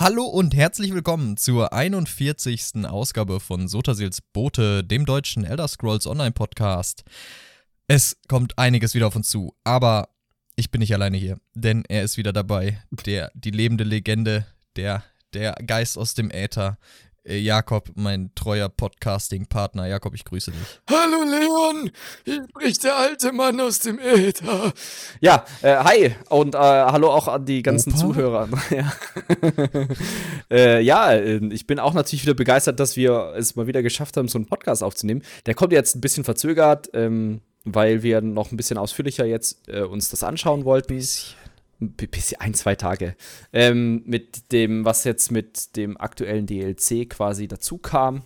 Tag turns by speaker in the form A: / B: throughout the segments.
A: Hallo und herzlich willkommen zur 41. Ausgabe von Sotasils Bote, dem deutschen Elder Scrolls Online Podcast. Es kommt einiges wieder auf uns zu, aber ich bin nicht alleine hier, denn er ist wieder dabei, der die lebende Legende, der der Geist aus dem Äther, Jakob, mein treuer Podcasting-Partner. Jakob, ich grüße dich.
B: Hallo Leon, hier spricht der alte Mann aus dem Äther.
C: Ja, äh, hi und äh, hallo auch an die ganzen
A: Opa?
C: Zuhörer. ja, äh, ja äh, ich bin auch natürlich wieder begeistert, dass wir es mal wieder geschafft haben, so einen Podcast aufzunehmen. Der kommt jetzt ein bisschen verzögert, ähm, weil wir noch ein bisschen ausführlicher jetzt äh, uns das anschauen wollten. Ein ein, zwei Tage. Ähm, mit dem, was jetzt mit dem aktuellen DLC quasi dazu kam.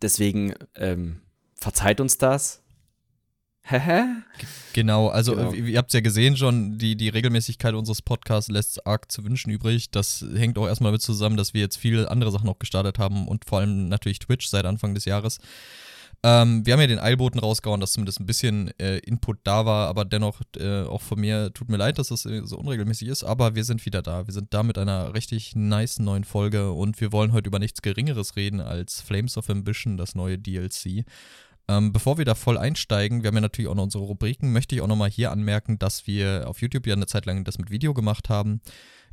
C: Deswegen ähm, verzeiht uns das.
A: Genau, also
C: Genau.
A: äh, ihr habt es ja gesehen schon, die, die Regelmäßigkeit unseres Podcasts lässt arg zu wünschen übrig. Das hängt auch erstmal damit zusammen, dass wir jetzt viele andere Sachen noch gestartet haben und vor allem natürlich Twitch seit Anfang des Jahres. Ähm, wir haben ja den Eilboten rausgehauen, dass zumindest ein bisschen äh, Input da war, aber dennoch äh, auch von mir tut mir leid, dass das äh, so unregelmäßig ist, aber wir sind wieder da. Wir sind da mit einer richtig nice neuen Folge und wir wollen heute über nichts Geringeres reden als Flames of Ambition, das neue DLC. Ähm, bevor wir da voll einsteigen, wir haben ja natürlich auch noch unsere Rubriken, möchte ich auch nochmal hier anmerken, dass wir auf YouTube ja eine Zeit lang das mit Video gemacht haben.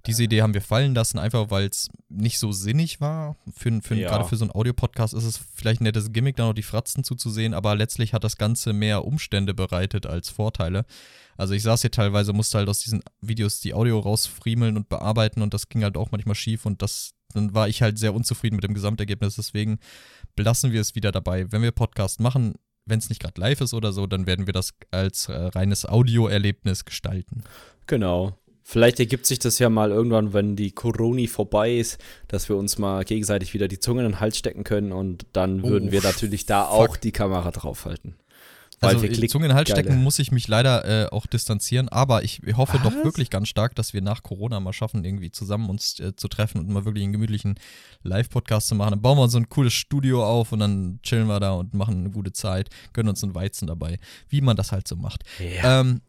A: Diese Idee haben wir fallen lassen, einfach weil es nicht so sinnig war. Für, für,
C: Ja.
A: Gerade für so einen Audiopodcast ist es vielleicht ein nettes Gimmick, da noch die Fratzen zuzusehen, aber letztlich hat das Ganze mehr Umstände bereitet als Vorteile. Also ich saß hier teilweise, musste halt aus diesen Videos die Audio rausfriemeln und bearbeiten und das ging halt auch manchmal schief und das, dann war ich halt sehr unzufrieden mit dem Gesamtergebnis. Deswegen belassen wir es wieder dabei. Wenn wir Podcast machen, wenn es nicht gerade live ist oder so, dann werden wir das als äh, reines Audioerlebnis gestalten.
C: Genau. Vielleicht ergibt sich das ja mal irgendwann, wenn die Coroni vorbei ist, dass wir uns mal gegenseitig wieder die Zunge in den Hals stecken können und dann
A: Oh,
C: würden wir natürlich da
A: fuck.
C: auch die Kamera draufhalten. Weil
A: Also
C: wir
A: Zunge in den Hals
C: Geile.
A: stecken muss ich mich leider äh, auch distanzieren, aber ich hoffe doch
C: Was?
A: wirklich ganz stark, dass wir nach Corona mal schaffen, irgendwie zusammen uns äh, zu treffen und mal wirklich einen gemütlichen Live-Podcast zu machen. Dann bauen wir uns so ein cooles Studio auf und dann chillen wir da und machen eine gute Zeit, gönnen uns einen Weizen dabei, wie man das halt so macht.
C: Ja.
A: Ähm,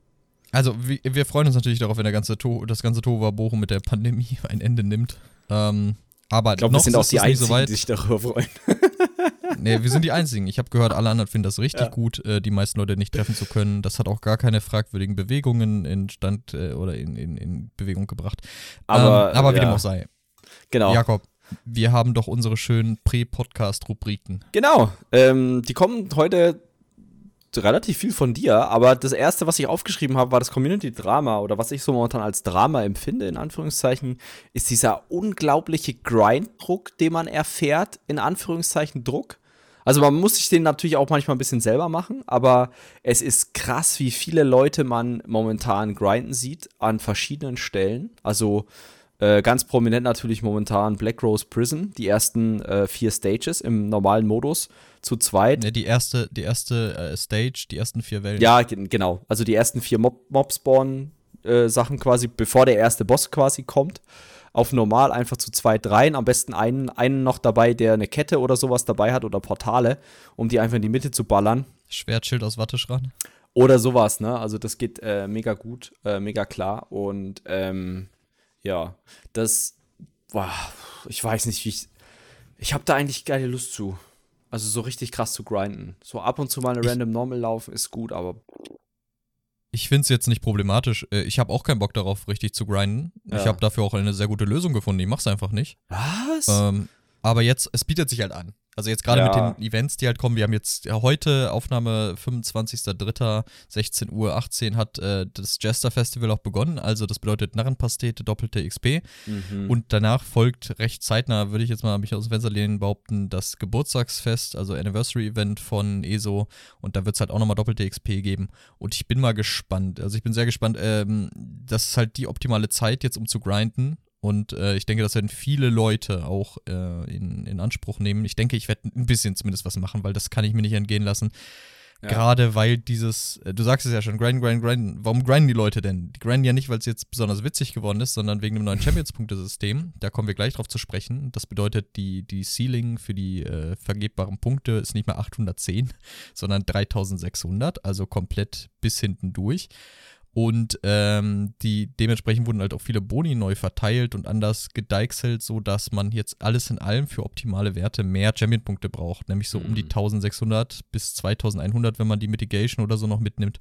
A: also wir, freuen uns natürlich darauf, wenn der ganze to das ganze Tohuwabohu mit der Pandemie ein Ende nimmt. Ähm, aber
C: ich glaube, wir sind auch die Einzigen,
A: so
C: die sich darüber freuen.
A: Nee, wir sind die Einzigen. Ich habe gehört, alle anderen finden das richtig
C: Ja.
A: gut, äh, die meisten Leute nicht treffen zu können. Das hat auch gar keine fragwürdigen Bewegungen in Stand äh, oder in, in, in Bewegung gebracht.
C: Aber,
A: ähm, aber wie
C: ja.
A: dem auch sei.
C: Genau.
A: Jakob, wir haben doch unsere schönen Prä-Podcast-Rubriken.
C: Genau. Ähm, die kommen heute relativ viel von dir, aber das erste, was ich aufgeschrieben habe, war das Community-Drama oder was ich so momentan als Drama empfinde, in Anführungszeichen, ist dieser unglaubliche Grind-Druck, den man erfährt, in Anführungszeichen Druck. Also man muss sich den natürlich auch manchmal ein bisschen selber machen, aber es ist krass, wie viele Leute man momentan grinden sieht an verschiedenen Stellen. Also äh, ganz prominent natürlich momentan Black Rose Prison, die ersten äh, vier Stages im normalen Modus zu zweit.
A: Ne, die erste, die erste äh, Stage, die ersten vier Wellen.
C: Ja, gen- genau. Also die ersten vier Mob Mob-Spawn-Sachen quasi, bevor der erste Boss quasi kommt. Auf normal einfach zu zweit rein. Am besten einen, einen noch dabei, der eine Kette oder sowas dabei hat oder Portale, um die einfach in die Mitte zu ballern.
A: Schwertschild aus Watteschran.
C: Oder sowas, ne? Also das geht äh, mega gut, äh, mega klar. Und ähm, ja, das, boah, ich weiß nicht, wie ich. Ich habe da eigentlich geile Lust zu. Also so richtig krass zu grinden. So ab und zu mal eine
A: Ich-
C: Random Normal laufen ist gut, aber
A: Ich finde es jetzt nicht problematisch. Äh, Ich habe auch keinen Bock darauf, richtig zu grinden. Ich
C: Ja.
A: habe dafür auch eine sehr gute Lösung gefunden. Ich mach's einfach nicht.
C: was?
A: Ähm, aber jetzt, es bietet sich halt an. Also jetzt gerade
C: Ja.
A: mit den Events, die halt kommen, wir haben jetzt ja, heute Aufnahme 25.03. 16 Uhr 18 hat äh, das Jester Festival auch begonnen. Also das bedeutet Narrenpastete, doppelte XP.
C: Mhm.
A: Und danach folgt recht zeitnah, würde ich jetzt mal mich aus dem Fenster lehnen, behaupten, das Geburtstagsfest, also Anniversary Event von ESO. Und da wird es halt auch nochmal doppelte XP geben. Und ich bin mal gespannt. Also ich bin sehr gespannt. Ähm, das ist halt die optimale Zeit jetzt, um zu grinden. Und äh, ich denke, das werden viele Leute auch äh, in, in Anspruch nehmen. Ich denke, ich werde ein bisschen zumindest was machen, weil das kann ich mir nicht entgehen lassen.
C: Ja.
A: Gerade weil dieses, äh, du sagst es ja schon, grind, grind, grind. Warum grinden die Leute denn? Die grinden ja nicht, weil es jetzt besonders witzig geworden ist, sondern wegen dem neuen Champions-Punktesystem. Da kommen wir gleich drauf zu sprechen. Das bedeutet, die, die Ceiling für die äh, vergebbaren Punkte ist nicht mehr 810, sondern 3600, also komplett bis hinten durch. Und ähm, die dementsprechend wurden halt auch viele Boni neu verteilt und anders gedeichselt, sodass man jetzt alles in allem für optimale Werte mehr Champion-Punkte braucht. Nämlich so um die 1600 bis 2100, wenn man die Mitigation oder so noch mitnimmt.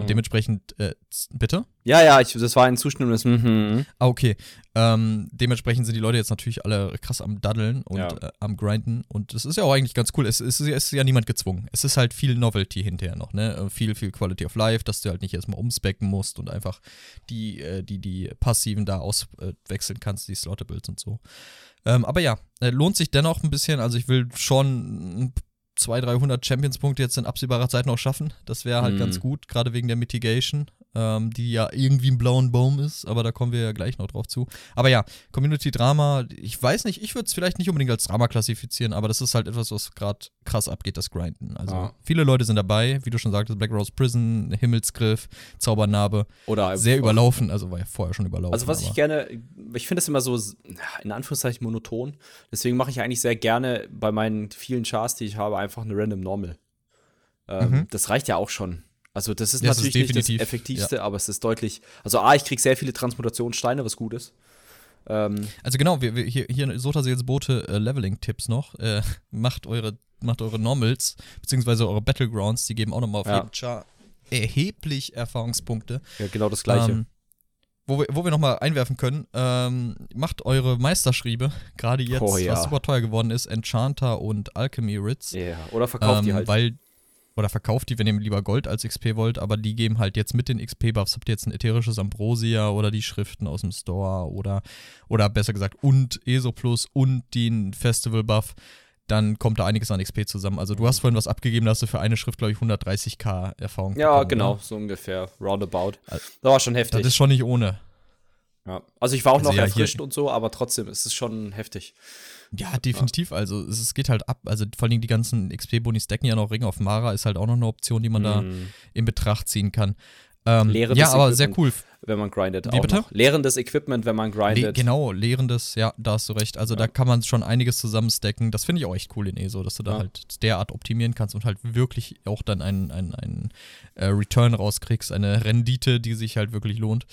A: Und dementsprechend, äh, bitte?
C: Ja, ja, ich, das war ein zustimmendes. Mhm.
A: Ah, okay. Ähm, dementsprechend sind die Leute jetzt natürlich alle krass am Daddeln und
C: Ja.
A: äh, am Grinden. Und es ist ja auch eigentlich ganz cool. Es, es, ist, es ist ja niemand gezwungen. Es ist halt viel Novelty hinterher noch, ne? Äh, Viel, viel Quality of Life, dass du halt nicht erstmal umspecken musst und einfach die, äh, die, die Passiven da auswechseln kannst, die Slottables und so. Ähm, aber ja, äh, lohnt sich dennoch ein bisschen. Also ich will schon 200, 300 Champions-Punkte jetzt in absehbarer Zeit noch schaffen. Das wäre halt
C: Mhm.
A: ganz gut, gerade wegen der Mitigation, ähm, die ja irgendwie ein blauen Baum ist, aber da kommen wir ja gleich noch drauf zu. Aber ja, Community-Drama, ich weiß nicht, ich würde es vielleicht nicht unbedingt als Drama klassifizieren, aber das ist halt etwas, was gerade krass abgeht, das Grinden. Also
C: Ja.
A: viele Leute sind dabei, wie du schon sagtest, Black Rose Prison, Himmelsgriff, Zaubernarbe,
C: Oder
A: sehr überlaufen, also war ja vorher schon überlaufen.
C: Also was ich gerne, ich finde das immer so in Anführungszeichen monoton. Deswegen mache ich eigentlich sehr gerne bei meinen vielen Chars, die ich habe, einfach eine Random Normal. Ähm,
A: Mhm.
C: Das reicht ja auch schon. Also das ist
A: Das ist
C: natürlich nicht das
A: definitiv,
C: Effektivste, aber es ist deutlich. Also A, ich kriege sehr viele Transmutationssteine, was gut ist. Ähm,
A: Also genau, wir, wir hier, hier in Sotaseels Boote äh, Leveling-Tipps noch. Äh, macht eure, macht eure Normals, beziehungsweise eure Battlegrounds, die geben auch nochmal auf
C: Ja.
A: jeden Char erheblich Erfahrungspunkte.
C: ja, genau das gleiche.
A: Ähm, wo wir, wo wir nochmal einwerfen können, ähm, macht eure Meisterschriebe, gerade jetzt,
C: Oh ja.
A: was super teuer geworden ist, Enchanter und Alchemy Writs.
C: Ja, oder verkauft
A: ähm,
C: die halt.
A: Weil, oder verkauft die, wenn ihr lieber Gold als XP wollt, aber die geben halt jetzt mit den XP-Buffs, habt ihr jetzt ein ätherisches Ambrosia oder die Schriften aus dem Store oder, oder besser gesagt und ESO Plus und den Festival-Buff, dann kommt da einiges an XP zusammen. Also du hast vorhin was abgegeben, da hast du für eine Schrift, glaube ich, 130k Erfahrung
C: ja,
A: bekommen,
C: genau,
A: oder?
C: so ungefähr. Roundabout.
A: Also-
C: Das war schon heftig.
A: Das ist schon nicht ohne.
C: ja. Also ich war auch
A: Also
C: noch
A: ja,
C: erfrischt und so, aber trotzdem, es ist schon heftig.
A: Ja, definitiv. Also es, geht halt ab. Also vor allem die ganzen XP-Bonis decken ja noch Ring auf Mara, ist halt auch noch eine Option, die man da
C: Mhm.
A: in Betracht ziehen kann. Ähm,
C: Leerendes
A: ja, aber sehr
C: Equipment.
A: cool.
C: wenn man grindet.
A: Wie
C: auch
A: bitte?
C: Noch. Leerendes Equipment, wenn man
A: Le
C: grindet.
A: genau, lehrendes, ja, da hast du recht. Also
C: Ja.
A: da kann man schon einiges zusammenstecken. Das finde ich auch echt cool in ESO, dass du da
C: Ja.
A: halt derart optimieren kannst und halt wirklich auch dann einen, einen, einen äh, Return rauskriegst, eine Rendite, die sich halt wirklich lohnt.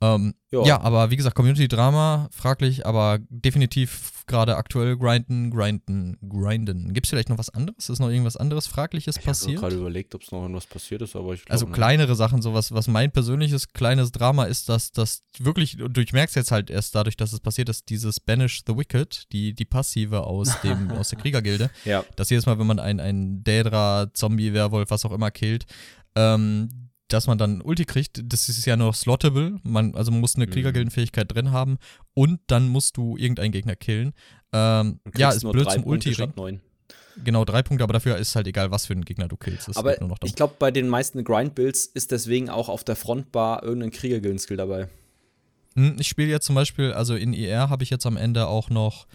A: Ähm,
C: Ja.
A: aber wie gesagt, Community-Drama, fraglich, aber definitiv gerade aktuell grinden, grinden, grinden. Gibt es vielleicht noch was anderes? Ist noch irgendwas anderes Fragliches
C: Ich habe
A: passiert?
C: gerade überlegt, ob es noch irgendwas passiert ist, aber ich glaube
A: Also
C: nicht.
A: kleinere Sachen, sowas, was mein persönliches kleines Drama ist, dass das wirklich, und du merkst jetzt halt erst dadurch, dass es passiert ist, dieses Banish the Wicked, die, die Passive aus dem, aus der Kriegergilde,
C: Ja.
A: dass jedes Mal, wenn man einen, einen Daedra, Zombie, Werwolf, was auch immer killt, ähm, dass man dann Ulti kriegt, das ist ja noch slottable, man, also man muss eine
C: Mhm.
A: Kriegergildenfähigkeit drin haben und dann musst du irgendeinen Gegner killen. Ähm, ja, ist
C: nur
A: blöd zum
C: neun.
A: Genau, drei Punkte, aber dafür ist halt egal, was für einen Gegner du killst. Es
C: Aber
A: nur
C: ich glaube, bei den meisten Grind-Builds ist deswegen auch auf der Frontbar irgendein Kriegergilden-Skill dabei.
A: Hm, Ich spiele jetzt zum Beispiel, also in IR habe ich jetzt am Ende auch noch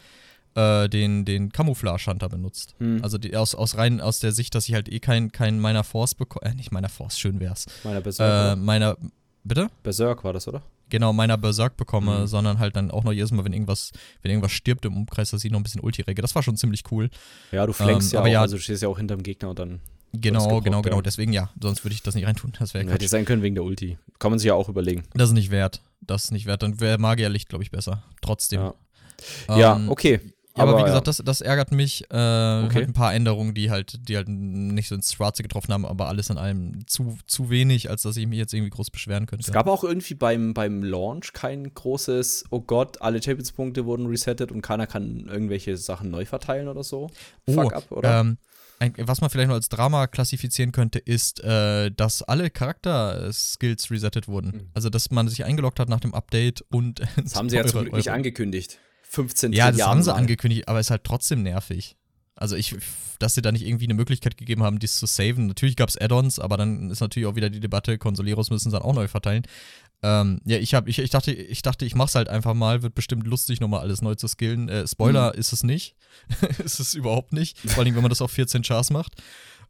A: äh, den, den Camouflage-Hunter benutzt.
C: Hm.
A: Also die, aus, aus rein aus der Sicht, dass ich halt eh kein, kein meiner Force bekomme. Äh, nicht meiner Force, schön wär's.
C: Meiner
A: Äh,
C: Berserk.
A: meiner. Bitte?
C: Berserk war das, oder?
A: Genau, meiner Berserk bekomme,
C: Mhm.
A: sondern halt dann auch noch jedes Mal, wenn irgendwas, wenn irgendwas stirbt im Umkreis, dass ich noch ein bisschen Ulti-Regge. Das war schon ziemlich cool.
C: Ja, du flankst
A: Ähm,
C: ja
A: aber
C: auch,
A: ja-
C: also du stehst ja auch hinterm Gegner und dann
A: Genau,
C: gebraucht,
A: genau, genau.
C: ja.
A: Deswegen ja. Sonst würde ich das nicht reintun. Das wäre
C: hätte sein können wegen der Ulti. Kann man sich ja auch überlegen.
A: Das ist nicht wert. Das ist nicht wert. Dann wäre Magierlicht, glaube ich, besser. Trotzdem.
C: Ja.
A: Ähm,
C: ja, okay.
A: Aber, wie gesagt, das, das ärgert mich. Äh, halt
C: Okay.
A: ein paar Änderungen, die halt, die halt nicht so ins Schwarze getroffen haben, aber alles in allem zu, zu wenig, als dass ich mich jetzt irgendwie groß beschweren könnte.
C: Es gab auch irgendwie beim, beim Launch kein großes, oh Gott, alle Champions-Punkte wurden resettet und keiner kann irgendwelche Sachen neu verteilen oder so. Fuck up, oder?
A: Ähm, ein, was man vielleicht noch als Drama klassifizieren könnte, ist, äh, dass alle Charakter-Skills resettet wurden.
C: Mhm.
A: Also, dass man sich eingeloggt hat nach dem Update und.
C: das haben sie ja zum Glück nicht angekündigt. 15
A: Ja, das haben sie
C: Mal.
A: angekündigt, aber ist halt trotzdem nervig. Also ich, dass sie da nicht irgendwie eine Möglichkeit gegeben haben, dies zu saven. Natürlich gab es Add-ons, aber dann ist natürlich auch wieder die Debatte, Consoleros müssen es dann auch neu verteilen. Ähm, ja, ich, hab, ich, ich, dachte, ich dachte, ich mach's halt einfach mal, wird bestimmt lustig, nochmal alles neu zu skillen. Äh, Spoiler ist es nicht. ist es überhaupt nicht. Vor allem, wenn man das auf 14 Chars macht.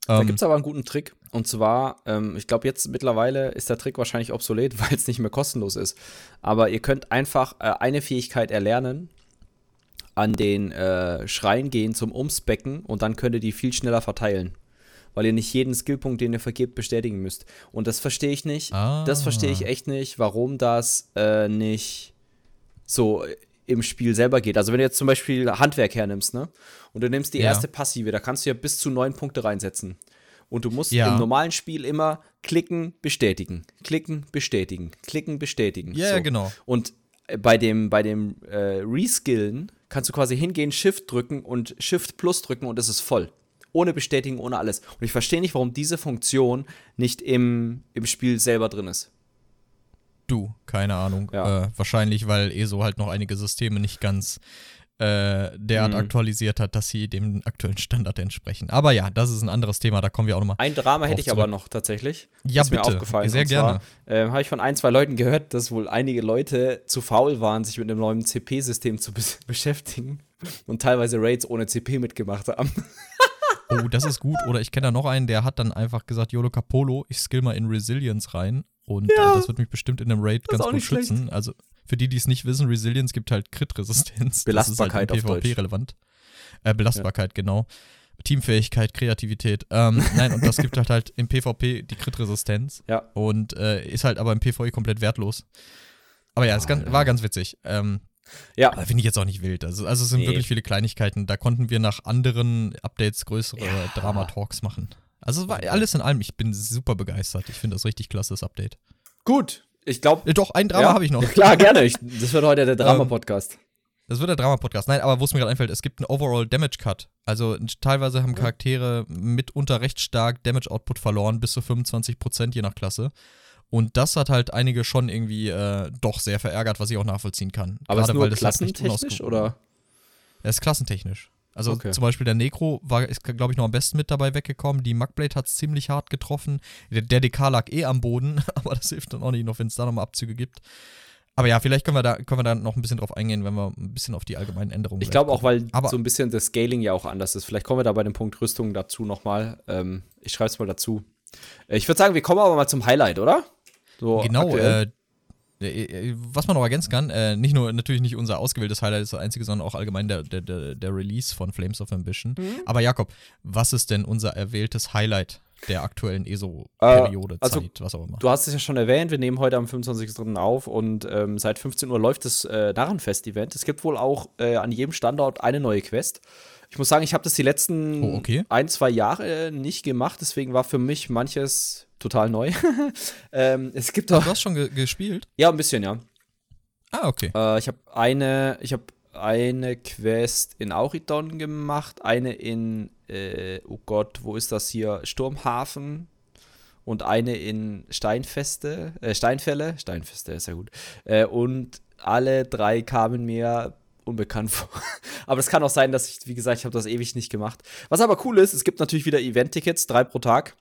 C: Da
A: Ähm,
C: gibt es aber einen guten Trick. Und zwar, ähm, ich glaube, jetzt mittlerweile ist der Trick wahrscheinlich obsolet, weil es nicht mehr kostenlos ist. Aber ihr könnt einfach äh, eine Fähigkeit erlernen, an den äh, Schrein gehen zum Umspecken und dann könnt ihr die viel schneller verteilen. weil ihr nicht jeden Skillpunkt, den ihr vergebt, bestätigen müsst. Und das verstehe ich nicht. Das verstehe ich
A: Ah.
C: echt nicht, warum das äh, nicht so im Spiel selber geht. Also wenn du jetzt zum Beispiel Handwerk hernimmst, ne? Und du nimmst die
A: Ja.
C: erste Passive, da kannst du ja bis zu neun Punkte reinsetzen. Und du musst
A: Ja.
C: im normalen Spiel immer klicken, bestätigen, klicken, bestätigen, klicken, bestätigen.
A: Ja, ja, genau.
C: Und äh, bei dem, bei dem äh, Reskillen kannst du quasi hingehen, Shift drücken und Shift Plus drücken und es ist voll. Ohne Bestätigen, ohne alles. Und ich verstehe nicht, warum diese Funktion nicht im, im Spiel selber drin ist.
A: Du, keine Ahnung.
C: Ja.
A: Äh, wahrscheinlich, weil ESO halt noch einige Systeme nicht ganz äh, derart
C: Mhm.
A: aktualisiert hat, dass sie dem aktuellen Standard entsprechen. Aber ja, das ist ein anderes Thema, da kommen wir auch nochmal.
C: Ein Drama hätte ich aber
A: zurück.
C: noch tatsächlich.
A: Ja,
C: ist mir
A: bitte.
C: aufgefallen.
A: Sehr gerne.
C: Ähm, habe ich von ein, zwei Leuten gehört, dass wohl einige Leute zu faul waren, sich mit einem neuen CP-System zu be beschäftigen und teilweise Raids ohne CP mitgemacht haben.
A: Oh, das ist gut. Oder ich kenne da noch einen, der hat dann einfach gesagt, YOLO Capolo, ich skill mal in Resilience rein. Und
C: Ja.
A: äh, das wird mich bestimmt in einem Raid ganz gut
C: nicht schlecht.
A: schützen. Also für die, die es nicht wissen, Resilience gibt halt Crit-Resistenz.
C: Belastbarkeit
A: das ist
C: auf
A: halt PvP relevant. Äh, Belastbarkeit, genau. Teamfähigkeit, Kreativität. Ähm, nein, und das gibt halt halt im PvP die Crit-Resistenz.
C: Ja.
A: Und äh, ist halt aber im PvE komplett wertlos. Aber ja, es ganz, war ganz witzig. Ähm,
C: Ja,
A: aber finde ich jetzt auch nicht wild. Also, also es sind
C: Nee.
A: wirklich viele Kleinigkeiten. Da konnten wir nach anderen Updates größere Drama-Talks machen. Also es war alles in allem, ich bin super begeistert. Ich finde das richtig klasse, das Update.
C: gut. Ich glaube.
A: Doch, ein Drama habe ich noch.
C: Ja, klar, gerne. Ich, das wird heute der Drama-Podcast.
A: Das wird der Drama-Podcast. Nein, aber wo es mir gerade einfällt, es gibt einen Overall Damage Cut. Also teilweise haben Charaktere mitunter recht stark Damage Output verloren, bis zu 25% je nach Klasse. Und das hat halt einige schon irgendwie äh, doch sehr verärgert, was ich auch nachvollziehen kann.
C: aber ist
A: Gerade
C: nur
A: weil
C: klassentechnisch oder?
A: Er ist klassentechnisch. Also
C: Okay.
A: zum Beispiel der Necro war, ist, glaube ich, noch am besten mit dabei weggekommen. Die Mugblade hat ziemlich hart getroffen. Der, der DK lag eh am Boden, aber das hilft dann auch nicht noch, wenn es da nochmal Abzüge gibt. Aber ja, vielleicht können wir, da, können wir da noch ein bisschen drauf eingehen, wenn wir ein bisschen auf die allgemeinen Änderungen
C: Ich glaube auch, weil
A: Aber-
C: so ein bisschen das Scaling ja auch anders ist. Vielleicht kommen wir da bei dem Punkt Rüstung dazu nochmal. Ähm, ich schreibe es mal dazu. Äh, Ich würde sagen, wir kommen aber mal zum Highlight, oder? So
A: Genau, äh, was man noch ergänzen kann, äh, nicht nur natürlich nicht unser ausgewähltes Highlight ist das einzige, sondern auch allgemein der, der, der, Release von Flames of Ambition.
C: Mhm.
A: Aber Jakob, was ist denn unser erwähltes Highlight der aktuellen ESO-Periode,
C: Äh, also,
A: Zeit, was auch immer?
C: Du hast es ja schon erwähnt, wir nehmen heute am 25.03. auf und ähm, seit 15 Uhr läuft das äh, Narrenfest-Event. Es gibt wohl auch äh, an jedem Standort eine neue Quest. Ich muss sagen, ich habe das die letzten
A: Oh, okay.
C: ein, zwei Jahre nicht gemacht, deswegen war für mich manches total neu. ähm, es gibt
A: Du
C: auch.
A: hast schon ge gespielt?
C: Ja, ein bisschen, ja.
A: Ah, okay.
C: Äh, ich habe eine, ich habe eine Quest in Auridon gemacht, eine in, äh, oh Gott, wo ist das hier? Sturmhafen und eine in Steinfeste, äh, Steinfälle, Steinfeste ist ja gut. Äh, und alle drei kamen mir unbekannt vor. aber es kann auch sein, dass ich, wie gesagt, ich habe das ewig nicht gemacht. Was aber cool ist, es gibt natürlich wieder Event-Tickets, drei pro Tag.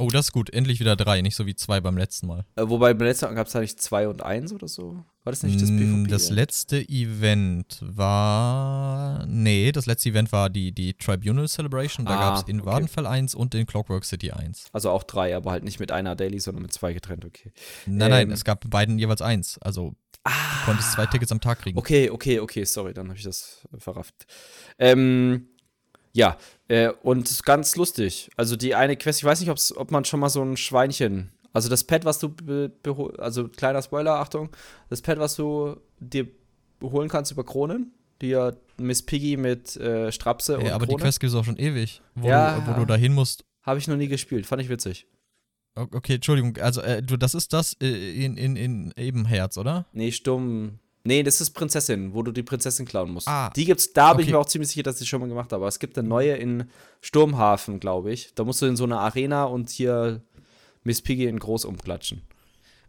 A: Oh, das ist gut. Endlich wieder drei, nicht so wie zwei beim letzten Mal.
C: Äh, wobei beim letzten Mal gab es eigentlich zwei und eins oder so. War das nicht das
A: Mm,
C: PvP?
A: Das letzte Event war. Nee, das letzte Event war die, die Tribunal Celebration. Da
C: Ah,
A: gab es in
C: okay.
A: Wardenfell 1 und in Clockwork City 1.
C: Also auch drei, aber halt nicht mit einer Daily, sondern mit zwei getrennt, okay.
A: Nein, nein,
C: Ähm.
A: es gab beiden jeweils eins. Also du konntest zwei Tickets am Tag kriegen.
C: Okay, okay, okay, sorry, dann habe ich das verrafft. Ähm, ja, äh, und ganz lustig. Also die eine Quest, ich weiß nicht, ob's, ob man schon mal so ein Schweinchen, also das Pad, was du, also kleiner Spoiler, Achtung, das Pad, was du dir holen kannst über Kronen, die ja Miss Piggy mit äh, Strapse und
A: Ja, aber die
C: Krone,
A: Quest gibt es auch schon ewig, wo,
C: Ja.
A: du, wo du dahin musst.
C: habe ich noch nie gespielt, fand ich witzig.
A: Okay, Entschuldigung, also äh, du, das ist das äh, in, in, in Ebenherz, oder?
C: Nee, stumm. Nee, das ist Prinzessin, wo du die Prinzessin klauen musst.
A: Ah.
C: Die gibt's, da bin ich mir auch ziemlich sicher, dass ich schon mal gemacht habe. Aber es gibt eine neue in Sturmhafen, glaube ich. Da musst du in so eine Arena und hier Miss Piggy in groß umklatschen.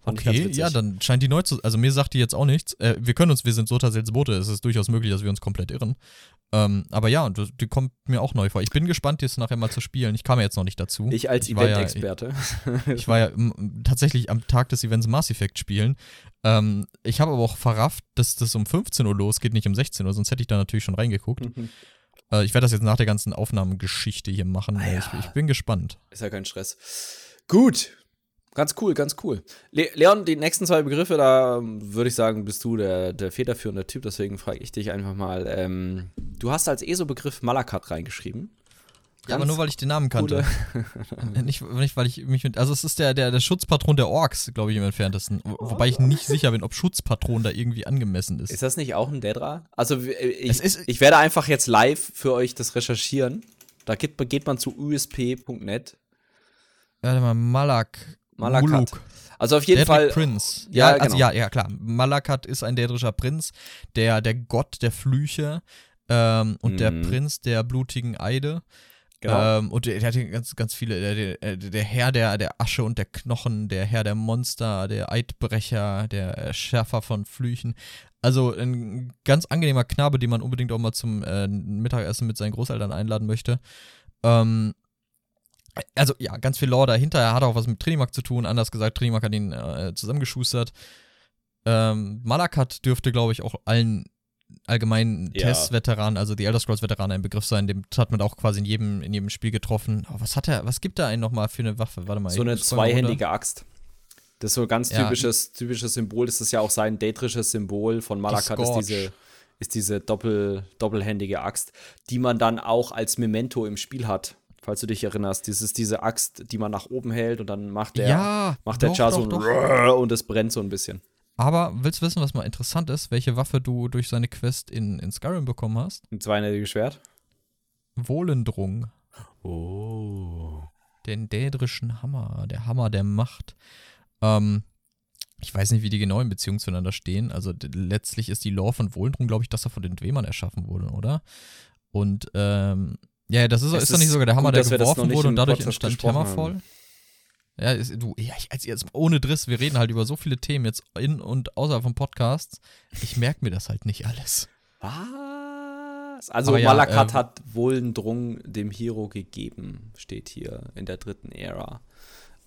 C: Fand
A: Okay, ja, dann scheint die neu zu. Also mir sagt die jetzt auch nichts. Äh, wir können uns, wir sind so tatsächlich Boote, es ist durchaus möglich, dass wir uns komplett irren. Ähm, aber ja, die kommt mir auch neu vor. Ich bin gespannt, jetzt nachher mal zu spielen. Ich kam ja jetzt noch nicht dazu.
C: Ich als
A: war ja-
C: Event-Experte.
A: Ich war ja tatsächlich am Tag des Events Mass Effect spielen. Ähm, ich habe aber auch verrafft, dass das um 15 Uhr losgeht, nicht um 16 Uhr, sonst hätte ich da natürlich schon reingeguckt.
C: Mhm.
A: Äh, ich werde das jetzt nach der ganzen Aufnahmegeschichte hier machen.
C: Ah ja.
A: ich, ich bin gespannt.
C: ist ja kein Stress. Gut. Ganz cool, ganz cool. Le Leon, die nächsten zwei Begriffe, da ähm, würde ich sagen, bist du der, der federführende Typ, deswegen frage ich dich einfach mal. Ähm, du hast als ESO-Begriff Malakat reingeschrieben.
A: Ja, aber nur weil ich den Namen kannte. nicht, nicht, weil ich mich mit. Also, es ist der, der, der Schutzpatron der Orks, glaube ich, im entferntesten. Wo- Wobei ich nicht sicher bin, ob Schutzpatron da irgendwie angemessen ist.
C: Ist das nicht auch ein Dedra? Also w- ich,
A: ist-
C: ich werde einfach jetzt live für euch das recherchieren. Da geht, geht man zu usp.net.
A: Warte mal, Malak.
C: Malakat.
A: Muluk.
C: Also auf jeden
A: Daedric
C: Fall.
A: Prince.
C: Ja,
A: Ja, also
C: genau.
A: ja, ja, klar. Malakat ist ein dädrischer Prinz, der, der Gott der Flüche ähm, und der
C: Mhm.
A: Prinz der blutigen Eide.
C: Genau.
A: Ähm, und der, der hat ganz, ganz viele, der, der, der Herr der, der Asche und der Knochen, der Herr der Monster, der Eidbrecher, der Schärfer von Flüchen. Also ein ganz angenehmer Knabe, den man unbedingt auch mal zum äh, Mittagessen mit seinen Großeltern einladen möchte. Ähm, also ja, ganz viel Lore dahinter. Er hat auch was mit Trinimark zu tun. Anders gesagt, Trinimark hat ihn äh, zusammengeschustert. Ähm, Malakat dürfte, glaube ich, auch allen allgemeinen
C: Ja.
A: Test-Veteranen, also die Elder Scrolls-Veteranen, ein Begriff sein. Dem hat man auch quasi in jedem, in jedem Spiel getroffen. Oh, was hat er, was gibt er einen nochmal für eine Waffe? Warte mal.
C: so eine zweihändige Axt. Das ist so ein ganz
A: Ja.
C: typisches, typisches Symbol. Das ist ja auch sein daedrisches Symbol von Malakat, ist
A: Scourge.
C: diese, ist diese doppel, doppelhändige Axt, die man dann auch als Memento im Spiel hat. Falls du dich erinnerst, ist diese Axt, die man nach oben hält und dann macht der,
A: ja,
C: macht der
A: doch,
C: Char
A: doch,
C: so ein
A: doch.
C: Und es brennt so ein bisschen.
A: Aber willst du wissen, was mal interessant ist? Welche Waffe du durch seine Quest in, in Skyrim bekommen hast?
C: Ein zweihändiges Schwert.
A: Wohlendrung.
C: Oh.
A: Den dädrischen Hammer, der Hammer der Macht. Ähm, ich weiß nicht, wie die genauen Beziehungen zueinander stehen. Also letztlich ist die Lore von Wohlendrung, glaube ich, dass er von den Dwemern erschaffen wurde, oder? Und ähm, ja, das ist,
C: Es
A: ist doch nicht
C: ist
A: sogar der Hammer,
C: gut,
A: der geworfen wurde und dadurch
C: Podcast
A: entstand Hammerfall?
C: haben.
A: Ja, ist, du, ja, ich, also jetzt ohne Driss, wir reden halt über so viele Themen jetzt in und außerhalb vom Podcast. Ich merke mir das halt nicht alles.
C: Was? Also
A: Aber ja,
C: Malakat
A: ähm,
C: hat Wohlendrung dem Hero gegeben, steht hier in der dritten Ära.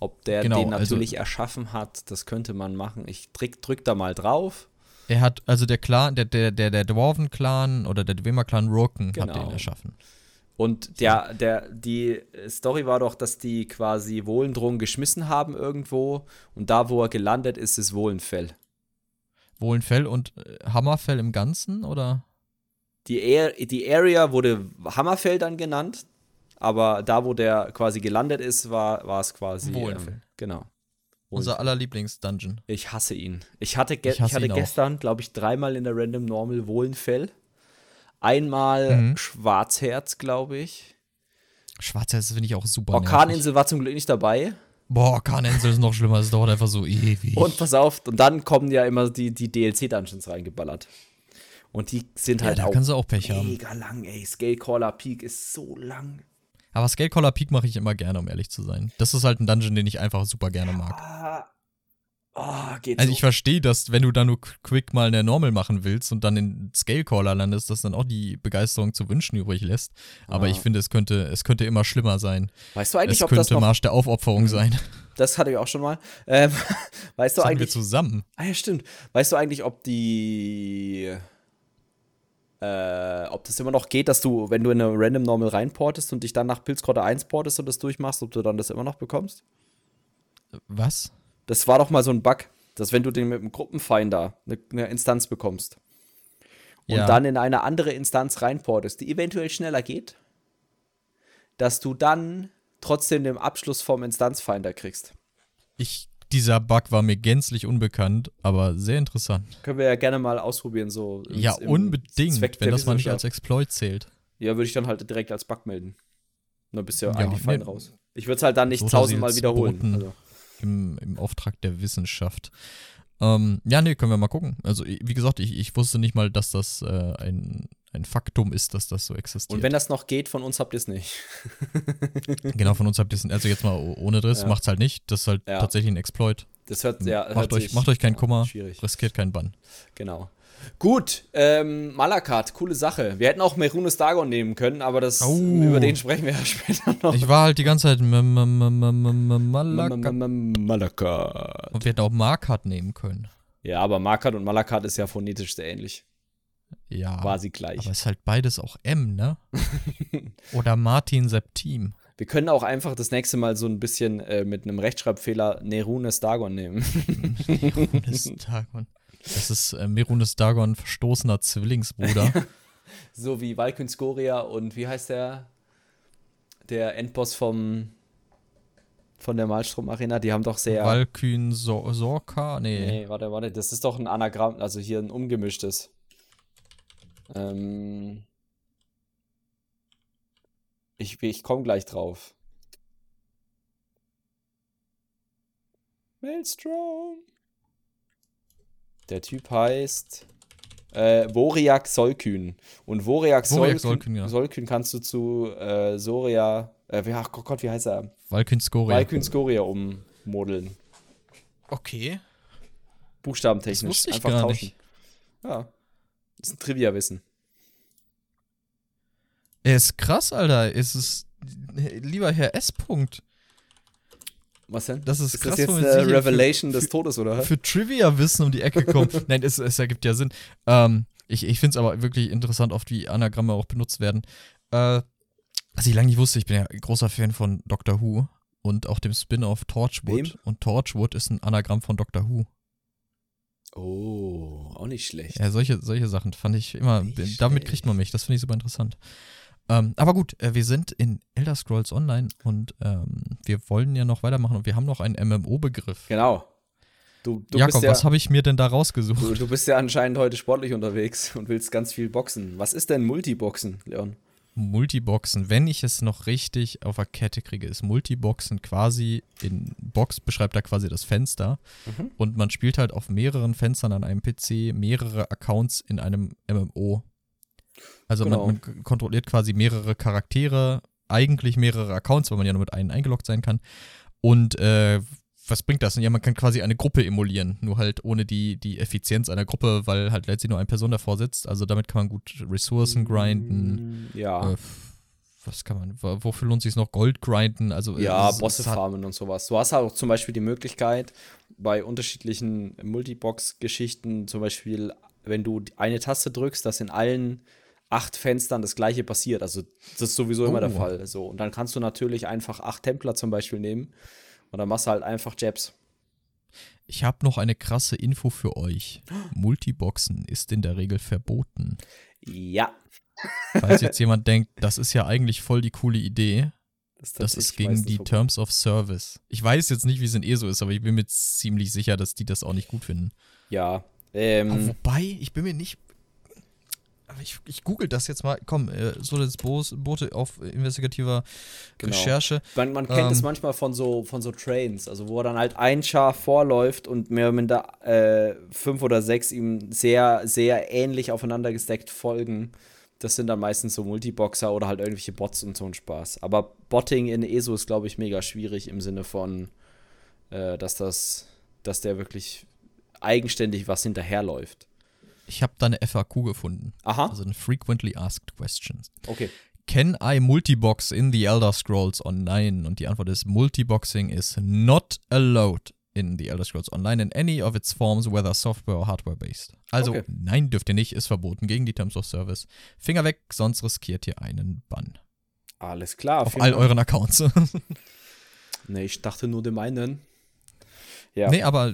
C: Ob der
A: Genau,
C: den
A: also-
C: natürlich erschaffen hat, das könnte man machen. Ich drück, drück da mal drauf.
A: Er hat, also der Clan, der, der, der, der Dwarven-Clan oder der Dwemer-Clan Roken hat
C: Genau.
A: den erschaffen.
C: Und der, der, die Story war doch, dass die quasi Wohlendrung geschmissen haben irgendwo und da, wo er gelandet ist, ist Wohlenfell.
A: Wohlenfell und äh, Hammerfell im Ganzen, oder?
C: Die, Ar die Area wurde Hammerfell dann genannt, aber da, wo der quasi gelandet ist, war, war es quasi.
A: Wohlenfell.
C: Ähm, genau.
A: Unser aller Lieblings-Dungeon.
C: Ich hasse ihn. Ich hatte, ge
A: Ich hasse
C: ich hatte gestern, glaube ich, dreimal in der Random Normal Wohlenfell. Einmal
A: Mhm.
C: Schwarzherz, glaube ich.
A: Schwarzherz finde ich auch super. nervig.
C: Orkaninsel war zum Glück nicht dabei.
A: Boah, Orkaninsel ist noch schlimmer, es dauert einfach so ewig.
C: Und pass auf, und dann kommen ja immer die, die DLC-Dungeons reingeballert. Und die sind
A: ja,
C: halt
A: da
C: auch
A: kannst du auch Pech haben.
C: mega lang, ey. Scalecaller Peak ist so lang.
A: Aber Scalecaller Peak mache ich immer gerne, um ehrlich zu sein. Das ist halt ein Dungeon, den ich einfach super gerne mag.
C: Ah, oh, geht
A: Also
C: so.
A: ich verstehe, dass wenn du da nur quick mal eine Normal machen willst und dann in Scalecaller landest, dass dann auch die Begeisterung zu wünschen übrig lässt. Aber
C: Ah.
A: ich finde, es könnte, es könnte immer schlimmer sein.
C: weißt du eigentlich,
A: Es
C: ob das
A: könnte
C: noch.
A: Marsch der Aufopferung sein.
C: Das hatte ich auch schon mal. Ähm, weißt du
A: Das wir
C: eigentlich.
A: zusammen.
C: Ah ja, stimmt. Weißt du eigentlich, ob die. Äh, ob das immer noch geht, dass du, wenn du in eine Random Normal reinportest und dich dann nach Pilzgrotte 1 portest und das durchmachst, ob du dann das immer noch bekommst?
A: Was?
C: Das war doch mal so ein Bug, dass wenn du den mit dem Gruppenfinder eine, eine Instanz bekommst und
A: Ja.
C: dann in eine andere Instanz reinportest, die eventuell schneller geht, dass du dann trotzdem den Abschluss vom Instanzfinder kriegst.
A: Ich, dieser Bug war mir gänzlich unbekannt, aber sehr interessant.
C: Können wir ja gerne mal ausprobieren, so.
A: Ja, unbedingt,
C: Zweck
A: wenn das mal nicht als. Exploit zählt.
C: Ja, würde ich dann halt direkt als Bug melden. Dann bist du ja,
A: Ja,
C: eigentlich fein
A: nee.
C: raus. Ich würde es halt dann nicht
A: So
C: tausendmal wiederholen. Also,
A: Im, Im Auftrag der Wissenschaft. Ähm, ja, nee, können wir mal gucken. Also, wie gesagt, ich, ich wusste nicht mal, dass das äh, ein, ein Faktum ist, dass das so existiert.
C: und wenn das noch geht, von uns habt ihr es nicht.
A: genau, von uns habt ihr es, also jetzt mal ohne Driss,
C: Ja.
A: macht's halt nicht. Das ist halt
C: Ja.
A: tatsächlich ein Exploit.
C: Das hört, ja,
A: macht,
C: hört
A: euch,
C: sich-
A: macht euch keinen Kummer,
C: Schwierig.
A: riskiert keinen Bann.
C: Genau. Gut, ähm, Malakat, coole Sache. Wir hätten auch Merunes Dagon nehmen können, aber das,
A: Oh.
C: über den sprechen wir ja später noch.
A: Ich war halt die ganze Zeit.
C: Malakat.
A: Und wir hätten auch Markat nehmen können.
C: Ja, aber Markat und Malakat ist ja phonetisch sehr ähnlich.
A: Ja.
C: Quasi gleich.
A: Aber es ist halt beides auch M, ne? Oder Martin Septim.
C: Wir können auch einfach das nächste Mal so ein bisschen äh, mit einem Rechtschreibfehler Nerunes Dagon nehmen.
A: Merunes Dagon. Das ist äh, Merunes Dagon, verstoßener Zwillingsbruder.
C: so wie Valkyn Skoria und wie heißt der? der Endboss vom von der Malstrom Arena, die haben doch sehr.
A: Valkyn so Sorka? Nee.
C: Nee, warte, warte. Das ist doch ein Anagramm, also hier ein umgemischtes. Ähm. Ich, ich komme gleich drauf. Maelstrom. Der Typ heißt äh, Voriak Solkün. Und Voriak,
A: Voriak
C: Solkün,
A: Solkün, ja.
C: Solkün kannst du zu äh, Soria, äh, wie- ach Gott, wie heißt er?
A: Valkyn Skoria.
C: Valkyn Skoria ummodeln.
A: Okay.
C: Buchstabentechnisch.
A: Das wusste ich
C: Einfach
A: gar
C: tauschen.
A: nicht.
C: Ja. Das ist ein Trivia-Wissen.
A: Er ist krass, Alter. Es ist. Lieber Herr S. -Punkt.
C: Was denn?
A: Das ist
C: ist
A: krass,
C: das jetzt eine Revelation
A: für-
C: des Todes, oder?
A: Für Trivia-Wissen um die Ecke kommen. Nein, es, es ergibt ja Sinn. Ähm, ich ich finde es aber wirklich interessant, oft wie Anagramme auch benutzt werden. Äh, was ich lange nicht wusste, ich bin ja großer Fan von Doctor Who und auch dem Spin-off Torchwood.
C: Wem?
A: Und Torchwood ist ein Anagramm von Doctor Who.
C: Oh, auch nicht schlecht.
A: Ja, solche, solche Sachen fand ich immer,
C: Nicht
A: damit
C: schlecht.
A: kriegt man mich, das finde ich super interessant. Ähm, aber gut, äh, wir sind in Elder Scrolls Online und ähm, wir wollen ja noch weitermachen und wir haben noch einen MMO-Begriff.
C: Genau. Du, du,
A: Jakob,
C: ja,
A: was habe ich mir denn da rausgesucht?
C: du, du bist ja anscheinend heute sportlich unterwegs und willst ganz viel boxen. Was ist denn Multiboxen, Leon?
A: Multiboxen, wenn ich es noch richtig auf der Kette kriege, ist Multiboxen quasi in Box beschreibt da quasi das Fenster
C: Mhm.
A: und man spielt halt auf mehreren Fenstern an einem PC mehrere Accounts in einem MMO. Also
C: Genau.
A: man, man kontrolliert quasi mehrere Charaktere, eigentlich mehrere Accounts, weil man ja nur mit einem eingeloggt sein kann. Und äh, was bringt das? Ja, man kann quasi eine Gruppe emulieren, nur halt ohne die, die Effizienz einer Gruppe, weil halt letztlich nur eine Person davor sitzt. Also damit kann man gut Ressourcen grinden.
C: Mm, Ja.
A: Äh, was kann man, wo- wofür lohnt sich noch Gold grinden? Also äh,
C: Ja, Bosse farmen und sowas. Du hast auch zum Beispiel die Möglichkeit, bei unterschiedlichen Multibox-Geschichten, zum Beispiel, wenn du eine Taste drückst, dass in allen acht Fenstern das gleiche passiert. Also, das ist sowieso immer der
A: Oh.
C: Fall. So. Und dann kannst du natürlich einfach acht Templer zum Beispiel nehmen und dann machst du halt einfach Jabs.
A: Ich habe noch eine krasse Info für euch. Multiboxen ist in der Regel verboten.
C: Ja.
A: Falls jetzt jemand denkt, das ist ja eigentlich voll die coole Idee, das ist
C: tatsächlich
A: gegen die
C: so.
A: Terms of Service. Ich weiß jetzt nicht, wie es in ESO ist, aber ich bin mir ziemlich sicher, dass die das auch nicht gut finden.
C: Ja. Ähm,
A: wobei, ich bin mir nicht. Aber ich, ich google das jetzt mal. Komm, äh, so das Bo- Boote auf investigativer
C: Genau.
A: Recherche.
C: Man, man kennt es
A: Ähm.
C: manchmal von so, von so Trains, also wo dann halt ein Schaf vorläuft und mehr oder minder äh, fünf oder sechs ihm sehr, sehr ähnlich aufeinander gesteckt folgen. Das sind dann meistens so Multiboxer oder halt irgendwelche Bots und so ein Spaß. Aber Botting in ESO ist, glaube ich, mega schwierig im Sinne von, äh, dass das, dass der wirklich eigenständig was hinterherläuft.
A: Ich habe da eine FAQ gefunden.
C: Aha,
A: Also eine Frequently Asked Questions.
C: okay.
A: Can I multibox in the Elder Scrolls Online? Und die Antwort ist: Multiboxing is not allowed in the Elder Scrolls Online in any of its forms, whether software or hardware based. Also,
C: Okay.
A: nein, dürft ihr nicht, ist verboten gegen die Terms of Service. Finger weg, sonst riskiert ihr einen Bann.
C: Alles klar.
A: Auf all
C: Dank.
A: euren Accounts.
C: Nee, ich dachte nur dem einen. Ja.
A: Nee, aber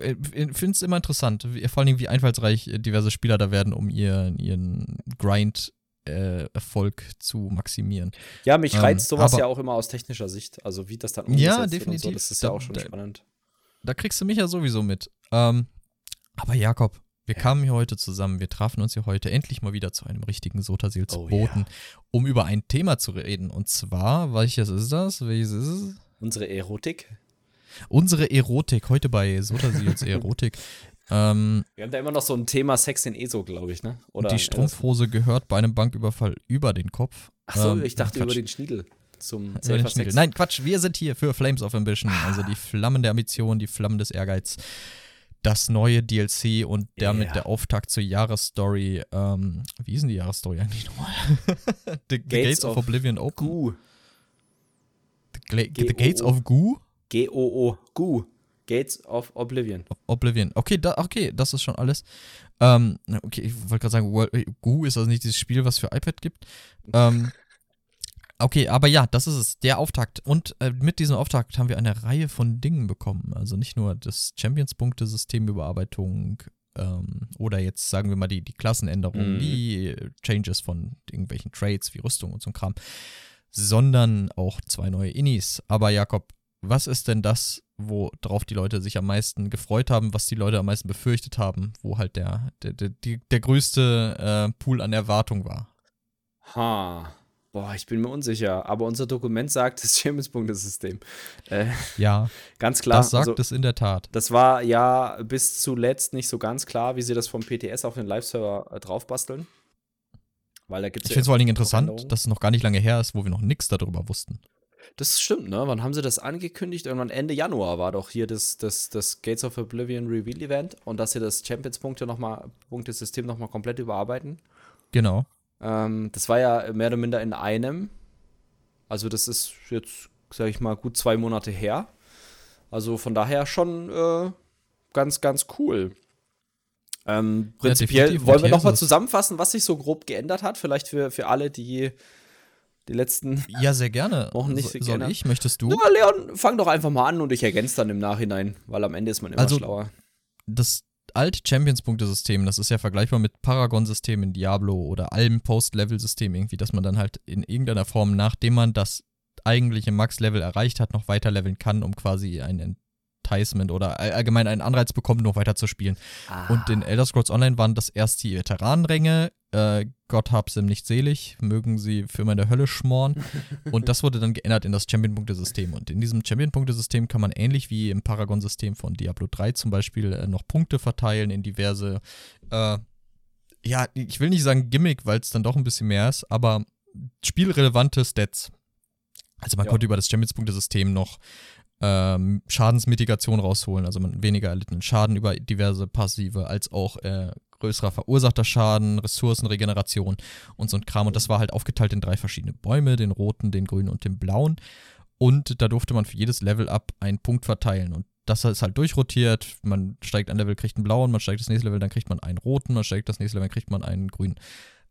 A: äh, ich finde es immer interessant, vor allem wie einfallsreich äh, diverse Spieler da werden, um ihren, ihren Grind-Erfolg zu maximieren.
C: Ja, mich
A: Ähm,
C: reizt sowas
A: aber-
C: ja auch immer aus technischer Sicht. Also wie das dann
A: Ja,
C: umgesetzt wird so,
A: definitiv.
C: das ist ja
A: Da-
C: auch schon
A: da-
C: spannend.
A: Da kriegst du mich ja sowieso mit. Ähm, aber Jakob, wir kamen hier heute zusammen, wir trafen uns hier heute endlich mal wieder zu einem richtigen Sotasil zu
C: Oh,
A: Boten, um über ein Thema zu reden. Und zwar, welches ist das? Welches ist es?
C: Unsere Erotik.
A: Unsere Erotik, heute bei Sotasils Erotik. Ähm,
C: Wir haben da immer noch so ein Thema Sex in ESO, glaube ich, ne? Oder
A: die Strumpfhose gehört bei einem Banküberfall über den Kopf.
C: Ach so,
A: Ähm,
C: ich dachte über den Schniedel. Zum Safer.
A: Nein, Quatsch, wir sind hier für Flames of Ambition, also die Flammen der Ambition, die Flammen des Ehrgeiz. Das neue DLC und damit
C: Ja.
A: der Auftakt zur Jahresstory. Ähm, wie ist denn die Jahresstory eigentlich nochmal? the, Gates,
C: Gates
A: of,
C: of
A: Oblivion Open.
C: Gu.
A: The, the
C: G-O-O.
A: Gates of Goo?
C: G-O-O. Gu. Gates of Oblivion.
A: Oblivion. Okay, da, okay, das ist schon alles. Ähm, okay, ich wollte gerade sagen, World, Goo ist also nicht dieses Spiel, was für iPad gibt. Ähm, okay, aber ja, das ist es, der Auftakt. Und äh, mit diesem Auftakt haben wir eine Reihe von Dingen bekommen. Also nicht nur das Champions-Punkte-Systemüberarbeitung ähm, oder jetzt sagen wir mal die, die Klassenänderungen,
C: Mhm.
A: die Changes von irgendwelchen Trades wie Rüstung und so ein Kram. sondern auch zwei neue Innis. Aber Jakob, was ist denn das, worauf die Leute sich am meisten gefreut haben, was die Leute am meisten befürchtet haben, wo halt der, der, der, der größte äh, Pool an Erwartung war?
C: Ha. Boah, ich bin mir unsicher. Aber unser Dokument sagt das Champions-Punktesystem.
A: Äh, ja.
C: Ganz klar.
A: Das sagt also, es in der Tat.
C: Das war ja bis zuletzt nicht so ganz klar, wie sie das vom PTS auf den Live-Server äh, draufbasteln.
A: Weil da gibt's ich ja finde es vor allen Dingen interessant, dass es noch gar nicht lange her ist, wo wir noch nichts darüber wussten.
C: Das stimmt, ne? Wann haben sie das angekündigt? Irgendwann Ende Januar war doch hier das, das, das Gates of Oblivion Reveal Event und dass sie das Champions-Punkte nochmal, Punktesystem nochmal komplett überarbeiten.
A: Genau.
C: Ähm, das war ja mehr oder minder in einem. Also, das ist jetzt, sag ich mal, gut zwei Monate her. Also von daher schon äh, ganz, ganz cool. Ähm, prinzipiell ja, wollen wir nochmal zusammenfassen, was sich so grob geändert hat. Vielleicht für, für alle, die die letzten
A: ja sehr gerne.
C: Wochen nicht
A: so, soll ich? Möchtest du?
C: Ja, Leon fang doch einfach mal an und ich ergänze dann im Nachhinein weil am Ende ist man immer also, schlauer.
A: das alte Champions-Punkte-System, das ist ja vergleichbar mit Paragon-System in Diablo oder allem Post-Level-System irgendwie, dass man dann halt in irgendeiner Form, nachdem man das eigentliche Max-Level erreicht hat, noch weiter leveln kann, um quasi ein Enticement oder allgemein einen Anreiz bekommt, noch weiter zu spielen. Ah. Und in Elder Scrolls Online waren das erst die Veteranenränge, äh, Gott hab's ihm nicht selig, mögen sie für meine Hölle schmoren. und das wurde dann geändert in das Champion-Punkte-System. Und in diesem Champion-Punkte-System kann man ähnlich wie im Paragon-System von Diablo 3 zum Beispiel äh, noch Punkte verteilen in diverse, äh, ja, ich will nicht sagen Gimmick, weil es dann doch ein bisschen mehr ist, aber spielrelevante Stats. Also man ja. konnte über das Champions-Punkte-System noch ähm, Schadensmitigation rausholen, also man weniger erlittenen Schaden über diverse Passive, als auch äh, größerer verursachter Schaden, Ressourcenregeneration und so ein Kram. Und das war halt aufgeteilt in drei verschiedene Bäume, den roten, den grünen und den blauen. Und da durfte man für jedes Level up einen Punkt verteilen. Und das ist halt durchrotiert. Man steigt ein Level, kriegt einen blauen, man steigt das nächste Level, dann kriegt man einen roten, man steigt das nächste Level, dann kriegt man einen grünen.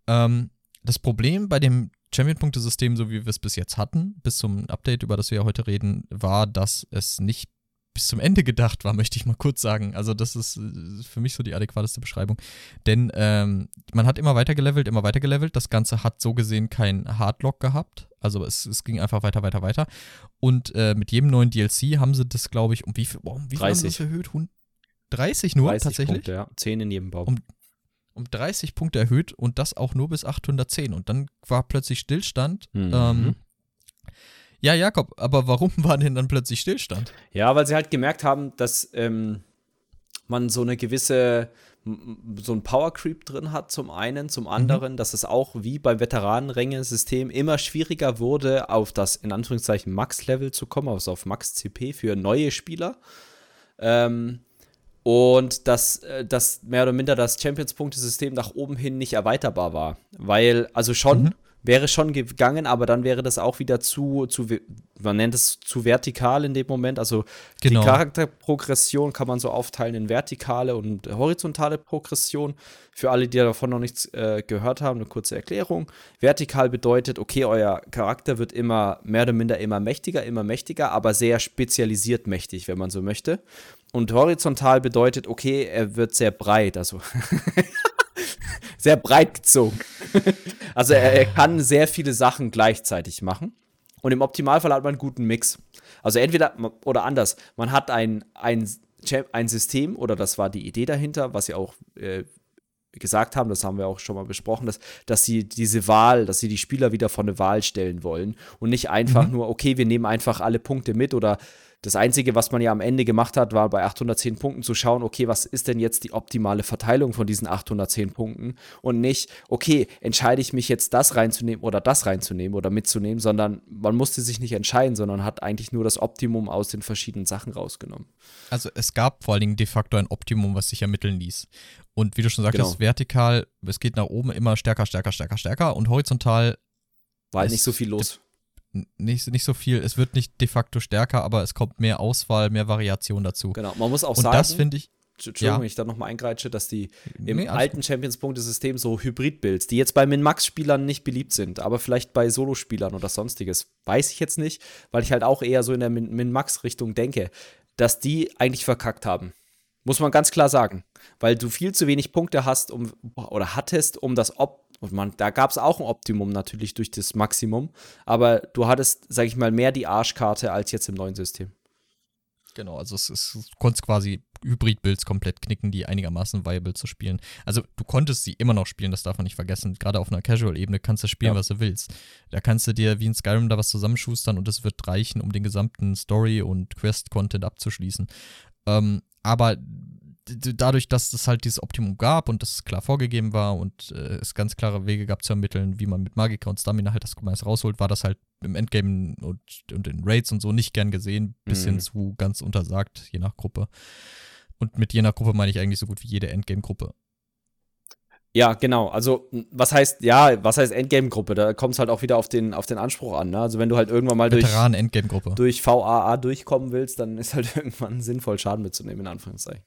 A: Ähm, das Problem bei dem Champion-Punkte-System, so wie wir es bis jetzt hatten, bis zum Update, über das wir ja heute reden, war, dass es nicht bis zum Ende gedacht war, möchte ich mal kurz sagen. Also das ist äh, für mich so die adäquateste Beschreibung. Denn ähm, man hat immer weiter gelevelt, immer weiter gelevelt. Das Ganze hat so gesehen kein Hardlock gehabt. Also es, es ging einfach weiter, weiter, weiter. Und äh, mit jedem neuen DLC haben sie das, glaube ich, um wie viel, um wie viel 30. haben sie das erhöht? 30 nur 30 tatsächlich?
C: Punkte, ja. 10 in jedem Baum.
A: Um, um 30 Punkte erhöht und das auch nur bis 810. Und dann war plötzlich Stillstand. Mhm. Ähm, ja, Jakob, aber warum war denn dann plötzlich Stillstand?
C: Ja, weil sie halt gemerkt haben, dass ähm, man so eine gewisse, so ein Power Creep drin hat, zum einen, zum anderen, mhm. dass es auch wie beim Veteranenränge-System immer schwieriger wurde, auf das in Anführungszeichen Max-Level zu kommen, also auf Max-CP für neue Spieler. Ähm, und dass, äh, dass mehr oder minder das Champions-Punkte-System nach oben hin nicht erweiterbar war. Weil, also schon, mhm wäre schon gegangen, aber dann wäre das auch wieder zu, zu man nennt es zu vertikal in dem Moment. Also genau. die Charakterprogression kann man so aufteilen in vertikale und horizontale Progression. Für alle, die davon noch nichts äh, gehört haben, eine kurze Erklärung. Vertikal bedeutet, okay, euer Charakter wird immer mehr oder minder immer mächtiger, immer mächtiger, aber sehr spezialisiert mächtig, wenn man so möchte. Und horizontal bedeutet, okay, er wird sehr breit, also sehr breit gezogen. also er, er, kann sehr viele Sachen gleichzeitig machen. Und im Optimalfall hat man einen guten Mix. Also entweder oder anders, man hat ein, ein, ein System, oder das war die Idee dahinter, was sie auch äh, gesagt haben, das haben wir auch schon mal besprochen, dass, dass sie diese Wahl, dass sie die Spieler wieder vor eine Wahl stellen wollen und nicht einfach mhm. nur, okay, wir nehmen einfach alle Punkte mit oder das Einzige, was man ja am Ende gemacht hat, war bei 810 Punkten zu schauen, okay, was ist denn jetzt die optimale Verteilung von diesen 810 Punkten und nicht, okay, entscheide ich mich jetzt das reinzunehmen oder das reinzunehmen oder mitzunehmen, sondern man musste sich nicht entscheiden, sondern hat eigentlich nur das Optimum aus den verschiedenen Sachen rausgenommen.
A: Also es gab vor allen Dingen de facto ein Optimum, was sich ermitteln ließ. Und wie du schon sagtest, genau. vertikal, es geht nach oben immer stärker, stärker, stärker, stärker und horizontal
C: war halt nicht so viel los
A: nicht, nicht so viel, es wird nicht de facto stärker, aber es kommt mehr Auswahl, mehr Variation dazu.
C: Genau, man muss auch
A: Und
C: sagen.
A: das finde ich.
C: Entschuldigung, ja. wenn ich da nochmal eingreitsche, dass die im nee, alten Champions-Punkte-System so Hybrid-Builds, die jetzt bei Min-Max-Spielern nicht beliebt sind, aber vielleicht bei Solo-Spielern oder sonstiges, weiß ich jetzt nicht, weil ich halt auch eher so in der Min-Max-Richtung denke, dass die eigentlich verkackt haben. Muss man ganz klar sagen. Weil du viel zu wenig Punkte hast um, oder hattest, um das Op Und man, da gab es auch ein Optimum natürlich durch das Maximum. Aber du hattest, sag ich mal, mehr die Arschkarte als jetzt im neuen System.
A: Genau, also es ist, du konntest quasi Hybrid-Builds komplett knicken, die einigermaßen viable zu spielen. Also du konntest sie immer noch spielen, das darf man nicht vergessen. Gerade auf einer Casual-Ebene kannst du spielen,
C: Ja.
A: was du willst. Da kannst du dir wie in Skyrim da was zusammenschustern und es wird reichen, um den gesamten Story- und Quest-Content abzuschließen. Ähm, aber dadurch, dass es halt dieses Optimum gab und das klar vorgegeben war und äh, es ganz klare Wege gab zu ermitteln, wie man mit Magika und Stamina halt das meist rausholt, war das halt im Endgame und, und in Raids und so nicht gern gesehen, bis
C: Mhm.
A: hin zu ganz untersagt, je nach Gruppe. Und mit je nach Gruppe meine ich eigentlich so gut wie jede Endgame-Gruppe.
C: Ja, genau. Also, was heißt, ja, was heißt Endgame-Gruppe? Da kommt es halt auch wieder auf den, auf den Anspruch an. Ne? Also, wenn du halt irgendwann mal durch, durch VAA durchkommen willst, dann ist halt irgendwann sinnvoll, Schaden mitzunehmen, in Anführungszeichen.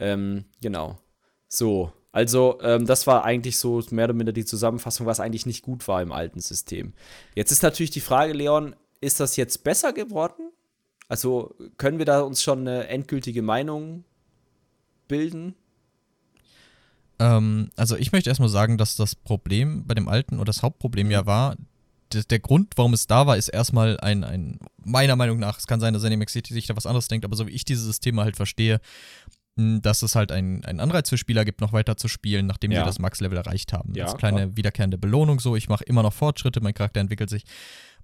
C: Ähm, genau. So, also, ähm, das war eigentlich so mehr oder minder die Zusammenfassung, was eigentlich nicht gut war im alten System. Jetzt ist natürlich die Frage, Leon, ist das jetzt besser geworden? Also, können wir da uns schon eine endgültige Meinung bilden?
A: Ähm, also ich möchte erstmal sagen, dass das Problem bei dem alten oder das Hauptproblem ja war, der, Grund, warum es da war, ist erstmal ein, ein, meiner Meinung nach, es kann sein, dass Animax City sich da was anderes denkt, aber so wie ich dieses System halt verstehe, dass es halt einen Anreiz für Spieler gibt, noch weiter zu spielen, nachdem
C: Ja.
A: sie das Max-Level erreicht haben.
C: Ja,
A: Als kleine wiederkehrende Belohnung so, ich mache immer noch Fortschritte, mein Charakter entwickelt sich.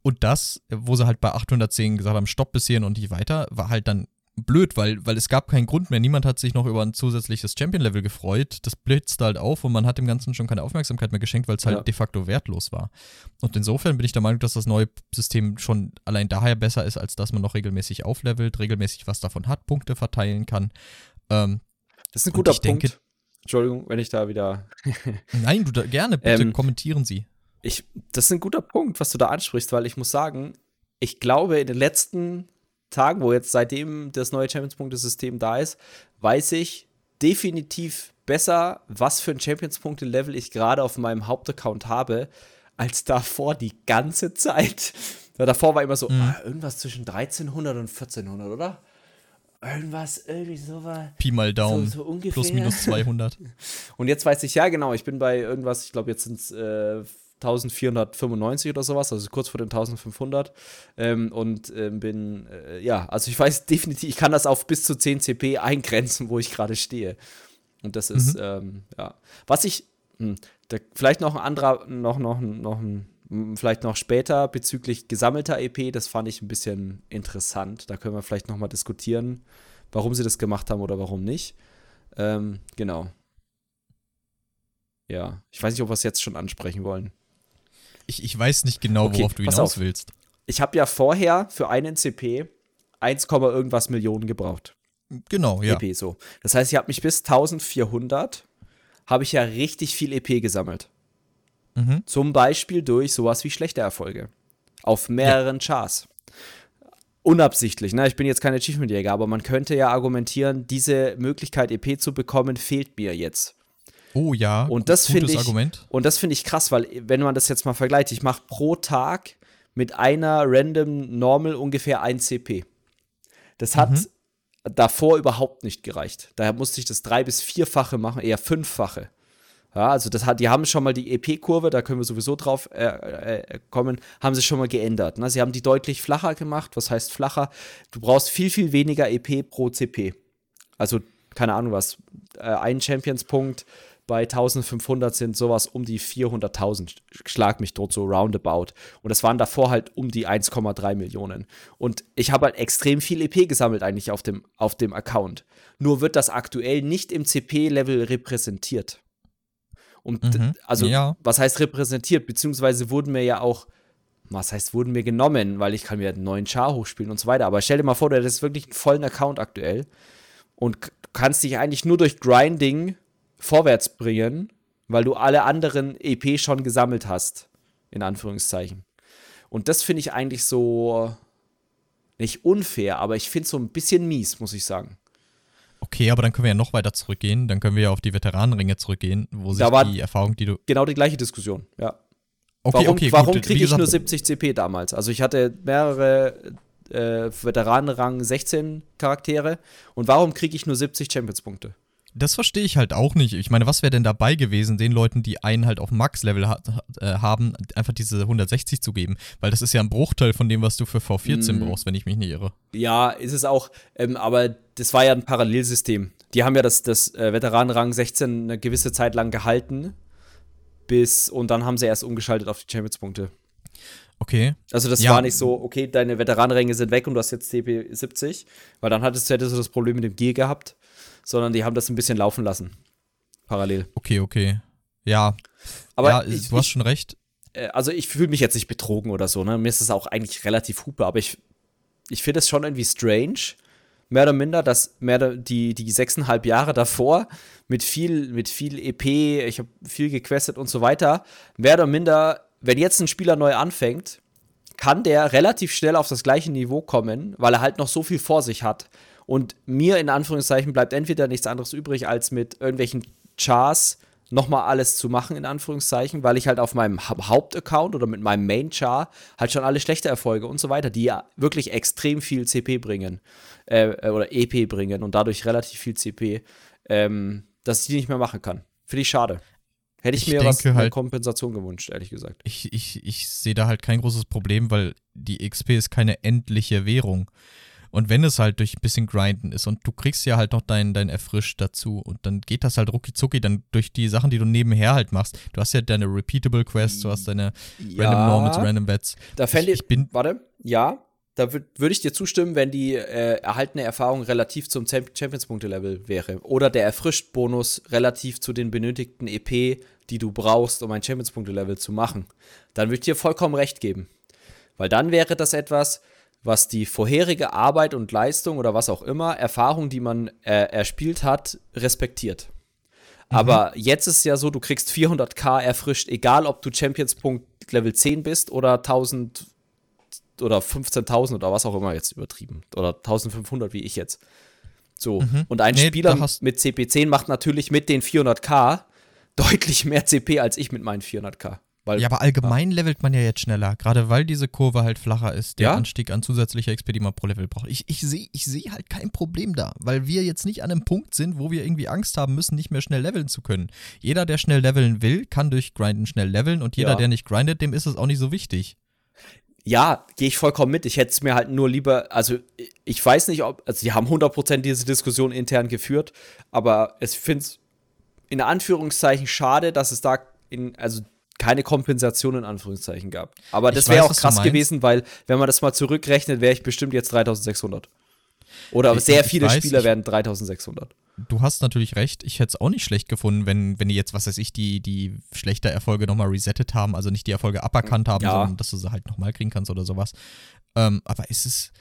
A: Und das, wo sie halt bei 810 gesagt haben, stopp bis hierhin und nicht weiter, war halt dann blöd, weil, weil es gab keinen Grund mehr. Niemand hat sich noch über ein zusätzliches Champion-Level gefreut. Das blitzte halt auf und man hat dem Ganzen schon keine Aufmerksamkeit mehr geschenkt, weil es halt
C: Ja.
A: de facto wertlos war. Und insofern bin ich der Meinung, dass das neue System schon allein daher besser ist, als dass man noch regelmäßig auflevelt, regelmäßig was davon hat, Punkte verteilen kann. Ähm,
C: Das ist ein guter Punkt.
A: denke-
C: Entschuldigung, wenn ich da wieder
A: nein, du da, gerne, bitte
C: Ähm,
A: kommentieren Sie.
C: Ich, das ist ein guter Punkt, was du da ansprichst, weil ich muss sagen, ich glaube, in den letzten Tagen, wo jetzt seitdem das neue Champions-Punkte-System da ist, weiß ich definitiv besser, was für ein Champions-Punkte-Level ich gerade auf meinem Hauptaccount habe, als davor die ganze Zeit. Ja, davor war immer so,
A: Mhm.
C: ah, irgendwas zwischen 1300 und 1400, oder? Irgendwas, irgendwie sowas.
A: Pi mal Daumen.
C: so ungefähr.
A: plus minus 200.
C: Und jetzt weiß ich, ja, genau, ich bin bei irgendwas, ich glaube, jetzt sind es äh, 1495 oder sowas, also kurz vor den 1500. Ähm, und ähm, bin, äh, ja, also ich weiß definitiv, ich kann das auf bis zu 10 CP eingrenzen, wo ich gerade stehe. Und das ist, ähm, ja. Was ich, hm, da, vielleicht noch ein anderer, noch, noch, noch ein, vielleicht noch später bezüglich gesammelter EP, das fand ich ein bisschen interessant. Da können wir vielleicht noch mal diskutieren, warum sie das gemacht haben oder warum nicht. Ähm, genau. Ja, ich weiß nicht, ob wir es jetzt schon ansprechen wollen.
A: Ich, ich weiß nicht genau,
C: Okay,
A: worauf du hinaus
C: auf.
A: willst.
C: Ich habe ja vorher für einen CP 1, irgendwas Millionen gebraucht.
A: Genau, ja.
C: EP so. Das heißt, ich habe mich bis 1400 habe ich ja richtig viel EP gesammelt.
A: Mhm.
C: Zum Beispiel durch sowas wie schlechte Erfolge. Auf mehreren Chars. Unabsichtlich, ne? Ich bin jetzt kein Achievement-Jäger, aber man könnte ja argumentieren, diese Möglichkeit, EP zu bekommen, fehlt mir jetzt.
A: Oh ja,
C: Und das finde ich,
A: Argument.
C: und das finde ich krass, weil wenn man das jetzt mal vergleicht, ich mache pro Tag mit einer random Normal ungefähr ein CP. Das hat
A: Mhm.
C: davor überhaupt nicht gereicht. Daher musste ich das drei- bis vierfache machen, eher fünffache. Ja, also das hat, die haben schon mal die EP-Kurve, da können wir sowieso drauf äh, äh, kommen, haben sie schon mal geändert. Ne? Sie haben die deutlich flacher gemacht. Was heißt flacher? Du brauchst viel, viel weniger EP pro CP. Also, keine Ahnung was, äh, ein Champions-Punkt bei 1500 sind sowas um die 400.000. Schlag mich dort so roundabout. Und das waren davor halt um die 1,3 Millionen. Und ich habe halt extrem viel EP gesammelt eigentlich auf dem, auf dem Account. Nur wird das aktuell nicht im CP-Level repräsentiert. Und
A: Mhm.
C: also,
A: Ja.
C: was heißt repräsentiert? Beziehungsweise wurden mir ja auch, was heißt, wurden mir genommen, weil ich kann mir einen neuen Char hochspielen und so weiter. Aber stell dir mal vor, du hättest wirklich einen vollen Account aktuell und kannst dich eigentlich nur durch Grinding vorwärts bringen, weil du alle anderen EP schon gesammelt hast. In Anführungszeichen. Und das finde ich eigentlich so nicht unfair, aber ich finde es so ein bisschen mies, muss ich sagen.
A: Okay, aber dann können wir ja noch weiter zurückgehen. Dann können wir ja auf die Veteranenringe zurückgehen, wo sich die Erfahrung, die du.
C: Genau die gleiche Diskussion, ja.
A: Okay,
C: warum
A: okay,
C: warum kriege ich nur
A: gesagt,
C: 70 CP damals? Also ich hatte mehrere äh, Veteranenrang 16 Charaktere und warum kriege ich nur 70 Champions-Punkte?
A: Das verstehe ich halt auch nicht. Ich meine, was wäre denn dabei gewesen, den Leuten, die einen halt auf Max-Level ha äh, haben, einfach diese 160 zu geben? Weil das ist ja ein Bruchteil von dem, was du für V14
C: Mm.
A: brauchst, wenn ich mich nicht irre.
C: Ja, ist es auch, ähm, aber das war ja ein Parallelsystem. Die haben ja das, das äh, Veteranenrang 16 eine gewisse Zeit lang gehalten, bis und dann haben sie erst umgeschaltet auf die Champions-Punkte.
A: Okay.
C: Also das
A: Ja.
C: war nicht so, okay, deine Veteranenränge sind weg und du hast jetzt TP 70, weil dann hattest du, hättest du das Problem mit dem G gehabt, sondern die haben das ein bisschen laufen lassen. Parallel.
A: Okay, okay. Ja,
C: Aber
A: ja,
C: ich,
A: du hast
C: ich,
A: schon recht.
C: äh, also ich fühle mich jetzt nicht betrogen oder so, ne? Mir ist das auch eigentlich relativ hupe, aber ich, ich finde es schon irgendwie strange, mehr oder minder, dass mehr oder- die, die sechseinhalb Jahre davor mit viel, mit viel EP, ich habe viel gequestet und so weiter, mehr oder minder, wenn jetzt ein Spieler neu anfängt, kann der relativ schnell auf das gleiche Niveau kommen, weil er halt noch so viel vor sich hat. Und mir in Anführungszeichen bleibt entweder nichts anderes übrig, als mit irgendwelchen Chars nochmal alles zu machen, in Anführungszeichen, weil ich halt auf meinem Ha- Hauptaccount oder mit meinem Main-Char halt schon alle schlechte Erfolge und so weiter, die ja wirklich extrem viel CP bringen äh, oder EP bringen und dadurch relativ viel CP, ähm, dass ich die nicht mehr machen kann. Finde ich schade. Hätte ich,
A: Ich
C: mir was eine
A: halt-
C: Kompensation gewünscht, ehrlich gesagt.
A: Ich, ich, ich sehe da halt kein großes Problem, weil die XP ist keine endliche Währung. Und wenn es halt durch ein bisschen Grinden ist und du kriegst ja halt noch dein, dein Erfrisch dazu und dann geht das halt rucki zucki dann durch die Sachen, die du nebenher halt machst. Du hast ja deine Repeatable Quests, du hast deine Random Normals, Random Bets.
C: Da fände
A: ich, ich bin
C: Warte, ja, da würde würd ich dir zustimmen, wenn die äh, erhaltene Erfahrung relativ zum Champ- Champions-Punkte-Level wäre. Oder der Erfrischt-Bonus relativ zu den benötigten EP, die du brauchst, um ein Champions-Punkte-Level zu machen. Dann würde ich dir vollkommen recht geben. Weil dann wäre das etwas, was die vorherige Arbeit und Leistung oder was auch immer, Erfahrung, die man äh, erspielt hat, respektiert. Aber jetzt ist es ja so, du kriegst 400k erfrischt, egal ob du Champions-Punkt Level 10 bist oder 1000 oder 15.000 oder was auch immer jetzt übertrieben. Oder 1500 wie ich jetzt. So. Und ein
A: Nee,
C: Spieler mit CP10 macht natürlich mit den 400k deutlich mehr CP als ich mit meinen 400k. Weil
A: Ja, aber allgemein levelt man ja jetzt schneller, gerade weil diese Kurve halt flacher ist, der
C: Ja.
A: Anstieg an zusätzlicher XP, die man pro Level braucht. Ich, ich sehe ich seh halt kein Problem da, weil wir jetzt nicht an einem Punkt sind, wo wir irgendwie Angst haben müssen, nicht mehr schnell leveln zu können. Jeder, der schnell leveln will, kann durch Grinden schnell leveln und jeder,
C: Ja.
A: der nicht grindet, dem ist es auch nicht so wichtig.
C: Ja, gehe ich vollkommen mit. Ich hätte es mir halt nur lieber, also ich weiß nicht, ob, also die haben 100% diese Diskussion intern geführt, aber ich finde es in Anführungszeichen schade, dass es da in, also keine Kompensation in Anführungszeichen gab. Aber das wäre auch krass gewesen, weil wenn man das mal zurückrechnet, wäre ich bestimmt jetzt 3600. Oder
A: Ich-
C: sehr viele
A: weiß,
C: Spieler
A: ich-
C: werden 3600.
A: Du hast natürlich recht, ich hätte es auch nicht schlecht gefunden, wenn, wenn die jetzt, was weiß ich, die, die schlechter Erfolge nochmal resettet haben, also nicht die Erfolge aberkannt haben,
C: Ja.
A: sondern dass du sie halt nochmal kriegen kannst oder sowas. Ähm, aber ist es.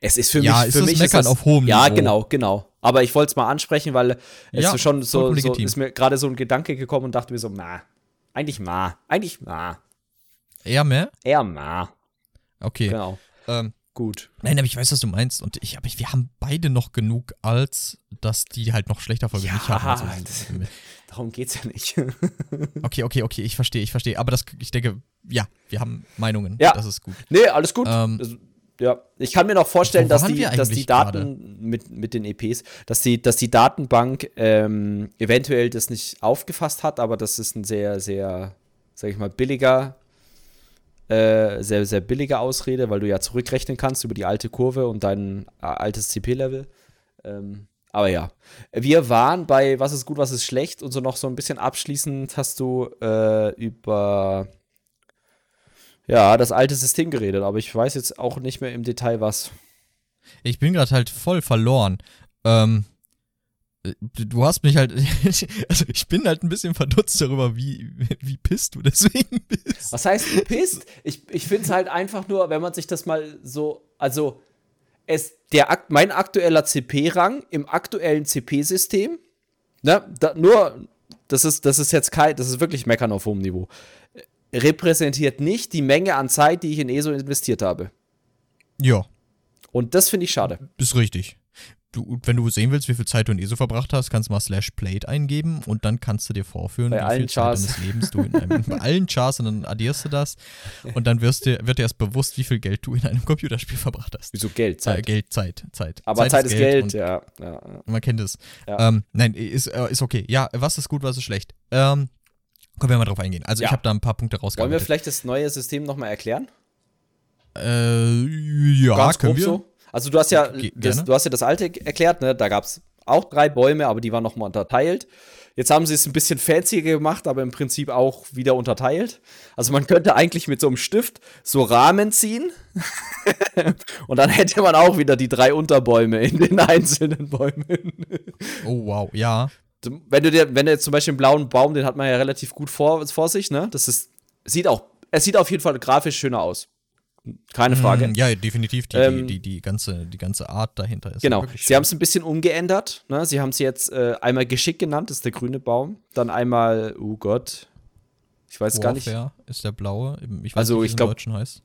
C: Es ist für
A: Ja,
C: mich,
A: es
C: für
A: ist
C: mich
A: Meckern
C: das,
A: auf hohem
C: Ja,
A: Niveau.
C: genau, genau. Aber ich wollte es mal ansprechen, weil es
A: Ja,
C: schon so, so ist mir gerade so ein Gedanke gekommen und dachte mir so, na, eigentlich ma, eigentlich ma,
A: Eher mehr?
C: eher ma.
A: Okay.
C: Genau.
A: Ähm,
C: Gut.
A: Nein, aber ich weiß, was du meinst. Und ich, aber wir haben beide noch genug, als dass die halt noch schlechter Folge
C: Ja,
A: nicht haben. Also,
C: das- Darum geht's ja nicht.
A: okay, okay, okay, ich verstehe, ich verstehe. Aber das, ich denke, ja, wir haben Meinungen.
C: Ja.
A: Das ist gut.
C: nee, alles gut.
A: Ähm,
C: ja, ich kann mir noch vorstellen,
A: Wo
C: dass die, dass die Daten mit, mit den EPs, dass die, dass die Datenbank ähm, eventuell das nicht aufgefasst hat, aber das ist ein sehr, sehr, sag ich mal, billiger, äh, sehr, sehr billige Ausrede, weil du ja zurückrechnen kannst über die alte Kurve und dein äh, altes CP-Level. Ähm, aber ja, wir waren bei Was ist gut, was ist schlecht und so noch so ein bisschen abschließend hast du äh, über ja, das alte System geredet, aber ich weiß jetzt auch nicht mehr im Detail was.
A: Ich bin gerade halt voll verloren. Ähm, äh, du hast mich halt, also ich bin halt ein bisschen verdutzt darüber, wie, wie pisst du deswegen bist.
C: Was heißt du pisst? Ich, ich finde es halt einfach nur, wenn man sich das mal so, also es, der, Akt- mein aktueller CP-Rang im aktuellen CP-System, ne, da, nur, das ist, das ist jetzt kein, das ist wirklich Meckern auf hohem Niveau, repräsentiert nicht die Menge an Zeit, die ich in ESO investiert habe.
A: Ja,
C: Und das finde ich schade.
A: ist richtig. du, wenn du sehen willst, wie viel Zeit du in ESO verbracht hast, kannst du mal slash plate eingeben und dann kannst du dir vorführen,
C: Bei
A: wie viel
C: Chars.
A: Zeit deines Lebens du in einem, bei allen Chars und dann addierst du das und dann wirst dir, wird dir erst bewusst, wie viel Geld du in einem Computerspiel verbracht hast.
C: Wieso Geld?
A: Zeit.
C: Zeit.
A: Äh, Geld, Zeit, Zeit.
C: Aber Zeit, ist Geld,
A: und
C: ja, ja, ja.
A: Man kennt es.
C: Ja.
A: Ähm, nein, ist, äh, ist okay. Ja, was ist gut, was ist schlecht? Ähm, können wir mal drauf eingehen. Also
C: Ja.
A: ich habe da ein paar Punkte
C: Wollen wir
A: rausgearbeitet.
C: vielleicht das neue System nochmal erklären?
A: Äh, ja,
C: Ganz
A: können wir.
C: so. Also du hast ja
A: Ge-
C: das,
A: gerne.
C: du hast ja das alte erklärt, ne? Da gab es auch drei Bäume, aber die waren nochmal unterteilt. Jetzt haben sie es ein bisschen fancier gemacht, aber im Prinzip auch wieder unterteilt. Also man könnte eigentlich mit so einem Stift so Rahmen ziehen und dann hätte man auch wieder die drei Unterbäume in den einzelnen Bäumen.
A: Oh, wow, ja.
C: Wenn du dir, wenn du jetzt zum Beispiel einen blauen Baum, den hat man ja relativ gut vor, vor sich, ne? Das ist, sieht auch, es sieht auf jeden Fall grafisch schöner aus. Keine Frage.
A: Mm, Ja, definitiv. Die,
C: Ähm,
A: die, die, die, ganze, die ganze Art dahinter ist.
C: Genau, sie haben es ein bisschen umgeändert. Ne? Sie haben es jetzt äh, einmal geschickt genannt, das ist der grüne Baum. Dann einmal, oh Gott, ich weiß gar nicht,
A: Warfare ist der blaue. Ich weiß
C: Also,
A: nicht, wie
C: ich
A: es im
C: glaub-
A: Deutschen heißt.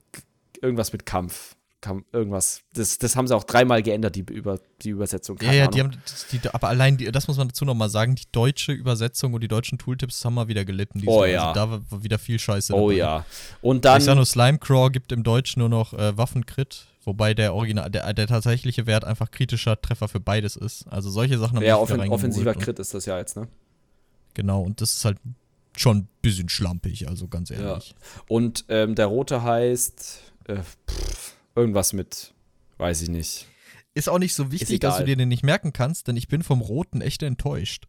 C: irgendwas mit Kampf. Kampf irgendwas. Das, das haben sie auch dreimal geändert, die, über, die Übersetzung.
A: Ja,
C: Keine
A: ja,
C: Ahnung.
A: die haben, die, aber allein, die, das muss man dazu nochmal sagen, die deutsche Übersetzung und die deutschen Tooltips haben mal wieder gelitten.
C: Oh ja.
A: Also da war wieder viel Scheiße
C: oh
A: dabei.
C: ja. Und dann,
A: ich sag nur, Slimecraw gibt im Deutschen nur noch äh, Waffenkrit, wobei der Original, der, der tatsächliche Wert einfach kritischer Treffer für beides ist. Also solche Sachen haben
C: ja, offen, offensiver Crit ist das ja jetzt, ne?
A: Genau, und das ist halt schon ein bisschen schlampig, also ganz
C: Ja.
A: ehrlich.
C: Und ähm, der rote heißt äh, pff, irgendwas mit, weiß ich nicht.
A: Ist auch nicht so wichtig, dass du dir den nicht merken kannst, denn ich bin vom Roten echt enttäuscht.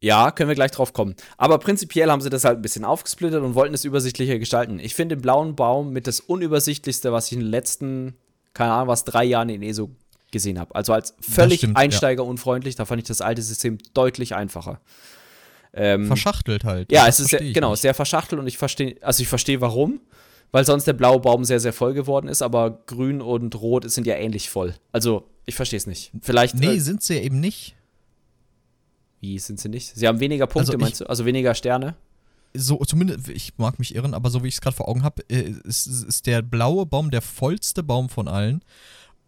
C: Ja, können wir gleich drauf kommen. Aber prinzipiell haben sie das halt ein bisschen aufgesplittert und wollten es übersichtlicher gestalten. Ich finde den blauen Baum mit das unübersichtlichste, was ich in den letzten, keine Ahnung, was, drei Jahren in ESO gesehen habe. Also als völlig
A: stimmt, ja.
C: einsteigerunfreundlich, da fand ich das alte System deutlich einfacher. Ähm,
A: Verschachtelt halt.
C: ja, es ist sehr, genau,
A: nicht.
C: sehr verschachtelt und ich verstehe, also ich verstehe warum, weil sonst der blaue Baum sehr, sehr voll geworden ist, aber grün und rot sind ja ähnlich voll. Also, ich verstehe es nicht. Vielleicht,
A: Nee,
C: äh,
A: sind sie ja eben nicht.
C: wie sind sie nicht? Sie haben weniger Punkte,
A: Also ich-
C: meinst du? Also weniger Sterne?
A: so zumindest, ich mag mich irren, aber so wie ich es gerade vor Augen habe, ist, ist der blaue Baum der vollste Baum von allen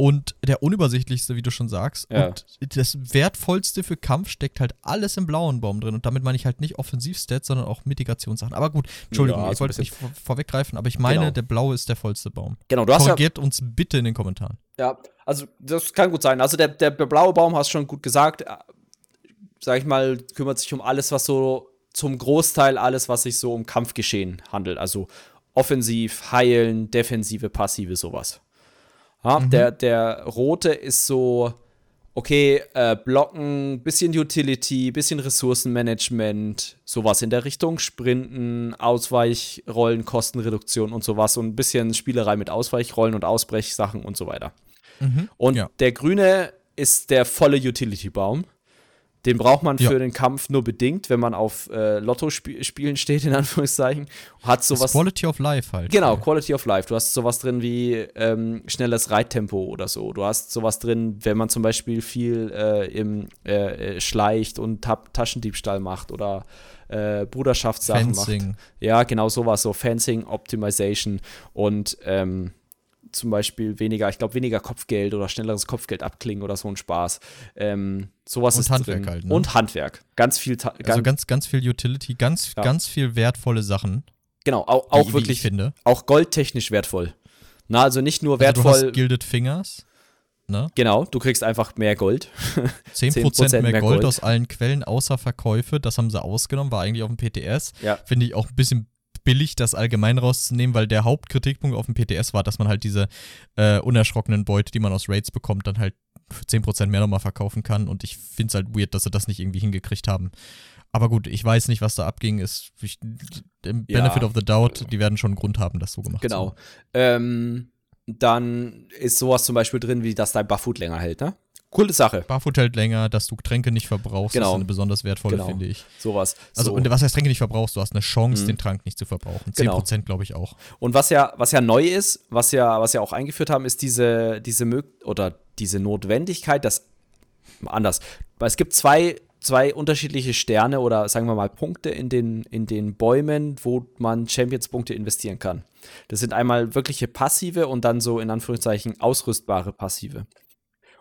A: und der unübersichtlichste, wie du schon sagst.
C: Ja.
A: Und das wertvollste für Kampf steckt halt alles im blauen Baum drin. Und damit meine ich halt nicht Offensivstats, sondern auch Mitigationssachen. Aber gut, Entschuldigung,
C: Ja,
A: ich wollte
C: bisschen.
A: nicht vor vorweggreifen, aber ich meine,
C: Genau.
A: der blaue ist der vollste Baum.
C: Genau, du hast ja,
A: Korrigiert uns bitte in den Kommentaren.
C: Ja, also das kann gut sein. Also der, der blaue Baum, hast schon gut gesagt, äh, sag ich mal, kümmert sich um alles, was so zum Großteil alles, was sich so um Kampfgeschehen handelt. Also offensiv, heilen, defensive, passive, sowas. Ja, der, der rote ist so, okay, äh, blocken, bisschen Utility, bisschen Ressourcenmanagement, sowas in der Richtung, Sprinten, Ausweichrollen, Kostenreduktion und sowas und ein bisschen Spielerei mit Ausweichrollen und Ausbrechsachen und so weiter. Und
A: ja.
C: der grüne ist der volle Utility-Baum. Den braucht man
A: Ja.
C: für den Kampf nur bedingt, wenn man auf äh, Lotto-Spielen steht, in Anführungszeichen. Hat
A: Das
C: sowas.
A: Quality of Life halt.
C: Genau, Quality of Life. Du hast sowas drin wie ähm, schnelles Reittempo oder so. Du hast sowas drin, wenn man zum Beispiel viel äh, im äh, äh, schleicht und Ta Taschendiebstahl macht oder äh, Bruderschaftssachen
A: Fencing.
C: macht. Ja, genau sowas, so Fencing, Optimization und ähm, zum Beispiel weniger, ich glaube, weniger Kopfgeld oder schnelleres Kopfgeld abklingen oder so ein Spaß. Ähm, sowas
A: Und
C: ist
A: Handwerk
C: drin.
A: halt, ne?
C: Und Handwerk. Ganz viel, Ta
A: Also ganz, ganz viel Utility, ganz,
C: Ja.
A: ganz viel wertvolle Sachen.
C: genau, auch, auch wirklich,
A: finde.
C: auch goldtechnisch wertvoll. Na, also nicht nur
A: Also du
C: wertvoll,
A: hast Gilded Fingers. Ne?
C: Genau, du kriegst einfach mehr Gold.
A: 10%,
C: 10%
A: mehr,
C: mehr
A: Gold,
C: Gold.
A: aus allen Quellen außer Verkäufe. Das haben sie ausgenommen, war eigentlich auf dem PTS.
C: Ja.
A: Finde ich auch ein bisschen billig, das allgemein rauszunehmen, weil der Hauptkritikpunkt auf dem PTS war, dass man halt diese äh, unerschrockenen Beute, die man aus Raids bekommt, dann halt für 10% mehr nochmal verkaufen kann. Und ich finde es halt weird, dass sie das nicht irgendwie hingekriegt haben. Aber gut, ich weiß nicht, was da abging. Ist ich, im
C: Ja.
A: Benefit of the Doubt, die werden schon einen Grund haben, das so gemacht zu
C: Genau.
A: haben.
C: Ähm, dann ist sowas zum Beispiel drin, wie dass dein Barfoot länger hält, ne? Coole Sache.
A: Barfoot hält länger, dass du Tränke nicht verbrauchst,
C: Genau.
A: ist eine besonders wertvolle,
C: Genau.
A: finde ich.
C: Sowas.
A: Also,
C: so.
A: und was heißt Tränke nicht verbrauchst? Du hast eine Chance,
C: Mhm.
A: den Trank nicht zu verbrauchen.
C: Genau.
A: 10% glaube ich auch.
C: Und was ja, was ja neu ist, was ja, was ja auch eingeführt haben, ist diese, diese oder diese Notwendigkeit, dass anders. Weil es gibt zwei, zwei unterschiedliche Sterne oder sagen wir mal Punkte in den, in den Bäumen, wo man Champions-Punkte investieren kann. Das sind einmal wirkliche passive und dann so in Anführungszeichen ausrüstbare passive.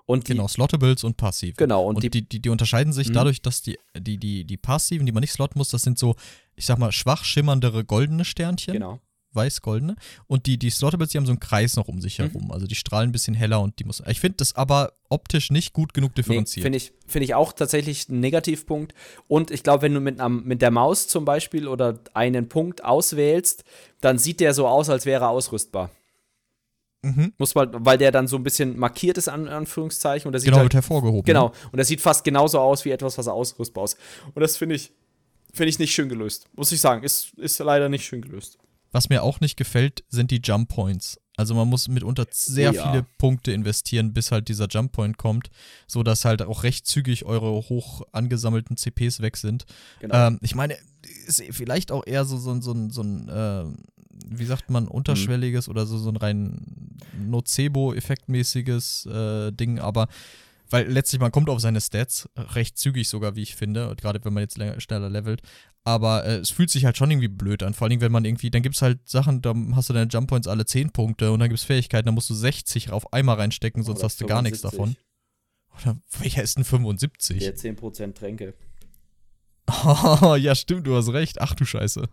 C: Und die,
A: Genau, Slottables und Passiv.
C: Genau, und
A: Und,
C: die-
A: die, die, die unterscheiden sich
C: Mhm.
A: dadurch, dass die, die, die, die Passiven, die man nicht slotten muss, das sind so, ich sag mal, schwach schimmerndere goldene Sternchen.
C: genau.
A: weiß-goldene. Und die, die Slottables, die haben so einen Kreis noch um
C: Mhm.
A: sich herum. Also die strahlen ein bisschen heller und die muss. Ich finde das aber optisch nicht gut genug
C: Nee,
A: differenziert.
C: Finde ich, find ich auch tatsächlich ein Negativpunkt. Und ich glaube, wenn du mit, am- mit der Maus zum Beispiel oder einen Punkt auswählst, dann sieht der so aus, als wäre er ausrüstbar.
A: Mhm.
C: Muss mal, weil der dann so ein bisschen markiert ist, an Anführungszeichen. Und sieht
A: Genau,
C: halt,
A: wird hervorgehoben.
C: genau. Und der sieht fast genauso aus wie etwas, was ausrüstbar ist. Und das finde ich, finde ich nicht schön gelöst. Muss ich sagen. Ist, ist leider nicht schön gelöst.
A: Was mir auch nicht gefällt, sind die Jump Points. Also man muss mitunter sehr
C: ja.
A: viele Punkte investieren, bis halt dieser Jump Point kommt, so dass halt auch recht zügig eure hoch angesammelten CPs weg sind.
C: Genau.
A: Ähm, ich meine, ist vielleicht auch eher so, so, ein- so, ein- so ein, äh, wie sagt man, unterschwelliges oder so, so ein rein Nocebo-Effektmäßiges äh, Ding, aber weil letztlich man kommt auf seine Stats, recht zügig sogar, wie ich finde, gerade wenn man jetzt länger, schneller levelt. Aber äh, es fühlt sich halt schon irgendwie blöd an. Vor allem, wenn man irgendwie, dann gibt es halt Sachen, da hast du deine Jump Points alle 10 Punkte und dann gibt es Fähigkeiten, da musst du 60 auf einmal reinstecken, sonst
C: Oder
A: hast du gar nichts
C: 75.
A: davon. Oder welcher ist denn 75?
C: Der 10% Tränke.
A: Oh, ja, stimmt, du hast recht. Ach du Scheiße.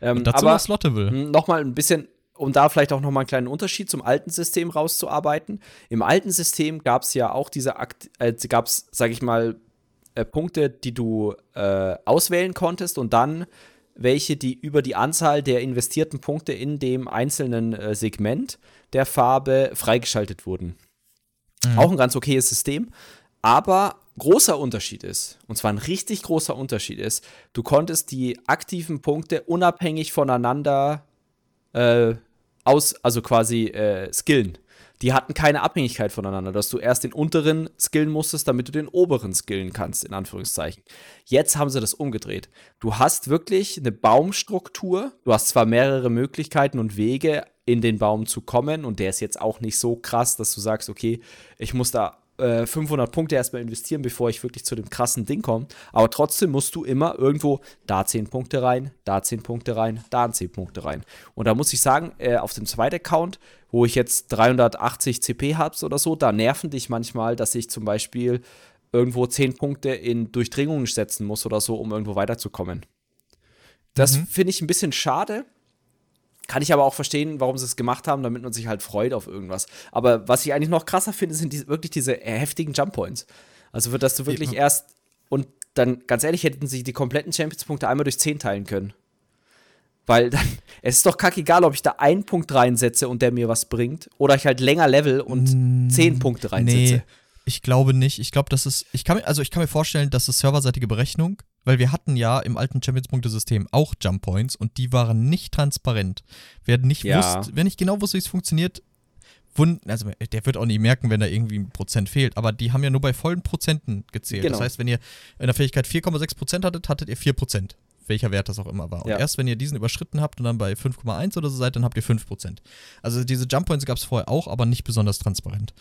C: Ähm,
A: Und dazu
C: aber
A: noch Slottable.
C: nochmal ein bisschen, um da vielleicht auch nochmal einen kleinen Unterschied zum alten System rauszuarbeiten. Im alten System gab es ja auch diese, Akt äh, gab es, sag ich mal, äh, Punkte, die du äh, auswählen konntest und dann welche, die über die Anzahl der investierten Punkte in dem einzelnen äh, Segment der Farbe freigeschaltet wurden.
A: Mhm.
C: Auch ein ganz okayes System. Aber großer Unterschied ist, und zwar ein richtig großer Unterschied ist, du konntest die aktiven Punkte unabhängig voneinander äh, aus, also quasi äh, skillen. Die hatten keine Abhängigkeit voneinander, dass du erst den unteren skillen musstest, damit du den oberen skillen kannst, in Anführungszeichen. Jetzt haben sie das umgedreht. Du hast wirklich eine Baumstruktur. Du hast zwar mehrere Möglichkeiten und Wege, in den Baum zu kommen, und der ist jetzt auch nicht so krass, dass du sagst, okay, ich muss da äh, 500 Punkte erstmal investieren, bevor ich wirklich zu dem krassen Ding komme. Aber trotzdem musst du immer irgendwo da 10 Punkte rein, da 10 Punkte rein, da 10 Punkte rein. Und da muss ich sagen, äh, auf dem zweiten Account, wo ich jetzt 380 CP habe oder so, da nerven dich manchmal, dass ich zum Beispiel irgendwo 10 Punkte in Durchdringung setzen muss oder so, um irgendwo weiterzukommen. Das
A: Mhm.
C: finde ich ein bisschen schade. Kann ich aber auch verstehen, warum sie es gemacht haben, damit man sich halt freut auf irgendwas. Aber was ich eigentlich noch krasser finde, sind die, wirklich diese äh, heftigen Jump Points. Also, für dass du wirklich
A: Eben.
C: erst und dann, ganz ehrlich, hätten sie die kompletten Champions-Punkte einmal durch 10 teilen können. Weil dann, es ist doch kackegal, ob ich da einen Punkt reinsetze und der mir was bringt, oder ich halt länger level und 10 Punkte reinsetze.
A: Nee, ich glaube nicht. Ich glaube, das ist, ich kann mir, also ich kann mir vorstellen, dass es serverseitige Berechnung, weil wir hatten ja im alten Champions-Punkte-System auch Jump Points und die waren nicht transparent. Wer nicht
C: Ja.
A: wusste, wer nicht genau wusste, wie es funktioniert, also der wird auch nicht merken, wenn da irgendwie ein Prozent fehlt, aber die haben ja nur bei vollen Prozenten gezählt.
C: Genau.
A: Das heißt, wenn ihr in der Fähigkeit 4,6 Prozent hattet, hattet ihr 4 Prozent. Welcher Wert das auch immer war. Und
C: Ja.
A: erst wenn ihr diesen überschritten habt und dann bei 5,1 oder so seid, dann habt ihr 5 Prozent. Also diese Jump Points gab es vorher auch, aber nicht besonders transparent.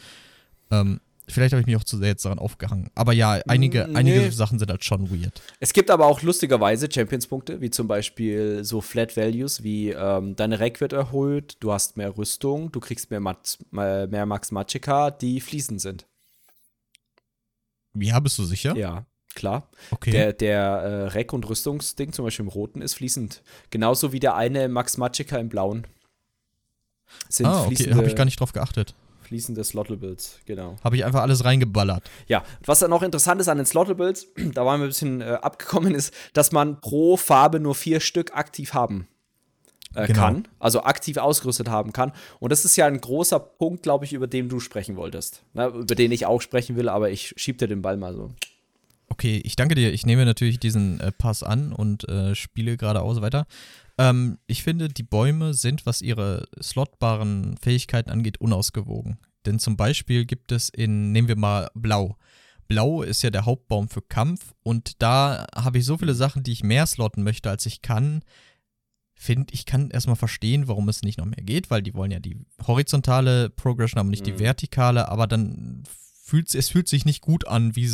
A: Ähm, vielleicht habe ich mich auch zu sehr jetzt daran aufgehangen. Aber ja, einige,
C: Nee.
A: einige Sachen sind halt schon weird.
C: Es gibt aber auch lustigerweise Champions-Punkte, wie zum Beispiel so Flat Values, wie ähm, deine Rack wird erhöht, du hast mehr Rüstung, du kriegst mehr, Mat äh, mehr Max Magicka, die fließend sind.
A: Ja, bist du sicher?
C: Ja, klar.
A: Okay.
C: Der, der äh, Rack- und Rüstungsding, zum Beispiel im Roten, ist fließend. Genauso wie der eine Max Magicka im Blauen. Sind
A: ah, okay, habe ich gar nicht drauf geachtet.
C: Fließende Slottables, genau.
A: Habe ich einfach alles reingeballert.
C: Ja, was dann noch interessant ist an den Slottables, da waren wir ein bisschen äh, abgekommen, ist, dass man pro Farbe nur vier Stück aktiv haben äh,
A: Genau.
C: kann, also aktiv ausgerüstet haben kann. Und das ist ja ein großer Punkt, glaube ich, über den du sprechen wolltest. Na, über den ich auch sprechen will, aber ich schieb dir den Ball mal so.
A: Okay, ich danke dir. Ich nehme natürlich diesen äh, Pass an und äh, spiele geradeaus weiter. Ähm, ich finde, die Bäume sind, was ihre slotbaren Fähigkeiten angeht, unausgewogen. Denn zum Beispiel gibt es in, nehmen wir mal Blau. Blau ist ja der Hauptbaum für Kampf und da habe ich so viele Sachen, die ich mehr slotten möchte, als ich kann. Finde, ich kann erstmal verstehen, warum es nicht noch mehr geht, weil die wollen ja die horizontale Progression haben, nicht die
C: Mhm.
A: vertikale, aber dann fühlt es fühlt sich nicht gut an, wie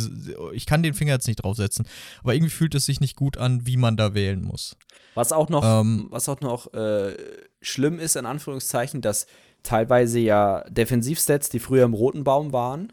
A: ich kann den Finger jetzt nicht draufsetzen, aber irgendwie fühlt es sich nicht gut an, wie man da wählen muss.
C: Was auch noch,
A: Ähm.
C: was auch noch äh, schlimm ist, in Anführungszeichen, dass teilweise ja Defensivstats, die früher im roten Baum waren,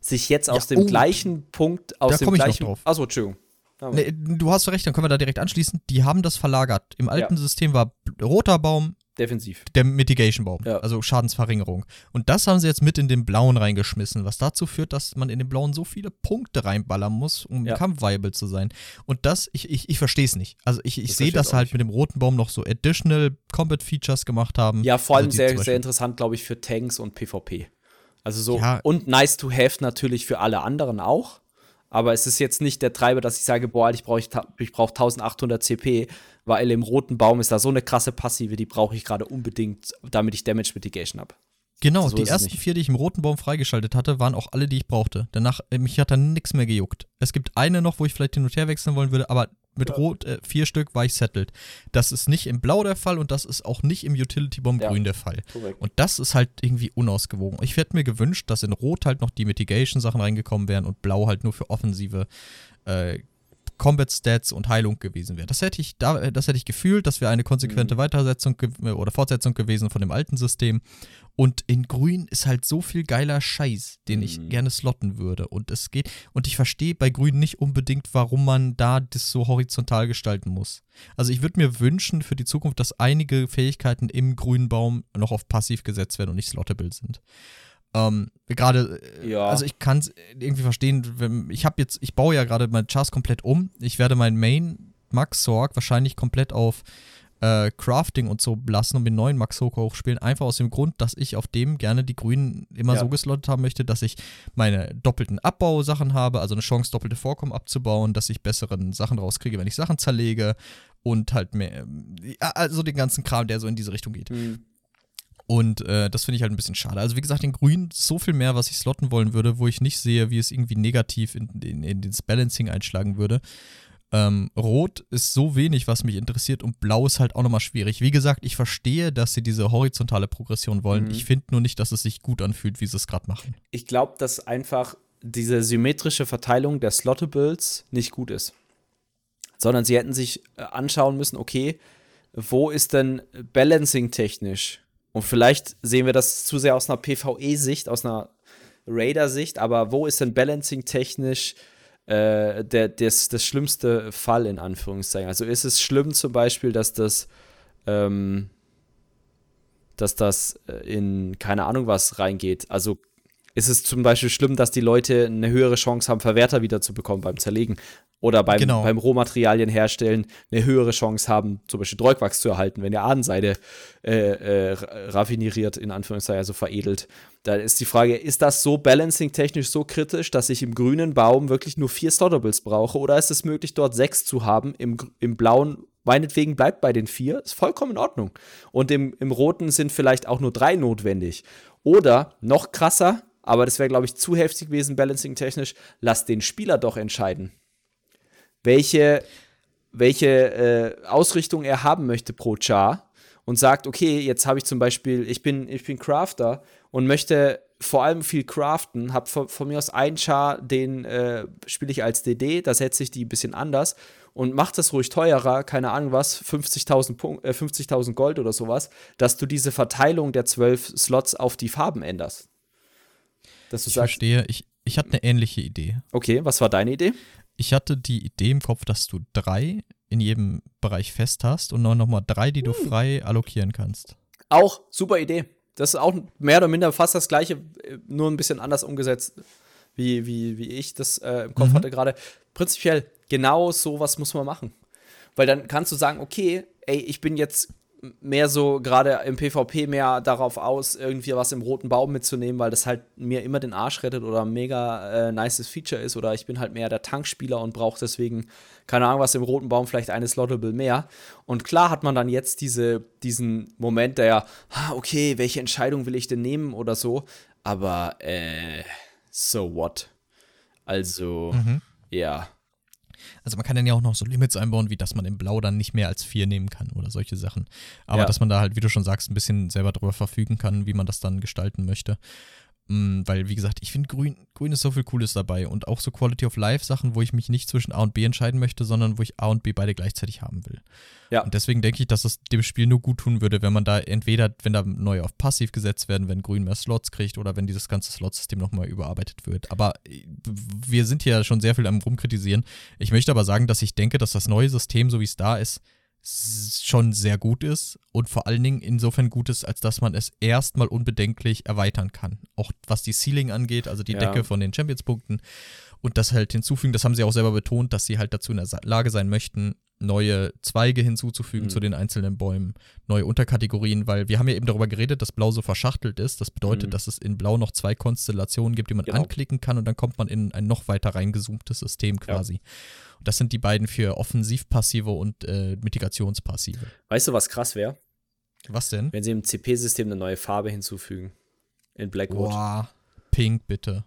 C: sich jetzt aus
A: Ja,
C: dem
A: oh,
C: gleichen Punkt, aus
A: da
C: dem
A: komm ich noch
C: gleichen.
A: drauf.
C: Achso, Entschuldigung. Ja,
A: Nee, du hast recht, dann können wir da direkt anschließen. Die haben das verlagert. Im alten System war roter Baum
C: Defensiv.
A: der Mitigation-Baum,
C: Ja.
A: also Schadensverringerung. Und das haben sie jetzt mit in den blauen reingeschmissen, was dazu führt, dass man in den blauen so viele Punkte reinballern muss, um
C: Ja.
A: im Kampf viable zu sein. Und das, ich, ich, ich verstehe es nicht. Also ich, ich sehe, dass halt
C: nicht.
A: mit dem roten Baum noch so additional Combat-Features gemacht haben.
C: Ja, vor allem
A: Also
C: sehr, sehr interessant, glaube ich, für Tanks und PvP. Also so.
A: Ja.
C: Und nice to have natürlich für alle anderen auch. Aber es ist jetzt nicht der Treiber, dass ich sage, boah, ich brauche ich brauch 1800 CP, weil im roten Baum ist da so eine krasse Passive, die brauche ich gerade unbedingt, damit ich Damage Mitigation habe.
A: Genau,
C: So
A: die ersten vier, die ich im roten Baum freigeschaltet hatte, waren auch alle, die ich brauchte. Danach, äh, mich hat dann nichts mehr gejuckt. Es gibt eine noch, wo ich vielleicht hin und her wechseln wollen würde, aber mit Rot äh, vier Stück war ich settled. Das ist nicht im Blau der Fall und das ist auch nicht im Utility Bomb
C: Ja.
A: Grün der Fall.
C: Korrekt.
A: Und das ist halt irgendwie unausgewogen. Ich hätte mir gewünscht, dass in Rot halt noch die Mitigation-Sachen reingekommen wären und Blau halt nur für offensive äh, Combat Stats und Heilung gewesen wäre. Das hätte ich, da, das hätte ich gefühlt, das wäre eine konsequente
C: Mhm.
A: Weitersetzung ge- oder Fortsetzung gewesen von dem alten System. Und in Grün ist halt so viel geiler Scheiß, den ich
C: Mhm.
A: gerne slotten würde. Und es geht, und ich verstehe bei Grün nicht unbedingt, warum man da das so horizontal gestalten muss. Also ich würde mir wünschen für die Zukunft, dass einige Fähigkeiten im grünen Baum noch auf passiv gesetzt werden und nicht slottable sind. Ähm, gerade, äh,
C: Ja.
A: also ich kann es irgendwie verstehen, wenn, ich habe jetzt, ich baue ja gerade mein Chars komplett um. Ich werde mein Main Max Sorg wahrscheinlich komplett auf äh, Crafting und so lassen und den neuen Max Sorg hochspielen. Einfach aus dem Grund, dass ich auf dem gerne die Grünen immer
C: Ja.
A: so geslottet haben möchte, dass ich meine doppelten Abbausachen habe, also eine Chance, doppelte Vorkommen abzubauen, dass ich besseren Sachen rauskriege, wenn ich Sachen zerlege und halt mehr, ja, also den ganzen Kram, der so in diese Richtung geht.
C: Mhm.
A: Und äh, das finde ich halt ein bisschen schade. Also wie gesagt, in Grün so viel mehr, was ich slotten wollen würde, wo ich nicht sehe, wie es irgendwie negativ in, in, in das Balancing einschlagen würde. Ähm, Rot ist so wenig, was mich interessiert und Blau ist halt auch nochmal schwierig. Wie gesagt, ich verstehe, dass sie diese horizontale Progression wollen.
C: Mhm.
A: Ich finde nur nicht, dass es sich gut anfühlt, wie sie es gerade machen.
C: Ich glaube, dass einfach diese symmetrische Verteilung der Slottables nicht gut ist. Sondern sie hätten sich äh, anschauen müssen, okay, wo ist denn Balancing-technisch? Und vielleicht sehen wir das zu sehr aus einer PvE-Sicht, aus einer Raider-Sicht, aber wo ist denn Balancing-technisch äh, der, das, das schlimmste Fall in Anführungszeichen? Also ist es schlimm zum Beispiel, dass das ähm, dass das äh, in keine Ahnung was reingeht. Also ist es zum Beispiel schlimm, dass die Leute eine höhere Chance haben, Verwerter wiederzubekommen beim Zerlegen. Oder beim,
A: Genau.
C: beim Rohmaterialien herstellen eine höhere Chance haben, zum Beispiel Dreugwachs zu erhalten, wenn ihr Ahnenseide äh, äh, raffineriert, in Anführungszeichen, also veredelt. Da ist die Frage, ist das so balancing-technisch so kritisch, dass ich im grünen Baum wirklich nur vier Slottables brauche? Oder ist es möglich, dort sechs zu haben? Im, im blauen, meinetwegen bleibt bei den vier, ist vollkommen in Ordnung. Und im, im roten sind vielleicht auch nur drei notwendig. Oder noch krasser, aber das wäre, glaube ich, zu heftig gewesen, balancing-technisch, lass den Spieler doch entscheiden, welche, welche äh, Ausrichtung er haben möchte pro Char und sagt, okay, jetzt habe ich zum Beispiel, ich bin, ich bin Crafter und möchte vor allem viel craften, habe von, von mir aus einen Char, den äh, spiele ich als DD, da setze ich die ein bisschen anders und mach das ruhig teurer, keine Ahnung was, 50.000 Punk- äh, 50.000 Gold oder sowas, dass du diese Verteilung der zwölf Slots auf die Farben änderst. Dass du
A: Ich
C: sagst,
A: verstehe, ich, ich hatte eine ähnliche Idee.
C: okay, was war deine Idee?
A: Ich hatte die Idee im Kopf, dass du drei in jedem Bereich fest hast und dann nochmal drei, die du frei allokieren kannst.
C: Auch super Idee. Das ist auch mehr oder minder fast das gleiche, äh, nur ein bisschen anders umgesetzt, wie, wie, wie ich das äh, im Kopf
A: Mhm.
C: hatte gerade. Prinzipiell, genau sowas muss man machen. Weil dann kannst du sagen, okay, ey, ich bin jetzt mehr so gerade im PvP mehr darauf aus, irgendwie was im roten Baum mitzunehmen, weil das halt mir immer den Arsch rettet oder ein mega äh, nices Feature ist oder ich bin halt mehr der Tankspieler und brauche deswegen, keine Ahnung, was im roten Baum vielleicht eine Slottable mehr. Und klar hat man dann jetzt diese, diesen Moment, der ja, ah, okay, welche Entscheidung will ich denn nehmen oder so, aber äh, so what? Also,
A: Mhm.
C: ja.
A: Also man kann dann ja auch noch so Limits einbauen, wie dass man im Blau dann nicht mehr als vier nehmen kann oder solche Sachen. Aber
C: Ja.
A: dass man da halt, wie du schon sagst, ein bisschen selber drüber verfügen kann, wie man das dann gestalten möchte. Mm, weil, wie gesagt, ich finde grün, grün ist so viel Cooles dabei und auch so Quality of Life Sachen, wo ich mich nicht zwischen A und B entscheiden möchte, sondern wo ich A und B beide gleichzeitig haben will.
C: Ja.
A: Und deswegen denke ich, dass es dem Spiel nur gut tun würde, wenn man da entweder, wenn da neu auf passiv gesetzt werden, wenn grün mehr Slots kriegt oder wenn dieses ganze Slotsystem nochmal überarbeitet wird. Aber äh, wir sind hier schon sehr viel am rumkritisieren. Ich möchte aber sagen, dass ich denke, dass das neue System, so wie es da ist, schon sehr gut ist und vor allen Dingen insofern gut ist, als dass man es erstmal unbedenklich erweitern kann. Auch was die Ceiling angeht, also die
C: Ja.
A: Decke von den Champions-Punkten und das halt hinzufügen, das haben sie auch selber betont, dass sie halt dazu in der Lage sein möchten, neue Zweige hinzuzufügen
C: Mhm.
A: zu den einzelnen Bäumen, neue Unterkategorien, weil wir haben ja eben darüber geredet, dass Blau so verschachtelt ist. Das bedeutet,
C: Mhm.
A: dass es in Blau noch zwei Konstellationen gibt, die man
C: Genau.
A: anklicken kann und dann kommt man in ein noch weiter reingezoomtes System quasi. Und das sind die beiden für Offensivpassive und äh, Mitigationspassive.
C: Weißt du, was krass wäre?
A: Was denn?
C: Wenn sie im CP-System eine neue Farbe hinzufügen. In Blackwood.
A: Boah, Pink bitte.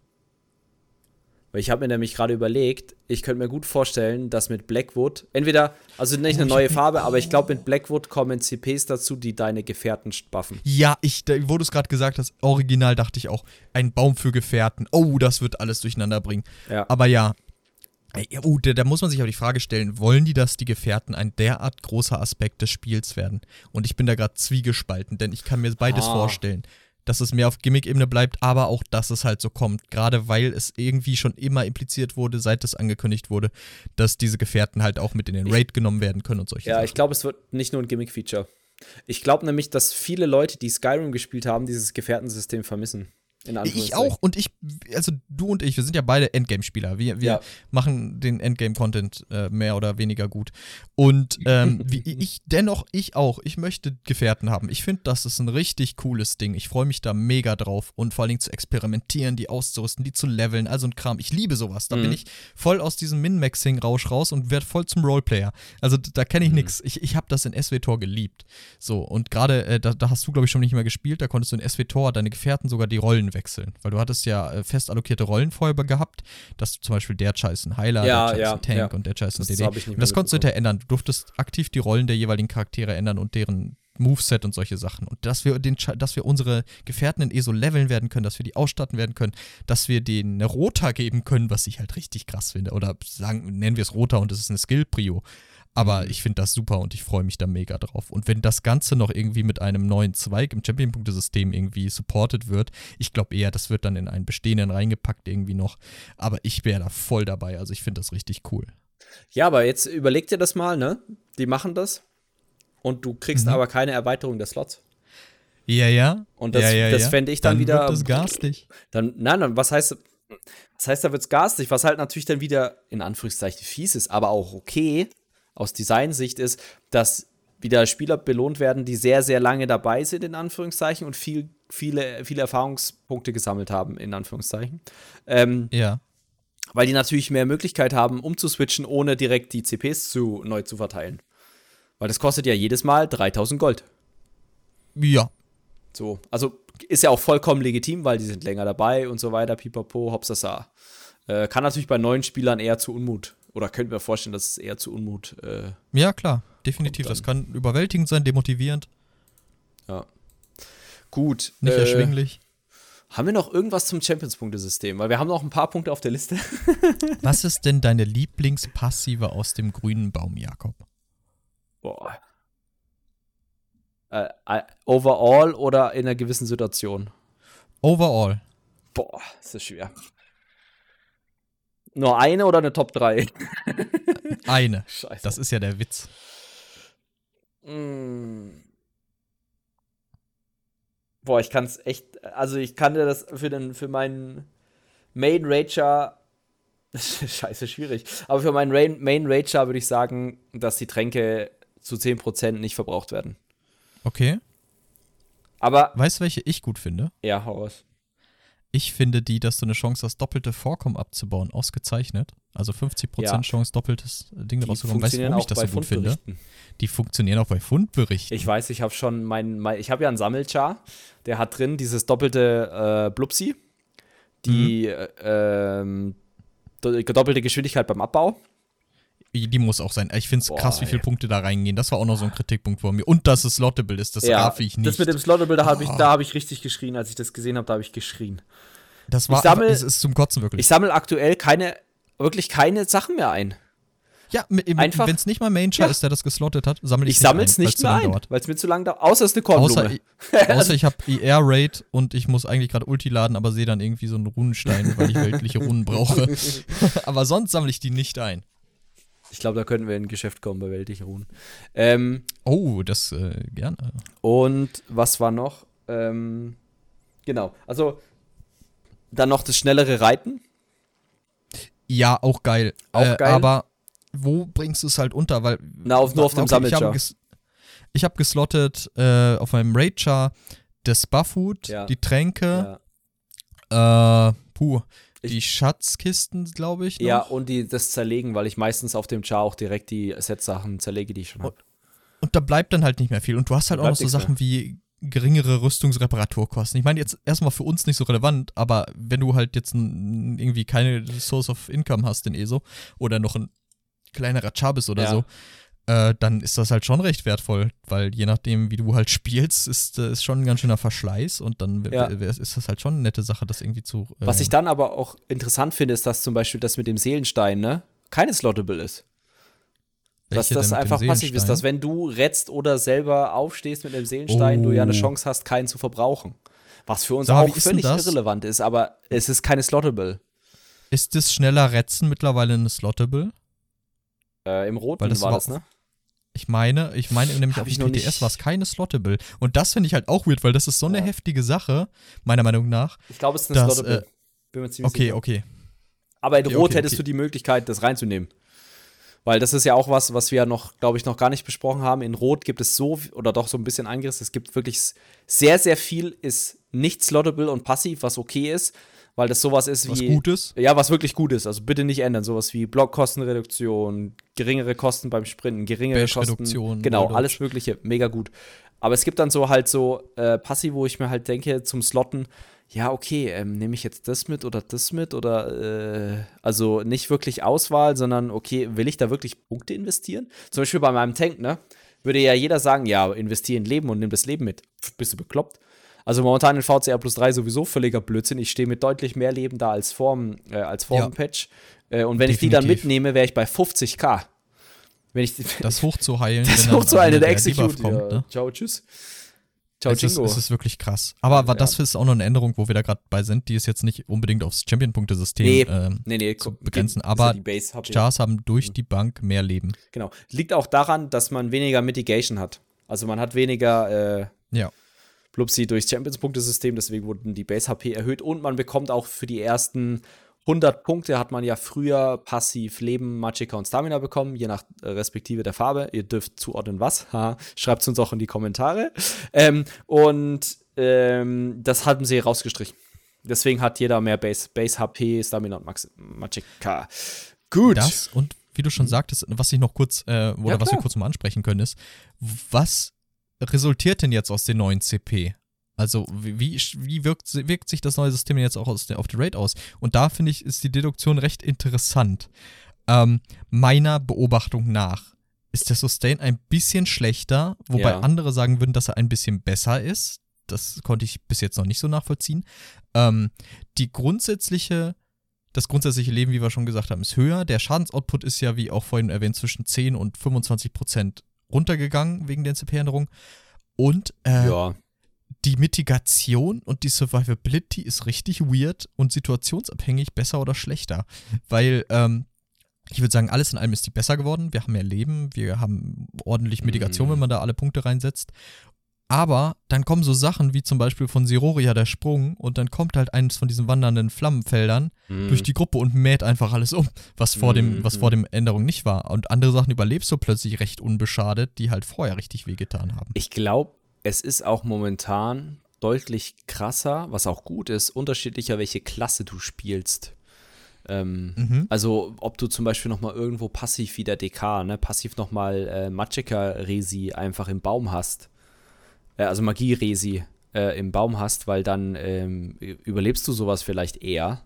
C: Weil ich habe mir nämlich gerade überlegt, ich könnte mir gut vorstellen, dass mit Blackwood, entweder, also nicht eine neue Farbe, aber ich glaube, mit Blackwood kommen CPs dazu, die deine Gefährten buffen.
A: Ja, ich, da, wo du es gerade gesagt hast, original dachte ich auch, ein Baum für Gefährten. Oh, das wird alles durcheinander bringen.
C: Ja.
A: Aber ja. Oh, da, da muss man sich aber die Frage stellen, wollen die, dass die Gefährten ein derart großer Aspekt des Spiels werden? Und ich bin da gerade zwiegespalten, denn ich kann mir beides
C: Ah.
A: vorstellen. Dass es mehr auf Gimmick-Ebene bleibt, aber auch, dass es halt so kommt. Gerade weil es irgendwie schon immer impliziert wurde, seit es angekündigt wurde, dass diese Gefährten halt auch mit in den
C: Ich-
A: Raid genommen werden können und solche
C: Ja,
A: Sachen.
C: ich glaube, es wird nicht nur ein Gimmick-Feature. Ich glaube nämlich, dass viele Leute, die Skyrim gespielt haben, dieses Gefährtensystem vermissen.
A: Ich auch und ich, also du und ich, wir sind ja beide Endgame-Spieler. Wir, wir
C: Ja.
A: machen den Endgame-Content äh, mehr oder weniger gut. Und ähm, wie ich, dennoch, ich auch, ich möchte Gefährten haben. Ich finde, das ist ein richtig cooles Ding. Ich freue mich da mega drauf und vor allen Dingen zu experimentieren, die auszurüsten, die zu leveln, also ein Kram. Ich liebe sowas. Da
C: Mhm.
A: bin ich voll aus diesem Min-Maxing-Rausch raus und werde voll zum Roleplayer. Also da kenne ich
C: Mhm.
A: nix. Ich, ich habe das in SWTOR geliebt. So, und gerade, äh, da, da hast du, glaube ich, schon nicht mehr gespielt, da konntest du in SWTOR deine Gefährten sogar die Rollen wechseln. Weil du hattest ja äh, fest allokierte Rollen vorher gehabt, dass du zum Beispiel der Scheiß ein Heiler,
C: Ja,
A: der Scheiß
C: ja,
A: ein Tank
C: ja.
A: und der Scheiß ein
C: Das
A: DD. Und das konntest du hinterher ändern. Du durftest aktiv die Rollen der jeweiligen Charaktere ändern und deren Moveset und solche Sachen. Und dass wir, den, dass wir unsere Gefährten in ESO leveln werden können, dass wir die ausstatten werden können, dass wir denen eine Rota geben können, was ich halt richtig krass finde. Oder sagen, nennen wir es Rota und es ist eine Skill-Prio. Aber ich finde das super und ich freue mich da mega drauf. Und wenn das Ganze noch irgendwie mit einem neuen Zweig im Champion-Punkte-System irgendwie supported wird, ich glaube eher, das wird dann in einen bestehenden reingepackt irgendwie noch. Aber ich wäre da voll dabei. Also ich finde das richtig cool.
C: Ja, aber jetzt überleg dir das mal, ne? Die machen das und du kriegst
A: Mhm.
C: aber keine Erweiterung der Slots.
A: Ja, ja.
C: Und das-
A: ja, ja,
C: das
A: ja.
C: fänd ich dann wieder-
A: Wird das garstig.
C: Dann, nein, dann, was heißt, was heißt, da wird's garstig? Was halt natürlich dann wieder in Anführungszeichen fies ist, aber auch okay aus Designsicht ist, dass wieder Spieler belohnt werden, die sehr, sehr lange dabei sind, in Anführungszeichen, und viel, viele, viele Erfahrungspunkte gesammelt haben, in Anführungszeichen. Ähm,
A: Ja.
C: weil die natürlich mehr Möglichkeit haben, umzuswitchen, ohne direkt die CPs zu, neu zu verteilen. Weil das kostet ja jedes Mal 3000 Gold.
A: Ja.
C: So, also ist ja auch vollkommen legitim, weil die sind länger dabei und so weiter, pipapo, hopsasa. Äh, kann natürlich bei neuen Spielern eher zu Unmut, oder könnte mir vorstellen, dass es eher zu Unmut, äh,
A: Ja, klar. Definitiv. Das kann überwältigend sein, demotivierend,
C: ja. Gut.
A: nicht
C: äh,
A: erschwinglich.
C: Haben wir noch irgendwas zum Champions-Punkte-System? Weil wir haben noch ein paar Punkte auf der Liste.
A: Was ist denn deine Lieblingspassive aus dem grünen Baum, Jakob?
C: Boah. Äh, äh, overall oder in einer gewissen Situation?
A: Overall.
C: Boah, das ist schwer. Nur eine oder eine Top 3?
A: Eine.
C: Scheiße.
A: Das ist ja der Witz.
C: Mm. Boah, ich kann es echt, also ich kann dir das für den, für meinen Main Rager, scheiße schwierig, aber für meinen Rain, Main Rager würde ich sagen, dass die Tränke zu 10% nicht verbraucht werden.
A: Okay.
C: Aber,
A: Weißt du, welche ich gut finde?
C: ja, hau raus.
A: Ich finde die, dass du eine Chance hast, doppelte Vorkommen abzubauen, ausgezeichnet. Also 50%
C: Ja.
A: Chance, doppeltes Ding daraus zu bekommen. Weißt du, warum ich das so gut finde? Die funktionieren auch bei Fundberichten.
C: Ich weiß, ich habe schon mein, mein ich habe ja einen Sammelchar, der hat drin dieses doppelte äh, Blupsi, die
A: Mhm.
C: äh, ähm, do- doppelte Geschwindigkeit beim Abbau.
A: Die muss auch sein. Ich finde es krass, wie viele. Punkte da reingehen. Das war auch noch so ein Kritikpunkt von mir. Und dass es Slottable ist, das raff ich nicht.
C: Das mit dem Slottable, da habe ich, da hab ich richtig geschrien, als ich das gesehen habe, da habe ich geschrien.
A: Das war
C: Ich sammel-
A: es ist zum Kotzen wirklich.
C: Ich sammle aktuell keine, wirklich keine Sachen mehr ein.
A: ja,
C: einfach-
A: wenn es nicht mal Mainchar
C: Ja.
A: ist, der das geslottet hat, sammle ich
C: Ich sammle es nicht mehr ein, weil es mir zu lang dauert. Außer es ist eine Kornblume.
A: Außer, außer ich habe IR-Raid und ich muss eigentlich gerade Ulti laden, aber sehe dann irgendwie so einen Runenstein, weil ich weltliche Runen brauche. aber sonst sammle ich die nicht ein.
C: Ich glaube, da könnten wir in ein Geschäft kommen bei weltlichen Ruhen. Ähm,
A: Oh, das äh, gerne.
C: und was war noch? Ähm, genau, also dann noch das schnellere Reiten.
A: Ja, auch geil.
C: Auch
A: äh,
C: geil.
A: Aber wo bringst du es halt unter? Weil,
C: Na, auf- nur auf dem
A: ich habe
C: Sammelchar.
A: ich hab geslottet äh, auf meinem Raid-Char das Bufffood,
C: Ja.
A: die Tränke, äh, puh,
C: Ich-
A: die Schatzkisten, glaube ich. Noch.
C: Ja, und die, das Zerlegen, weil ich meistens auf dem Char auch direkt die Set-Sachen zerlege, die ich schon habe.
A: Und da bleibt dann halt nicht mehr viel. Und du hast halt
C: Da
A: auch noch so Sachen wie geringere Rüstungsreparaturkosten. Ich meine, jetzt erstmal für uns nicht so relevant, aber wenn du halt jetzt n- irgendwie keine Source of Income hast in ESO oder noch ein kleinerer Char bist oder
C: Ja.
A: so, äh, dann ist das halt schon recht wertvoll, weil je nachdem, wie du halt spielst, ist, äh, ist schon ein ganz schöner Verschleiß und dann
C: Ja.
A: ist das halt schon eine nette Sache, das irgendwie zu. Äh,
C: Was ich dann aber auch interessant finde, ist, dass zum Beispiel das mit dem Seelenstein, ne, keine Slottable ist. Dass das einfach passiv ist, dass wenn du retzt oder selber aufstehst mit dem Seelenstein, du ja eine
A: Oh.
C: Chance hast, keinen zu verbrauchen. Was für uns
A: Sag
C: auch völlig
A: das?
C: irrelevant ist, aber es ist keine Slottable.
A: Ist das schneller Retzen mittlerweile eine Slottable?
C: Äh, Im Roten
A: Weil das
C: war
A: war
C: das, ne?
A: Ich meine, ich meine nämlich
C: Hab
A: auf dem
C: nicht-
A: war es keine Slottable. Und das finde ich halt auch weird, weil das ist so eine
C: Ja.
A: heftige Sache, meiner Meinung nach.
C: Ich glaube, es ist eine
A: Das,
C: Slottable.
A: äh,
C: Bin mir ziemlich
A: Okay,
C: sicher.
A: okay.
C: Aber in
A: Okay,
C: Rot
A: okay,
C: hättest
A: okay.
C: du die Möglichkeit, das reinzunehmen. Weil das ist ja auch was, was wir ja noch, glaube ich, noch gar nicht besprochen haben. In Rot gibt es so, oder doch so ein bisschen angerissen, es gibt wirklich sehr, sehr viel ist nicht slottable und passiv, was okay ist, weil das sowas ist
A: Was
C: wie.
A: gut ist.
C: Ja, was wirklich gut ist. Also bitte nicht ändern. Sowas wie Blockkostenreduktion, geringere Kosten beim Sprinten, geringere Kosten. Genau, alles Mögliche. Mega gut. Aber es gibt dann so halt so äh, Passiv, wo ich mir halt denke, zum Slotten, ja, okay, ähm, nehme ich jetzt das mit oder das mit oder äh, also nicht wirklich Auswahl, sondern okay, will ich da wirklich Punkte investieren? Zum Beispiel bei meinem Tank, ne? Würde ja jeder sagen, ja, investiere in Leben und nimm das Leben mit. Pff, Bist du bekloppt? Also momentan in VCR plus 3 sowieso völliger Blödsinn. Ich stehe mit deutlich mehr Leben da als vorm, äh, als vorm
A: Ja.
C: Patch. Äh, und wenn ich die dann
A: Definitiv.
C: mitnehme, wäre ich bei 50k. Wenn ich
A: Das hochzuheilen,
C: das hochzuhalten,
A: wieder
C: der Execute.
A: kommt,
C: ja.
A: ne?
C: Ciao, tschüss. Ciao,
A: Es ist, es ist wirklich krass. Aber wa- das ist auch noch eine Änderung, wo wir da gerade bei sind, die ist jetzt nicht unbedingt aufs Champion-Punktesystem
C: Nee,
A: ähm,
C: nee, nee,
A: zu begrenzen.
C: ja
A: Aber
C: HP.
A: Stars haben durch die Bank mehr Leben.
C: Genau. Liegt auch daran, dass man weniger Mitigation hat. Also man hat weniger äh,
A: Ja.
C: Blupsi durchs Champions-Punktesystem, deswegen wurden die Base-HP erhöht und man bekommt auch für die ersten 100 Punkte hat man ja früher passiv Leben, Magicka und Stamina bekommen, je nach äh, respektive der Farbe. Ihr dürft zuordnen, was. Schreibt es uns auch in die Kommentare. Ähm, und ähm, das haben sie rausgestrichen. Deswegen hat jeder mehr Base, Base HP, Stamina und Max Magicka. Gut.
A: Das und wie du schon sagtest, was ich noch kurz, äh, oder.
C: Ja,
A: was wir kurz mal ansprechen können, ist, was resultiert denn jetzt aus den neuen CP? Also, wie, wie, wirkt, wirkt sich das neue System jetzt auch aus der, auf die Raid aus? Und da finde ich, ist die Deduktion recht interessant. Ähm, meiner Beobachtung nach ist der Sustain ein bisschen schlechter, wobei
C: Ja.
A: andere sagen würden, dass er ein bisschen besser ist. Das konnte ich bis jetzt noch nicht so nachvollziehen. Ähm, die grundsätzliche das grundsätzliche Leben, wie wir schon gesagt haben, ist höher. Der Schadensoutput ist ja, wie auch vorhin erwähnt, zwischen 10 und 25 Prozent runtergegangen wegen der NCP-Änderung. Und äh,
C: ja.
A: die Mitigation und die Survivability ist richtig weird und situationsabhängig besser oder schlechter. Weil, ähm, ich würde sagen, alles in allem ist die besser geworden. Wir haben mehr Leben, wir haben ordentlich Mitigation,
C: Mhm.
A: wenn man da alle Punkte reinsetzt. Aber dann kommen so Sachen wie zum Beispiel von Siroria der Sprung und dann kommt halt eines von diesen wandernden Flammenfeldern
C: Mhm.
A: durch die Gruppe und mäht einfach alles um, was vor dem,
C: Mhm.
A: was vor dem Änderung nicht war. Und andere Sachen überlebst du plötzlich recht unbeschadet, die halt vorher richtig wehgetan haben.
C: Ich glaube, es ist auch momentan deutlich krasser, was auch gut ist, unterschiedlicher, welche Klasse du spielst. Ähm,
A: Mhm.
C: Also, ob du zum Beispiel nochmal irgendwo passiv wie der DK, ne, passiv nochmal äh, Magicka-Resi einfach im Baum hast. Äh, also Magie-Resi äh, im Baum hast, weil dann ähm, überlebst du sowas vielleicht eher.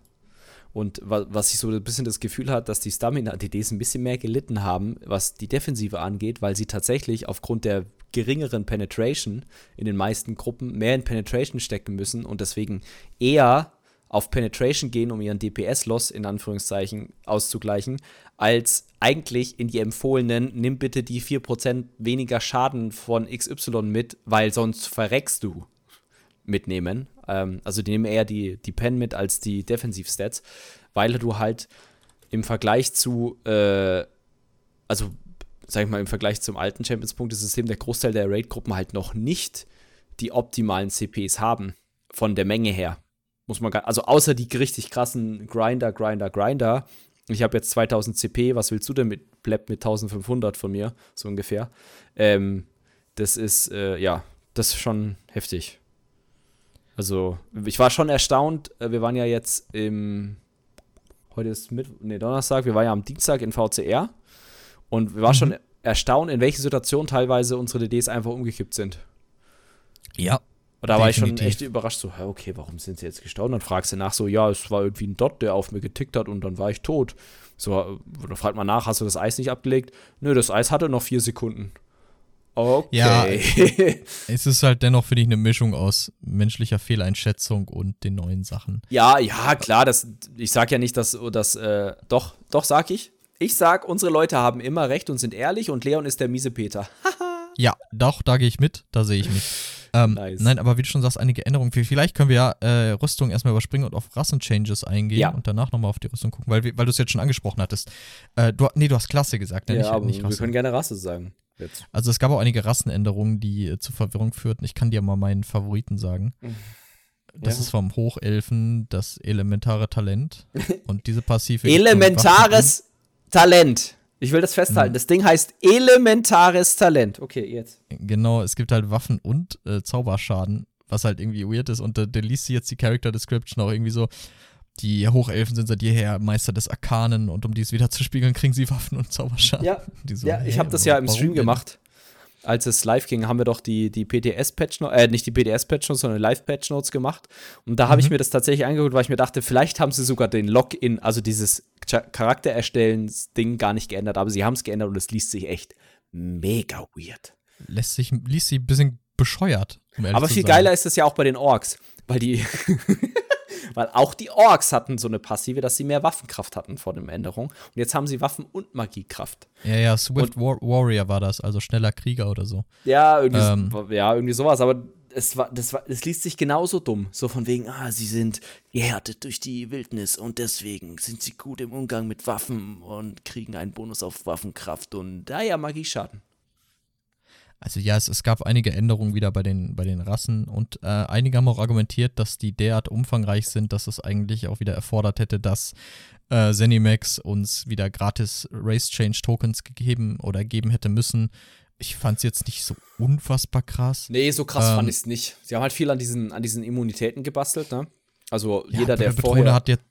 C: Und wa was ich so ein bisschen das Gefühl hat, dass die Stamina-DDs ein bisschen mehr gelitten haben, was die Defensive angeht, weil sie tatsächlich aufgrund der geringeren Penetration in den meisten Gruppen mehr in Penetration stecken müssen und deswegen eher auf Penetration gehen, um ihren DPS-Loss in Anführungszeichen auszugleichen, als eigentlich in die empfohlenen, nimm bitte die 4% weniger Schaden von XY mit, weil sonst verreckst du mitnehmen. Ähm, also die nehmen eher die, die Pen mit als die Defensiv-Stats, weil du halt im Vergleich zu, äh, also sag ich mal, im Vergleich zum alten Champions-Punktesystem der Großteil der Raid-Gruppen halt noch nicht die optimalen CPs haben. Von der Menge her. Muss man also außer die richtig krassen Grinder, Grinder, Grinder. Ich habe jetzt 2000 CP, was willst du denn mit Pleb mit 1500 von mir, so ungefähr. Ähm, das ist, äh, ja, das ist schon heftig. Also, ich war schon erstaunt. äh, Wir waren ja jetzt im, heute ist mit, nee, Donnerstag, wir waren ja am Dienstag in VCR. Und wir waren
A: Mhm.
C: schon erstaunt, in welchen Situationen teilweise unsere DDs einfach umgekippt sind.
A: Ja.
C: Und da war ich schon
A: Definitiv.
C: echt überrascht, so, okay, warum sind sie jetzt gestorben? Dann fragst du nach, so, ja, es war irgendwie ein Dot, der auf mir getickt hat und dann war ich tot. So, da fragt man nach, hast du das Eis nicht abgelegt? Nö, das Eis hatte noch vier Sekunden. Okay.
A: Ja, Es ist halt dennoch, finde ich, eine Mischung aus menschlicher Fehleinschätzung und den neuen Sachen.
C: Ja, ja, klar, das, ich sag ja nicht, dass, dass äh, doch, doch sag ich. Ich sag, unsere Leute haben immer recht und sind ehrlich und Leon ist der miese Peter.
A: Ja, doch, da gehe ich mit, da sehe ich mich. Ähm,
C: Nice.
A: Nein, aber wie du schon sagst, einige Änderungen. Vielleicht können wir ja äh, Rüstung erstmal überspringen und auf Rassenchanges eingehen
C: Ja.
A: und danach nochmal auf die Rüstung gucken, weil, weil du es jetzt schon angesprochen hattest. Äh, du, nee, du hast Klasse gesagt, ne?
C: Ja,
A: nicht,
C: aber
A: nicht
C: wir können gerne Rasse sagen. Jetzt.
A: Also es gab auch einige Rassenänderungen, die äh, zu Verwirrung führten. Ich kann dir mal meinen Favoriten sagen. Das
C: Ja.
A: ist vom Hochelfen das elementare Talent. Und diese passive.
C: Elementares Talent. Ich will das festhalten.
A: Mhm.
C: Das Ding heißt elementares Talent. Okay, jetzt.
A: Genau, es gibt halt Waffen und äh, Zauberschaden, was halt irgendwie weird ist. Und äh, der liest sie jetzt die Character Description auch irgendwie so. Die Hochelfen sind seit jeher Meister des Arkanen und um dies wieder zu spiegeln, kriegen sie Waffen und Zauberschaden.
C: Ja,
A: so,
C: ja ich
A: hä,
C: habe das ja im Stream
A: denn?
C: gemacht. Als es live ging, haben wir doch die, die PTS-Patch äh, nicht die PTS-Patch Notes, sondern Live-Patch Notes gemacht. Und da habe ich
A: Mhm.
C: mir das tatsächlich angeguckt, weil ich mir dachte, vielleicht haben sie sogar den Login, also dieses Cha- Charaktererstellen-Ding gar nicht geändert, aber sie haben es geändert und es liest sich echt mega weird.
A: Lässt sich, liest sie ein bisschen bescheuert. Um
C: Aber viel
A: sein.
C: geiler ist es ja auch bei den Orks, weil die, weil auch die Orks hatten so eine Passive, dass sie mehr Waffenkraft hatten vor der Änderung. Und jetzt haben sie Waffen- und Magiekraft.
A: Ja, ja, Swift War Warrior war das, also schneller Krieger oder so.
C: Ja, irgendwie,
A: Ähm.
C: so, ja, irgendwie sowas, aber es war, das war, es liest sich genauso dumm. So von wegen, ah, sie sind gehärtet durch die Wildnis und deswegen sind sie gut im Umgang mit Waffen und kriegen einen Bonus auf Waffenkraft und ah ja, Magieschaden.
A: Also ja, es, es gab einige Änderungen wieder bei den, bei den Rassen und äh, einige haben auch argumentiert, dass die derart umfangreich sind, dass es eigentlich auch wieder erfordert hätte, dass äh, Zenimax uns wieder gratis Race Change Tokens gegeben oder geben hätte müssen. Ich fand es jetzt nicht so unfassbar krass.
C: Nee, so krass
A: Ähm.
C: fand ich es nicht. Sie haben halt viel an diesen, an diesen Immunitäten gebastelt, ne? Also
A: Ja,
C: jeder, der
A: Betrone
C: vorher
A: hat jetzt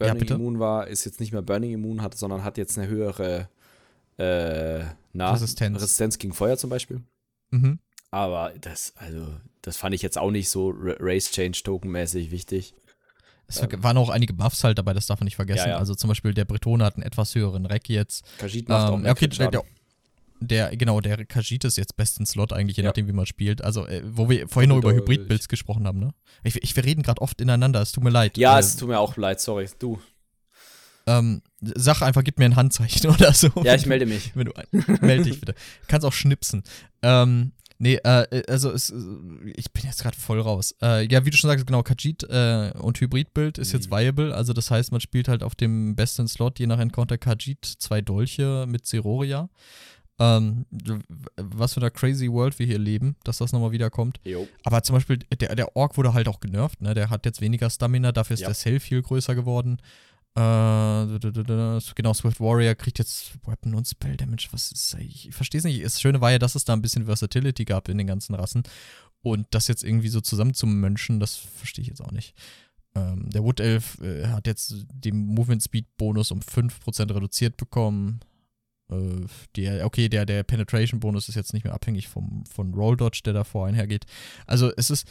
A: Ja,
C: Burning
A: bitte?
C: Immun war, ist jetzt nicht mehr Burning Immun, hat, sondern hat jetzt eine höhere äh, na,
A: Resistenz.
C: Resistenz gegen Feuer zum Beispiel.
A: mhm.
C: Aber das, also, das fand ich jetzt auch nicht so Ra- Race Change Token-mäßig wichtig.
A: Es waren auch einige Buffs halt dabei, das darf man nicht vergessen.
C: Ja, ja.
A: Also zum Beispiel der Bretone hat einen etwas höheren Rack jetzt.
C: Khajiit macht auch
A: Ähm,
C: mehr
A: ja, okay, der, der, der, genau, der Khajiit ist jetzt best in Slot eigentlich, je
C: Ja.
A: nachdem, wie man spielt. Also, äh, wo wir vorhin noch über Hybrid-Builds gesprochen haben, ne? Ich, ich, wir reden gerade oft ineinander, es tut mir leid.
C: Ja,
A: Äh,
C: es tut mir auch leid, sorry. Du.
A: Ähm, sag einfach, gib mir ein Handzeichen oder so.
C: Ja, ich melde mich.
A: Wenn du melde dich bitte. Kannst auch schnipsen. Ähm, nee, äh, also es, äh, ich bin jetzt gerade voll raus. Äh, ja, wie du schon sagst, genau, Khajiit äh, und Hybrid-Build ist jetzt
C: Mhm.
A: viable. Also das heißt, man spielt halt auf dem besten Slot, je nach Encounter, Khajiit, zwei Dolche mit Zeroria. Ähm, was für eine crazy World wir hier leben, dass das nochmal wiederkommt.
C: Jo.
A: Aber zum Beispiel, der, der Ork wurde halt auch genervt, ne? Der hat jetzt weniger Stamina, dafür ist
C: Ja.
A: der Sale viel größer geworden. Äh, genau, Swift Warrior kriegt jetzt Weapon und Spell Damage. Was ist Ich, ich verstehe es nicht. Das Schöne war ja, dass es da ein bisschen Versatility gab in den ganzen Rassen. Und das jetzt irgendwie so zusammen zu mönchen, das verstehe ich jetzt auch nicht. Ähm, der Wood Elf äh, hat jetzt den Movement Speed Bonus um 5% reduziert bekommen. Äh, der, okay, der, der Penetration Bonus ist jetzt nicht mehr abhängig vom, von Roll Dodge, der davor einhergeht. Also es ist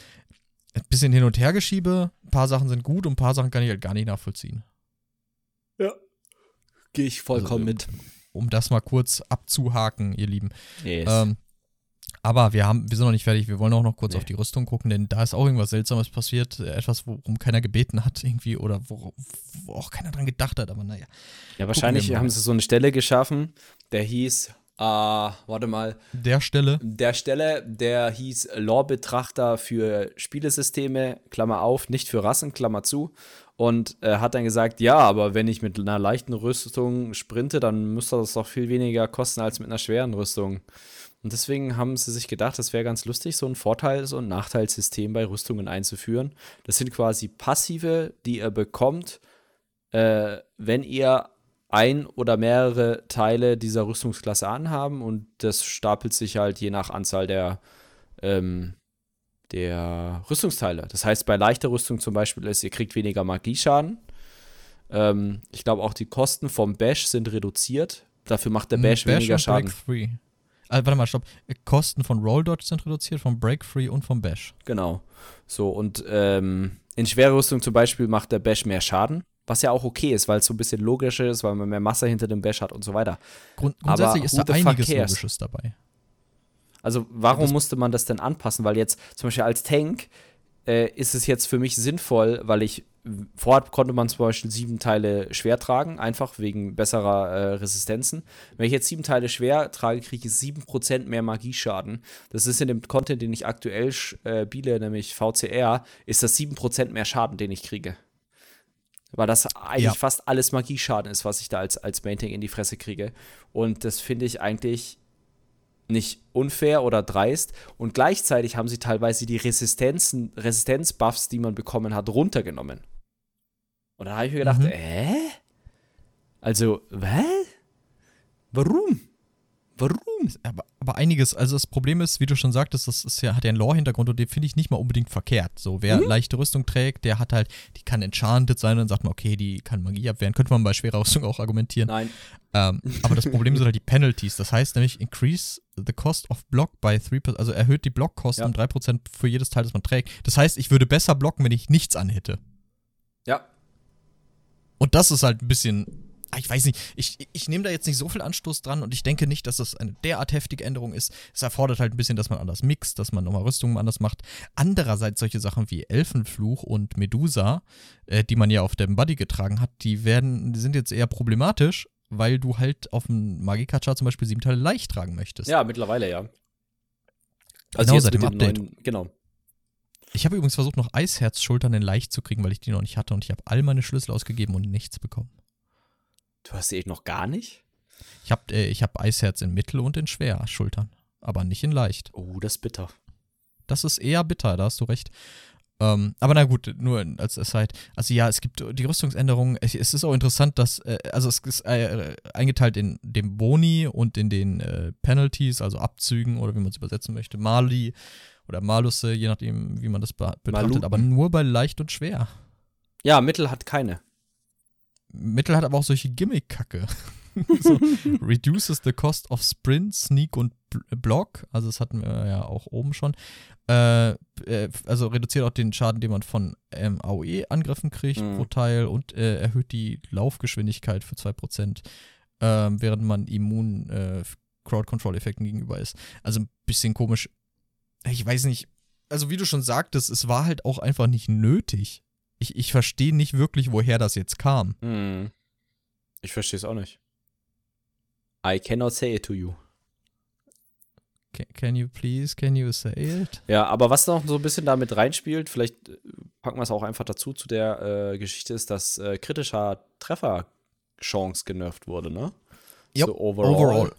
A: ein bisschen hin und her geschiebe. Ein paar Sachen sind gut und ein paar Sachen kann ich halt gar nicht nachvollziehen.
C: Gehe ich vollkommen
A: Also,
C: mit.
A: Um das mal kurz abzuhaken, ihr Lieben.
C: Yes.
A: Ähm, Aber wir haben, wir sind noch nicht fertig. Wir wollen auch noch kurz
C: Nee.
A: auf die Rüstung gucken, denn da ist auch irgendwas Seltsames passiert. äh, Etwas, worum keiner gebeten hat irgendwie oder wo, wo auch keiner dran gedacht hat. Aber naja.
C: Ja, wahrscheinlich haben sie so eine Stelle geschaffen, der hieß, äh, warte mal,
A: Der Stelle.
C: der Stelle, der hieß Lore-Betrachter für Spielesysteme, Klammer auf, nicht für Rassen, Klammer zu. Und äh, hat dann gesagt, ja, aber wenn ich mit einer leichten Rüstung sprinte, dann müsste das doch viel weniger kosten als mit einer schweren Rüstung. Und deswegen haben sie sich gedacht, das wäre ganz lustig, so ein Vorteils- und Nachteilssystem bei Rüstungen einzuführen. Das sind quasi Passive, die ihr bekommt, äh, wenn ihr ein oder mehrere Teile dieser Rüstungsklasse anhaben und das stapelt sich halt je nach Anzahl der, ähm, der Rüstungsteile. Das heißt, bei leichter Rüstung zum Beispiel ist, ihr kriegt weniger Magieschaden. Ähm, ich glaube, auch die Kosten vom Bash sind reduziert. Dafür macht der Bash, weniger
A: und
C: Schaden.
A: Break Free. Ah, warte mal, stopp. Kosten von Roll Dodge sind reduziert, vom Break Free und vom Bash.
C: Genau. So, und ähm, in schwerer Rüstung zum Beispiel macht der Bash mehr Schaden. Was ja auch okay ist, weil es so ein bisschen logischer ist, weil man mehr Masse hinter dem Bash hat und so weiter.
A: Grund,
C: Aber
A: grundsätzlich ist da einiges
C: cares?
A: Logisches dabei.
C: Also warum
A: Das-
C: musste man das denn anpassen? Weil jetzt zum Beispiel als Tank äh, ist es jetzt für mich sinnvoll, weil ich vorher konnte man zum Beispiel sieben Teile schwer tragen, einfach wegen besserer äh, Resistenzen. Wenn ich jetzt sieben Teile schwer trage, kriege ich sieben Prozent mehr Magieschaden. Das ist in dem Content, den ich aktuell sch- äh, spiele, nämlich VCR, ist das sieben Prozent mehr Schaden, den ich kriege. Weil das eigentlich
A: Ja.
C: fast alles Magieschaden ist, was ich da als, als Main Tank in die Fresse kriege. Und das finde ich eigentlich nicht unfair oder dreist. Und gleichzeitig haben sie teilweise die Resistenzen, Resistenzbuffs, die man bekommen hat, runtergenommen. Und da habe ich mir gedacht,
A: Mhm.
C: äh? Also, was? Warum? Warum?
A: Aber, aber einiges, also das Problem ist, wie du schon sagtest, das ist ja, hat ja einen Lore-Hintergrund und den finde ich nicht mal unbedingt verkehrt. So, wer
C: Mhm.
A: leichte Rüstung trägt, der hat halt, die kann enchanted sein und dann sagt man, okay, die kann Magie abwehren. Könnte man bei schwerer Rüstung auch argumentieren.
C: Nein.
A: Ähm, aber das Problem sind halt die Penalties. Das heißt nämlich, increase the cost of block by 3%, also erhöht die Blockkosten
C: Ja.
A: um 3% für jedes Teil, das man trägt. Das heißt, ich würde besser blocken, wenn ich nichts anhätte.
C: Ja.
A: Und das ist halt ein bisschen, ich weiß nicht, ich, ich nehme da jetzt nicht so viel Anstoß dran und ich denke nicht, dass das eine derart heftige Änderung ist. Es erfordert halt ein bisschen, dass man anders mixt, dass man nochmal Rüstungen anders macht. Andererseits solche Sachen wie Elfenfluch und Medusa, äh, die man ja auf dem Buddy getragen hat, die werden, die sind jetzt eher problematisch, weil du halt auf dem Magikacha zum Beispiel sieben Teile leicht tragen möchtest.
C: Ja, mittlerweile ja.
A: Genau,
C: jetzt
A: seit dem Update.
C: neuen- genau.
A: Ich habe übrigens versucht, noch Eisherzschultern in leicht zu kriegen, weil ich die noch nicht hatte und ich habe all meine Schlüssel ausgegeben und nichts bekommen.
C: Du hast echt noch gar nicht?
A: Ich habe äh, ich hab Eisherz in Mittel und in schwer Schultern, aber nicht in leicht.
C: Oh, das ist bitter.
A: Das ist eher bitter, da hast du recht. Ähm, aber na gut, nur als Aside. Also ja, es gibt die Rüstungsänderungen. Es, es ist auch interessant, dass, äh, also es ist äh, eingeteilt in dem Boni und in den äh, Penalties, also Abzügen oder wie man es übersetzen möchte, Mali oder Malusse, je nachdem, wie man das be betrachtet,
C: Maluten.
A: aber nur bei leicht und schwer.
C: Ja, Mittel hat keine.
A: Mittel hat aber auch solche Gimmick-Kacke. so, reduces the cost of Sprint, Sneak und Bl- Block. Also das hatten wir ja auch oben schon. Äh, äh, also reduziert auch den Schaden, den man von ähm, AOE-Angriffen kriegt
C: Mhm.
A: pro Teil und äh, erhöht die Laufgeschwindigkeit für 2%, ähm, während man immun äh, Crowd-Control-Effekten gegenüber ist. Also ein bisschen komisch. Ich weiß nicht. Also wie du schon sagtest, es war halt auch einfach nicht nötig. Ich, ich verstehe nicht wirklich, woher das jetzt kam.
C: Hm. Ich verstehe es auch nicht. I cannot say it to you.
A: Can, can you please, can you say it?
C: Ja, aber was noch so ein bisschen damit reinspielt, vielleicht äh, packen wir es auch einfach dazu zu der äh, Geschichte, ist, dass äh, kritischer Trefferchance genervt wurde, ne?
A: Yep,
C: so overall.
A: overall.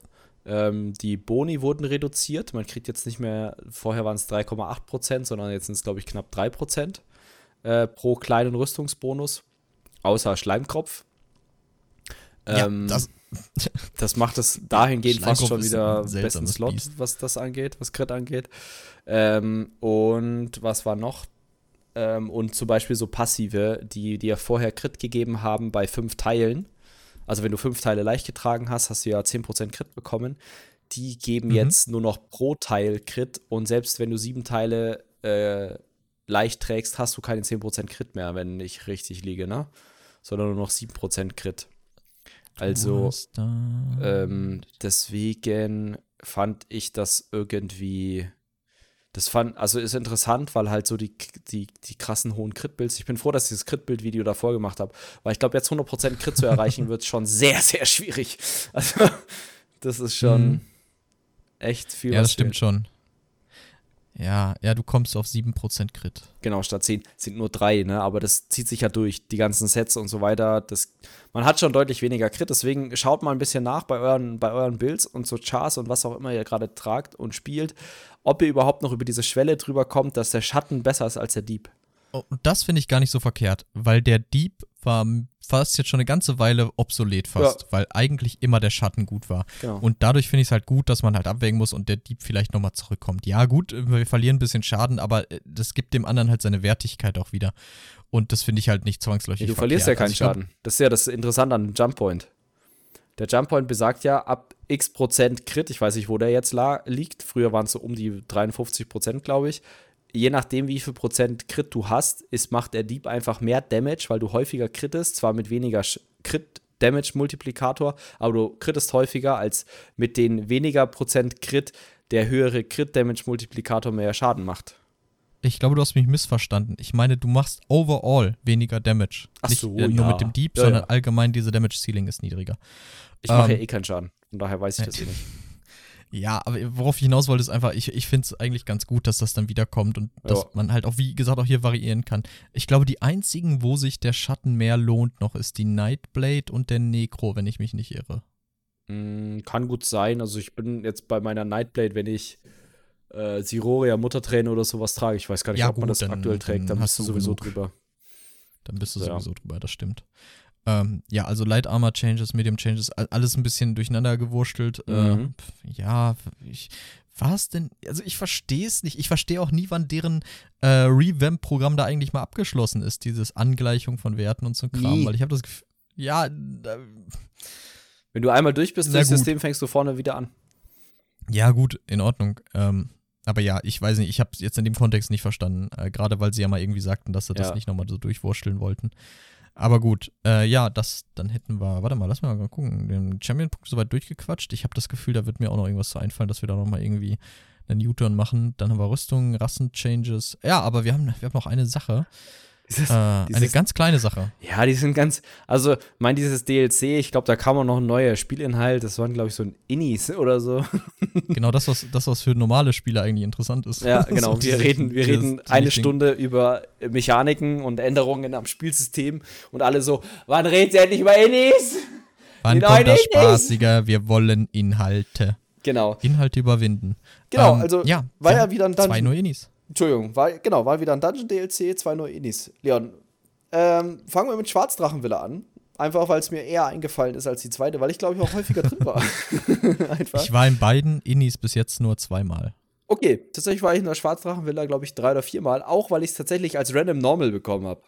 C: Ähm, die Boni wurden reduziert. Man kriegt jetzt nicht mehr, vorher waren es 3,8 Prozent, sondern jetzt sind es, glaube ich, knapp 3 Prozent äh, pro kleinen Rüstungsbonus. Außer Schleimkropf. Ähm,
A: ja, das,
C: das macht es dahingehend fast schon wieder besten Slot,
A: Biest.
C: was das angeht, was Crit angeht. Ähm, und was war noch? Ähm, und zum Beispiel so passive, die dir vorher Crit gegeben haben bei fünf Teilen. Also wenn du fünf Teile leicht getragen hast, hast du ja 10% Crit bekommen. Die geben
A: Mhm.
C: jetzt nur noch pro Teil Crit und selbst wenn du sieben Teile äh, leicht trägst, hast du keine 10% Crit mehr, wenn ich richtig liege, ne? Sondern nur noch 7% Crit. Also, ähm, deswegen fand ich das irgendwie. Das fand, also ist interessant, weil halt so die, die, die krassen hohen Crit-Builds. Ich bin froh, dass ich dieses Crit-Bild-Video davor gemacht habe, weil ich glaube, jetzt 100% Crit zu erreichen, wird schon sehr, sehr schwierig. Also, das ist schon
A: Mhm.
C: echt viel.
A: Ja, das stimmt
C: fehlt.
A: schon. Ja, ja, du kommst auf 7% Crit.
C: Genau, statt 10 sind nur drei, ne? Aber das zieht sich ja durch, die ganzen Sets und so weiter. Das, man hat schon deutlich weniger Crit, deswegen schaut mal ein bisschen nach bei euren, bei euren Builds und so Chars und was auch immer ihr gerade tragt und spielt, ob ihr überhaupt noch über diese Schwelle drüber kommt, dass der Schatten besser ist als der Dieb.
A: Oh, Und das finde ich gar nicht so verkehrt, weil der Dieb war fast jetzt schon eine ganze Weile obsolet fast,
C: Ja.
A: weil eigentlich immer der Schatten gut war.
C: Genau.
A: Und dadurch finde ich es halt gut, dass man halt abwägen muss und der Dieb vielleicht nochmal zurückkommt. Ja, gut, wir verlieren ein bisschen Schaden, aber äh, das gibt dem anderen halt seine Wertigkeit auch wieder. Und das finde ich halt nicht zwangsläufig.
C: Nee, du verlierst ja
A: verkehrt.
C: keinen
A: Also glaub,
C: Schaden. Das ist ja das Interessante an dem Jump Point. Der Jump Point besagt ja, ab x Prozent Crit, ich weiß nicht, wo der jetzt la liegt, früher waren es so um die 53 Prozent, glaube ich. Je nachdem, wie viel Prozent Crit du hast, ist, macht der Dieb einfach mehr Damage, weil du häufiger crittest, zwar mit weniger Sch- Crit-Damage-Multiplikator, aber du crittest häufiger als mit den weniger Prozent Crit, der höhere Crit-Damage-Multiplikator mehr Schaden macht.
A: Ich glaube, du hast mich missverstanden. Ich meine, du machst overall weniger Damage.
C: Ach
A: Nicht
C: so,
A: äh, nur
C: ja.
A: mit dem Dieb,
C: Ja,
A: sondern
C: ja.
A: allgemein diese Damage-Ceiling ist niedriger.
C: Ich mache ja
A: Ähm,
C: eh keinen Schaden, von daher weiß ich das eh nicht.
A: Ja, aber worauf ich hinaus wollte, ist einfach, ich, ich finde es eigentlich ganz gut, dass das dann wiederkommt und dass
C: Ja.
A: man halt auch, wie gesagt, auch hier variieren kann. Ich glaube, die einzigen, wo sich der Schatten mehr lohnt noch, ist die Nightblade und der Necro, wenn ich mich nicht irre.
C: Mm, kann gut sein. Also ich bin jetzt bei meiner Nightblade, wenn ich äh, Siroria Mutterträne oder sowas trage. Ich weiß gar nicht,
A: Ja,
C: ob man
A: gut,
C: das
A: dann-
C: aktuell trägt.
A: dann
C: Dann
A: hast
C: bist du
A: du
C: sowieso
A: genug.
C: drüber.
A: Dann bist du
C: Ja.
A: sowieso drüber, das stimmt. Ähm, ja, also Light Armor Changes, Medium Changes, alles ein bisschen durcheinander gewurstelt.
C: Mhm.
A: Äh, ja, ich, was denn? Also ich verstehe es nicht. Ich verstehe auch nie, wann deren äh, Revamp-Programm da eigentlich mal abgeschlossen ist, dieses Angleichung von Werten und so ein Kram,
C: Nie.
A: weil ich habe das Gefühl, ja, da,
C: Wenn du einmal durch bist
A: gut.
C: System, fängst du vorne wieder an.
A: Ja, gut, in Ordnung. Ähm, aber ja, ich weiß nicht, ich habe es jetzt in dem Kontext nicht verstanden. Äh, Gerade weil sie ja mal irgendwie sagten, dass sie das
C: Ja.
A: nicht nochmal so durchwursteln wollten. Aber gut, äh, ja, das, dann hätten wir, warte mal, lass mal gucken, den Champion-Punkt soweit durchgequatscht. Ich habe das Gefühl, da wird mir auch noch irgendwas zu einfallen, dass wir da nochmal irgendwie einen U-Turn machen. Dann haben wir Rüstung, Rassen-Changes. Ja, aber wir haben, wir haben noch eine Sache,
C: Dieses,
A: äh, eine
C: dieses-
A: ganz kleine Sache.
C: ja, die sind ganz. Also, mein, dieses DLC, ich glaube, da kam auch noch ein neuer Spielinhalt. Das waren, glaube ich, so ein Innis oder so.
A: Genau das, was, das, was für normale Spieler eigentlich interessant ist.
C: Ja, genau.
A: So
C: wir reden, wir
A: dieses-
C: reden eine
A: Ding.
C: Stunde über Mechaniken und Änderungen am Spielsystem und alle so, wann redet ihr endlich über Innis?
A: Wann
C: Die
A: kommt das? Spaßiger? Wir wollen Inhalte.
C: Genau.
A: Inhalte überwinden.
C: Genau,
A: Ähm,
C: also
A: ja,
C: war ja wieder
A: Zwei
C: Dungeon.
A: neue Inis.
C: Entschuldigung, war, genau, war wieder ein Dungeon-DLC, zwei neue Innis. Leon, ähm, fangen wir mit Schwarzdrachenvilla an. Einfach, weil es mir eher eingefallen ist als die zweite, weil ich glaube ich auch häufiger drin war.
A: Ich war in beiden Inis bis jetzt nur zweimal.
C: Okay, tatsächlich war ich in der Schwarzdrachenvilla, glaube ich, drei oder viermal, auch weil ich es tatsächlich als Random Normal bekommen habe.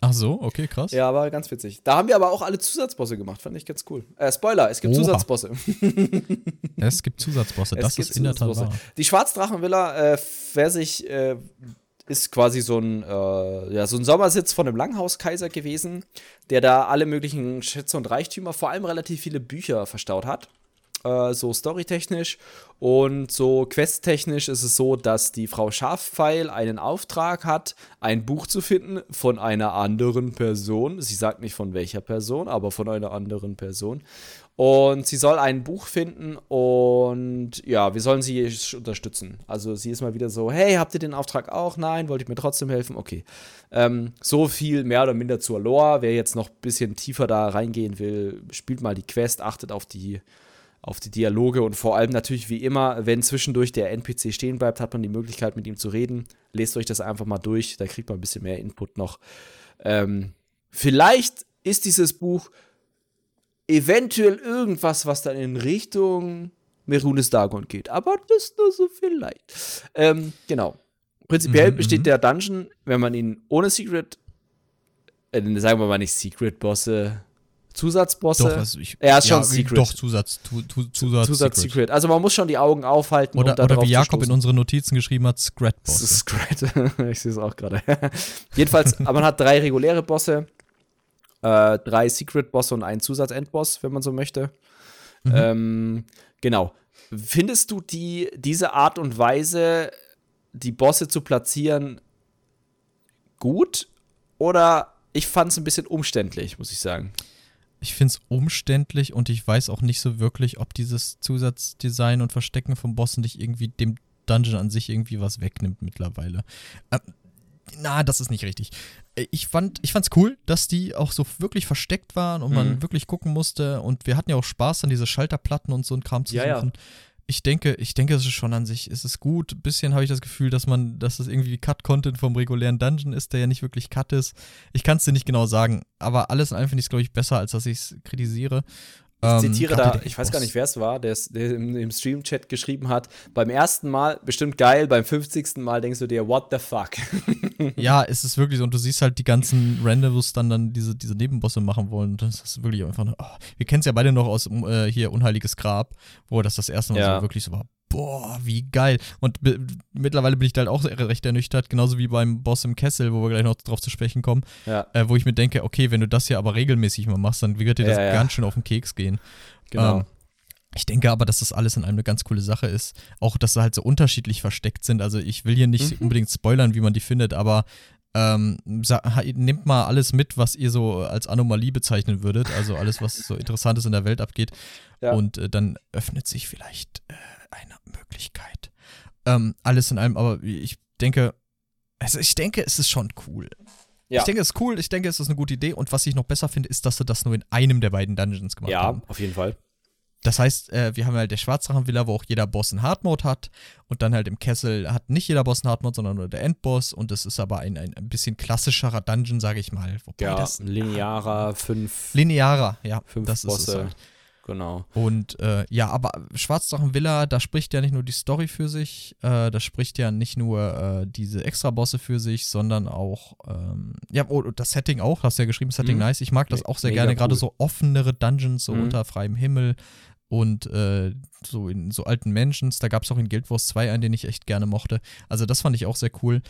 A: Ach so, okay, krass.
C: Ja, war ganz witzig. Da haben wir aber auch alle Zusatzbosse gemacht, fand ich ganz cool. Äh, Spoiler, es gibt
A: Oha.
C: Zusatzbosse.
A: Es gibt Zusatzbosse, das
C: gibt
A: ist in der Tat wahr.
C: Die Schwarzdrachenvilla, äh, wer sich, äh, ist quasi so ein, äh, ja, so ein Sommersitz von einem Langhauskaiser gewesen, der da alle möglichen Schätze und Reichtümer, vor allem relativ viele Bücher verstaut hat. Äh, so storytechnisch und so questtechnisch ist es so, dass die Frau Schafpfeil einen Auftrag hat, ein Buch zu finden von einer anderen Person. Sie sagt nicht von welcher Person, aber von einer anderen Person. Und sie soll ein Buch finden und ja, wir sollen sie unterstützen. Also sie ist mal wieder so, hey, habt ihr den Auftrag auch? Nein, wollt ihr mir trotzdem helfen? Okay. Ähm, so viel mehr oder minder zur Lore. Wer jetzt noch ein bisschen tiefer da reingehen will, spielt mal die Quest, achtet auf die, auf die Dialoge und vor allem natürlich wie immer, wenn zwischendurch der NPC stehen bleibt, hat man die Möglichkeit mit ihm zu reden. Lest euch das einfach mal durch, da kriegt man ein bisschen mehr Input noch. Ähm, vielleicht ist dieses Buch eventuell irgendwas, was dann in Richtung Merunes Dagon geht. Aber das nur so vielleicht. Ähm, genau. Prinzipiell
A: Mhm,
C: besteht
A: mhm.
C: der Dungeon, wenn man ihn ohne Secret, äh, sagen wir mal nicht Secret-Bosse, Zusatzbosse.
A: Doch, also ich,
C: Er ist schon
A: ja,
C: Secret.
A: Doch, Zusatz, tu, tu, Zusatz,
C: Zusatz
A: Secret.
C: Secret. Also man muss schon die Augen aufhalten,
A: Oder,
C: um
A: oder wie Jakob in unseren Notizen geschrieben hat,
C: Das
A: Scrat-Bosse.
C: ist great. ich sehe es auch gerade. Jedenfalls, aber man hat drei reguläre Bosse, äh, drei Secret-Bosse und einen Zusatz-Endboss, wenn man so möchte.
A: Mhm.
C: Ähm, genau. Findest du die, diese Art und Weise, die Bosse zu platzieren, gut? Oder ich fand es ein bisschen umständlich, muss ich sagen.
A: Ich finde es umständlich und ich weiß auch nicht so wirklich, ob dieses Zusatzdesign und Verstecken von Bossen nicht irgendwie dem Dungeon an sich irgendwie was wegnimmt mittlerweile. Ähm, na, das ist nicht richtig. Äh, Ich fand ich fand's cool, dass die auch so wirklich versteckt waren und man
C: Mhm.
A: wirklich gucken musste und wir hatten ja auch Spaß an diese Schalterplatten und so ein Kram zu
C: Ja, ja.
A: Ich denke, ich denke, es ist schon an sich, es ist gut. Ein bisschen habe ich das Gefühl, dass man, dass das irgendwie Cut-Content vom regulären Dungeon ist, der ja nicht wirklich Cut ist. Ich kann es dir nicht genau sagen, aber alles in allem finde ich es, glaube ich, besser, als dass ich es kritisiere.
C: Ich
A: Ähm,
C: zitiere da, ich weiß gar nicht, wer es war, der, im, im Stream-Chat geschrieben hat, beim ersten Mal bestimmt geil, beim 50. Mal denkst du dir, what the fuck?
A: Ja, es ist wirklich so. Und du siehst halt die ganzen Randoms dann dann diese, diese Nebenbosse machen wollen. Und das ist wirklich einfach. Oh. Wir kennen es ja beide noch aus äh, hier Unheiliges Grab, wo das das erste Mal
C: Ja.
A: so wirklich so war. Boah, wie geil. Und mittlerweile bin ich da halt auch recht ernüchtert, genauso wie beim Boss im Kessel, wo wir gleich noch drauf zu sprechen kommen,
C: ja,
A: äh, wo ich mir denke, okay, wenn du das hier aber regelmäßig mal machst, dann wird dir das
C: Ja, ja.
A: ganz schön auf den Keks gehen.
C: genau.
A: Ähm, ich denke aber, dass das alles in allem eine ganz coole Sache ist. Auch, dass sie halt so unterschiedlich versteckt sind. Also ich will hier nicht
C: Mhm.
A: unbedingt spoilern, wie man die findet, aber ähm, nehmt mal alles mit, was ihr so als Anomalie bezeichnen würdet. Also alles, was so Interessantes in der Welt abgeht.
C: Ja.
A: Und äh, dann öffnet sich vielleicht äh, eine Möglichkeit. Ähm, alles in allem, aber ich denke, also ich denke, es ist schon cool.
C: Ja.
A: Ich denke, es ist cool, ich denke, es ist eine gute Idee. Und was ich noch besser finde, ist, dass sie das nur in einem der beiden Dungeons gemacht
C: ja,
A: haben.
C: auf jeden Fall.
A: Das heißt, äh, wir haben halt der Schwarzdrachenvilla, wo auch jeder Boss einen Hardmode hat. Und dann halt im Kessel hat nicht jeder Boss einen Hardmode, sondern nur der Endboss. Und das ist aber ein, ein, ein bisschen klassischerer Dungeon, sage ich mal. Wobei
C: Ja,
A: das
C: linearer, fünf,
A: linearer, ja.
C: fünf
A: das ist es
C: Bosse.
A: halt.
C: Genau.
A: Und äh, ja, aber Schwarzdrachenvilla, da spricht ja nicht nur die Story für sich, äh, da spricht ja nicht nur äh, diese Extra-Bosse für sich, sondern auch, ähm, ja, oh, das Setting auch, hast du ja geschrieben, Setting
C: Mhm.
A: nice. Ich mag das auch sehr
C: mega
A: gerne, gerade
C: cool.
A: so offenere Dungeons, so
C: Mhm.
A: unter freiem Himmel und äh, so in so alten Mansions. Da gab es auch in Guild Wars 2 einen, den ich echt gerne mochte. Also das fand ich auch sehr cool.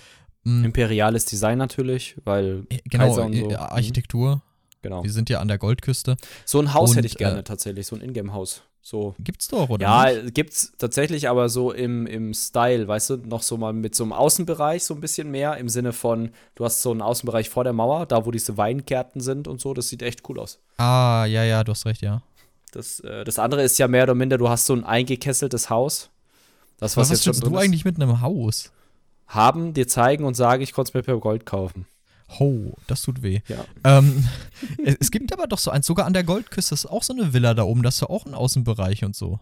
A: Mm,
C: Imperiales Design natürlich, weil
A: äh, genau,
C: und so.
A: äh, Architektur.
C: Genau.
A: Wir sind ja an der Goldküste.
C: So ein Haus
A: Und,
C: hätte ich gerne
A: äh,
C: tatsächlich, so ein Ingame-Haus. So.
A: Gibt's doch, oder?
C: Ja,
A: nicht?
C: gibt's tatsächlich, aber so im, im Style, weißt du, noch so mal mit so einem Außenbereich so ein bisschen mehr, im Sinne von, du hast so einen Außenbereich vor der Mauer, da wo diese Weingärten sind und so, das sieht echt cool aus.
A: Ah, ja, ja, du hast recht, ja.
C: Das, äh, das andere ist ja mehr oder minder, du hast so ein eingekesseltes Haus. Das, was,
A: was
C: jetzt
A: willst du eigentlich mit einem Haus?
C: haben, dir zeigen und sagen, ich konnte es mir per Gold kaufen.
A: Ho, das tut weh.
C: Ja.
A: Ähm, es, gibt aber doch so eins, sogar an der Goldküste ist auch so eine Villa da oben, das ist ja auch ein Außenbereich und so.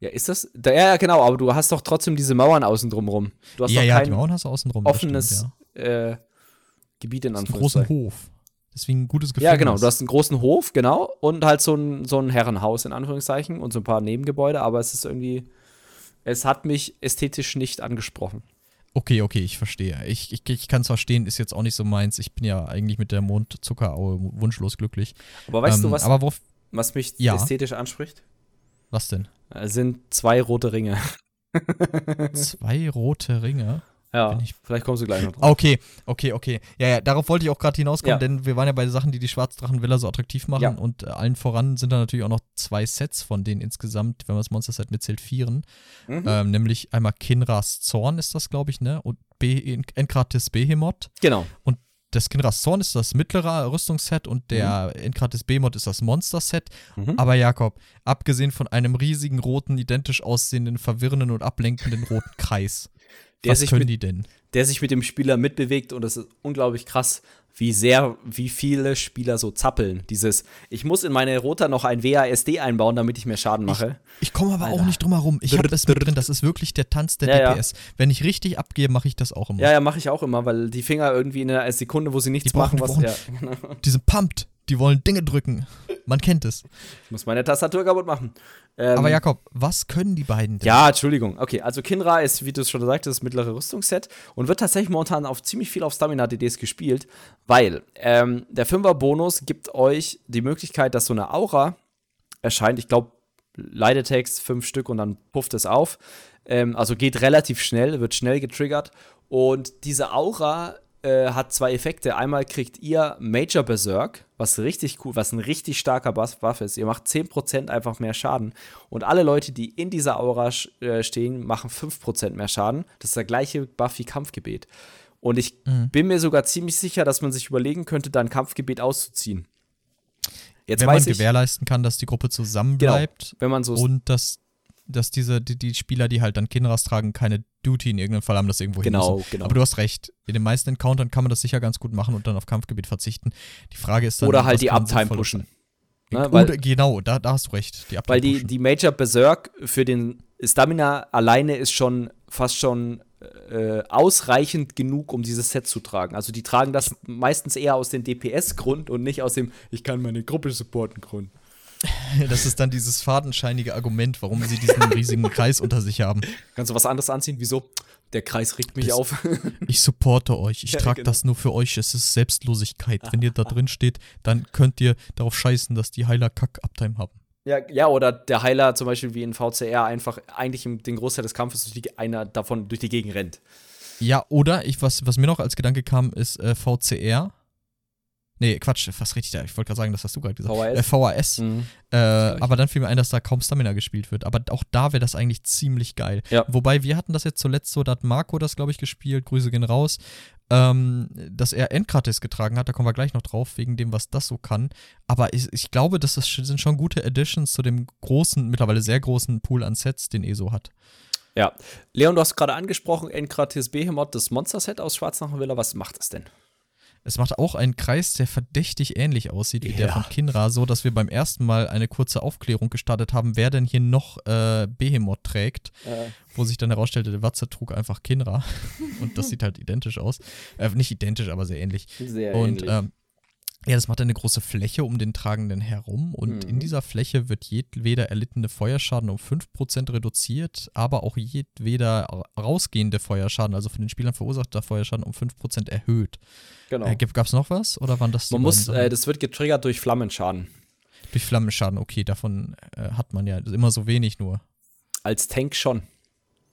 C: Ja, ist das? Da, ja, ja, genau, aber du hast doch trotzdem diese Mauern außen drumrum. Du hast
A: ja,
C: doch
A: ja, die Mauern hast du außen drum. das
C: offenes
A: stimmt, ja.
C: äh, Gebiet in
A: Das ist ein großen
C: Anführungszeichen.
A: Hof. Deswegen ein gutes Gefühl.
C: Ja, genau. Du hast einen großen Hof, genau, und halt so ein, so ein Herrenhaus in Anführungszeichen und so ein paar Nebengebäude, aber es ist irgendwie, es hat mich ästhetisch nicht angesprochen.
A: Okay, okay, ich verstehe. Ich, ich, ich kann es verstehen, ist jetzt auch nicht so meins. Ich bin ja eigentlich mit der Mondzuckeraue wunschlos glücklich.
C: Aber weißt
A: ähm,
C: du, was,
A: Aber worauf,
C: was mich
A: Ja.
C: ästhetisch anspricht?
A: was denn?
C: Es sind zwei rote Ringe.
A: Zwei rote Ringe.
C: Ja, vielleicht kommst du gleich noch drauf.
A: Okay, okay, okay. Ja, ja, darauf wollte ich auch gerade hinauskommen,
C: Ja.
A: denn wir waren ja bei Sachen, die die Schwarzdrachenvilla so attraktiv machen
C: Ja.
A: und äh, allen voran sind da natürlich auch noch zwei Sets von denen insgesamt, wenn man das Monster Set mitzählt, vieren.
C: Mhm.
A: Ähm, nämlich einmal Kinras Zorn ist das, glaube ich, ne? Und Be Enkratis Behemoth.
C: Genau.
A: Das Kinras Zorn ist das mittlere Rüstungsset und der Enkratis Behemoth ist das Monster-Set.
C: Mhm.
A: Aber Jakob, abgesehen von einem riesigen roten, identisch aussehenden, verwirrenden und ablenkenden roten Kreis,
C: Der
A: was
C: sich
A: können
C: mit-
A: die denn?
C: Der sich mit dem Spieler mitbewegt und das ist unglaublich krass, wie sehr, wie viele Spieler so zappeln. Dieses, ich muss in meine Rota noch ein WASD einbauen, damit ich mehr Schaden mache.
A: Ich komme aber
C: Alter.
A: auch nicht drum herum. Ich habe es mit drin. Das ist wirklich der Tanz der
C: Ja, ja.
A: DPS. Wenn ich richtig abgehe, mache ich das auch immer.
C: Ja, ja, mache ich auch immer, weil die Finger irgendwie in einer Sekunde, wo sie nichts
A: Die brauchen-
C: machen, was.
A: die
C: Ja,
A: Die sind pumped. Die wollen Dinge drücken. Man kennt es.
C: ich muss meine Tastatur kaputt machen. Ähm,
A: Aber Jakob, was können die beiden denn?
C: Ja, Entschuldigung. Okay, also Kinra ist, wie du es schon sagtest, das mittlere Rüstungsset und wird tatsächlich momentan auf ziemlich viel auf Stamina-DDs gespielt, weil ähm, der 5er-Bonus gibt euch die Möglichkeit, dass so eine Aura erscheint. Ich glaube, Leidetext fünf Stück und dann pufft es auf. Ähm, also geht relativ schnell, wird schnell getriggert. Und diese Aura äh, hat zwei Effekte. Einmal kriegt ihr Major Berserk, was richtig cool, was ein richtig starker Buff ist. Ihr macht 10% einfach mehr Schaden. Und alle Leute, die in dieser Aura äh, stehen, machen 5% mehr Schaden. Das ist der gleiche Buff wie Kampfgebet. Und ich
A: Mhm.
C: bin mir sogar ziemlich sicher, dass man sich überlegen könnte, da ein Kampfgebet auszuziehen. Jetzt
A: Wenn man
C: ich,
A: gewährleisten kann, dass die Gruppe zusammenbleibt
C: wenn man so
A: und dass, dass diese, die, die Spieler, die halt dann Kinras tragen, keine Duty in irgendeinem Fall haben, das irgendwo hin
C: Genau,
A: müssen.
C: genau.
A: Aber du hast recht. In den meisten Encountern kann man das sicher ganz gut machen und dann auf Kampfgebiet verzichten. Die Frage ist dann,
C: oder halt die Uptime pushen. Ne, weil-
A: oder, genau, da, da hast du recht. Die
C: Weil die, die Major Berserk für den Stamina alleine ist schon fast schon äh, ausreichend genug, um dieses Set zu tragen. Also die tragen das meistens eher aus dem DPS-Grund und nicht aus dem Ich kann meine Gruppe supporten Grund.
A: Das ist dann dieses fadenscheinige Argument, warum sie diesen riesigen Kreis unter sich haben.
C: Kannst du was anderes anziehen? Wieso? Der Kreis regt mich
A: Das-
C: auf.
A: Ich supporte euch. Ich
C: Ja,
A: trage
C: genau.
A: das nur für euch. Es ist Selbstlosigkeit. Wenn ihr da drin steht, dann könnt ihr darauf scheißen, dass die Heiler Kack-Uptime haben.
C: ja, ja, oder der Heiler zum Beispiel wie in VCR einfach eigentlich im, den Großteil des Kampfes durch die, einer davon durch die Gegend rennt.
A: Ja, oder ich, was, was mir noch als Gedanke kam, ist äh, VCR. Nee, Quatsch, was richtig da? Ich wollte gerade sagen, das hast du gerade gesagt.
C: VHS.
A: Äh, VHS.
C: Mhm.
A: Äh, aber dann fiel mir ein, dass da kaum Stamina gespielt wird. Aber auch da wäre das eigentlich ziemlich geil.
C: Ja.
A: Wobei wir hatten das jetzt zuletzt so, da hat Marco das, glaube ich, gespielt. Grüße gehen raus. Ähm, dass er Endkratis getragen hat, da kommen wir gleich noch drauf, wegen dem, was das so kann. Aber ich, ich glaube, das ist, sind schon gute Additions zu dem großen, mittlerweile sehr großen Pool an Sets, den ESO hat.
C: Ja. Leon, du hast gerade angesprochen, Enkratis Behemoth, das Monster-Set aus Schwarznachen Villa. Was macht das denn?
A: Es macht auch einen Kreis, der verdächtig ähnlich aussieht wie der
C: Ja.
A: von Kinra, so dass wir beim ersten Mal eine kurze Aufklärung gestartet haben, wer denn hier noch äh, Behemoth trägt,
C: Äh,
A: wo sich dann herausstellte, der Watzer trug einfach Kinra. Und das sieht halt identisch aus. Äh, nicht identisch, aber sehr ähnlich.
C: sehr
A: Und ähm, ja, das macht eine große Fläche um den Tragenden herum und
C: Mhm.
A: in dieser Fläche wird jedweder erlittene Feuerschaden um 5% reduziert, aber auch jedweder ra- rausgehende Feuerschaden, also von den Spielern verursachter Feuerschaden um 5% erhöht.
C: genau.
A: Äh, Gab es noch was oder waren das die
C: Man muss, äh, das wird getriggert durch Flammenschaden.
A: Durch Flammenschaden, okay, davon äh, hat man ja immer so wenig nur.
C: Als Tank schon.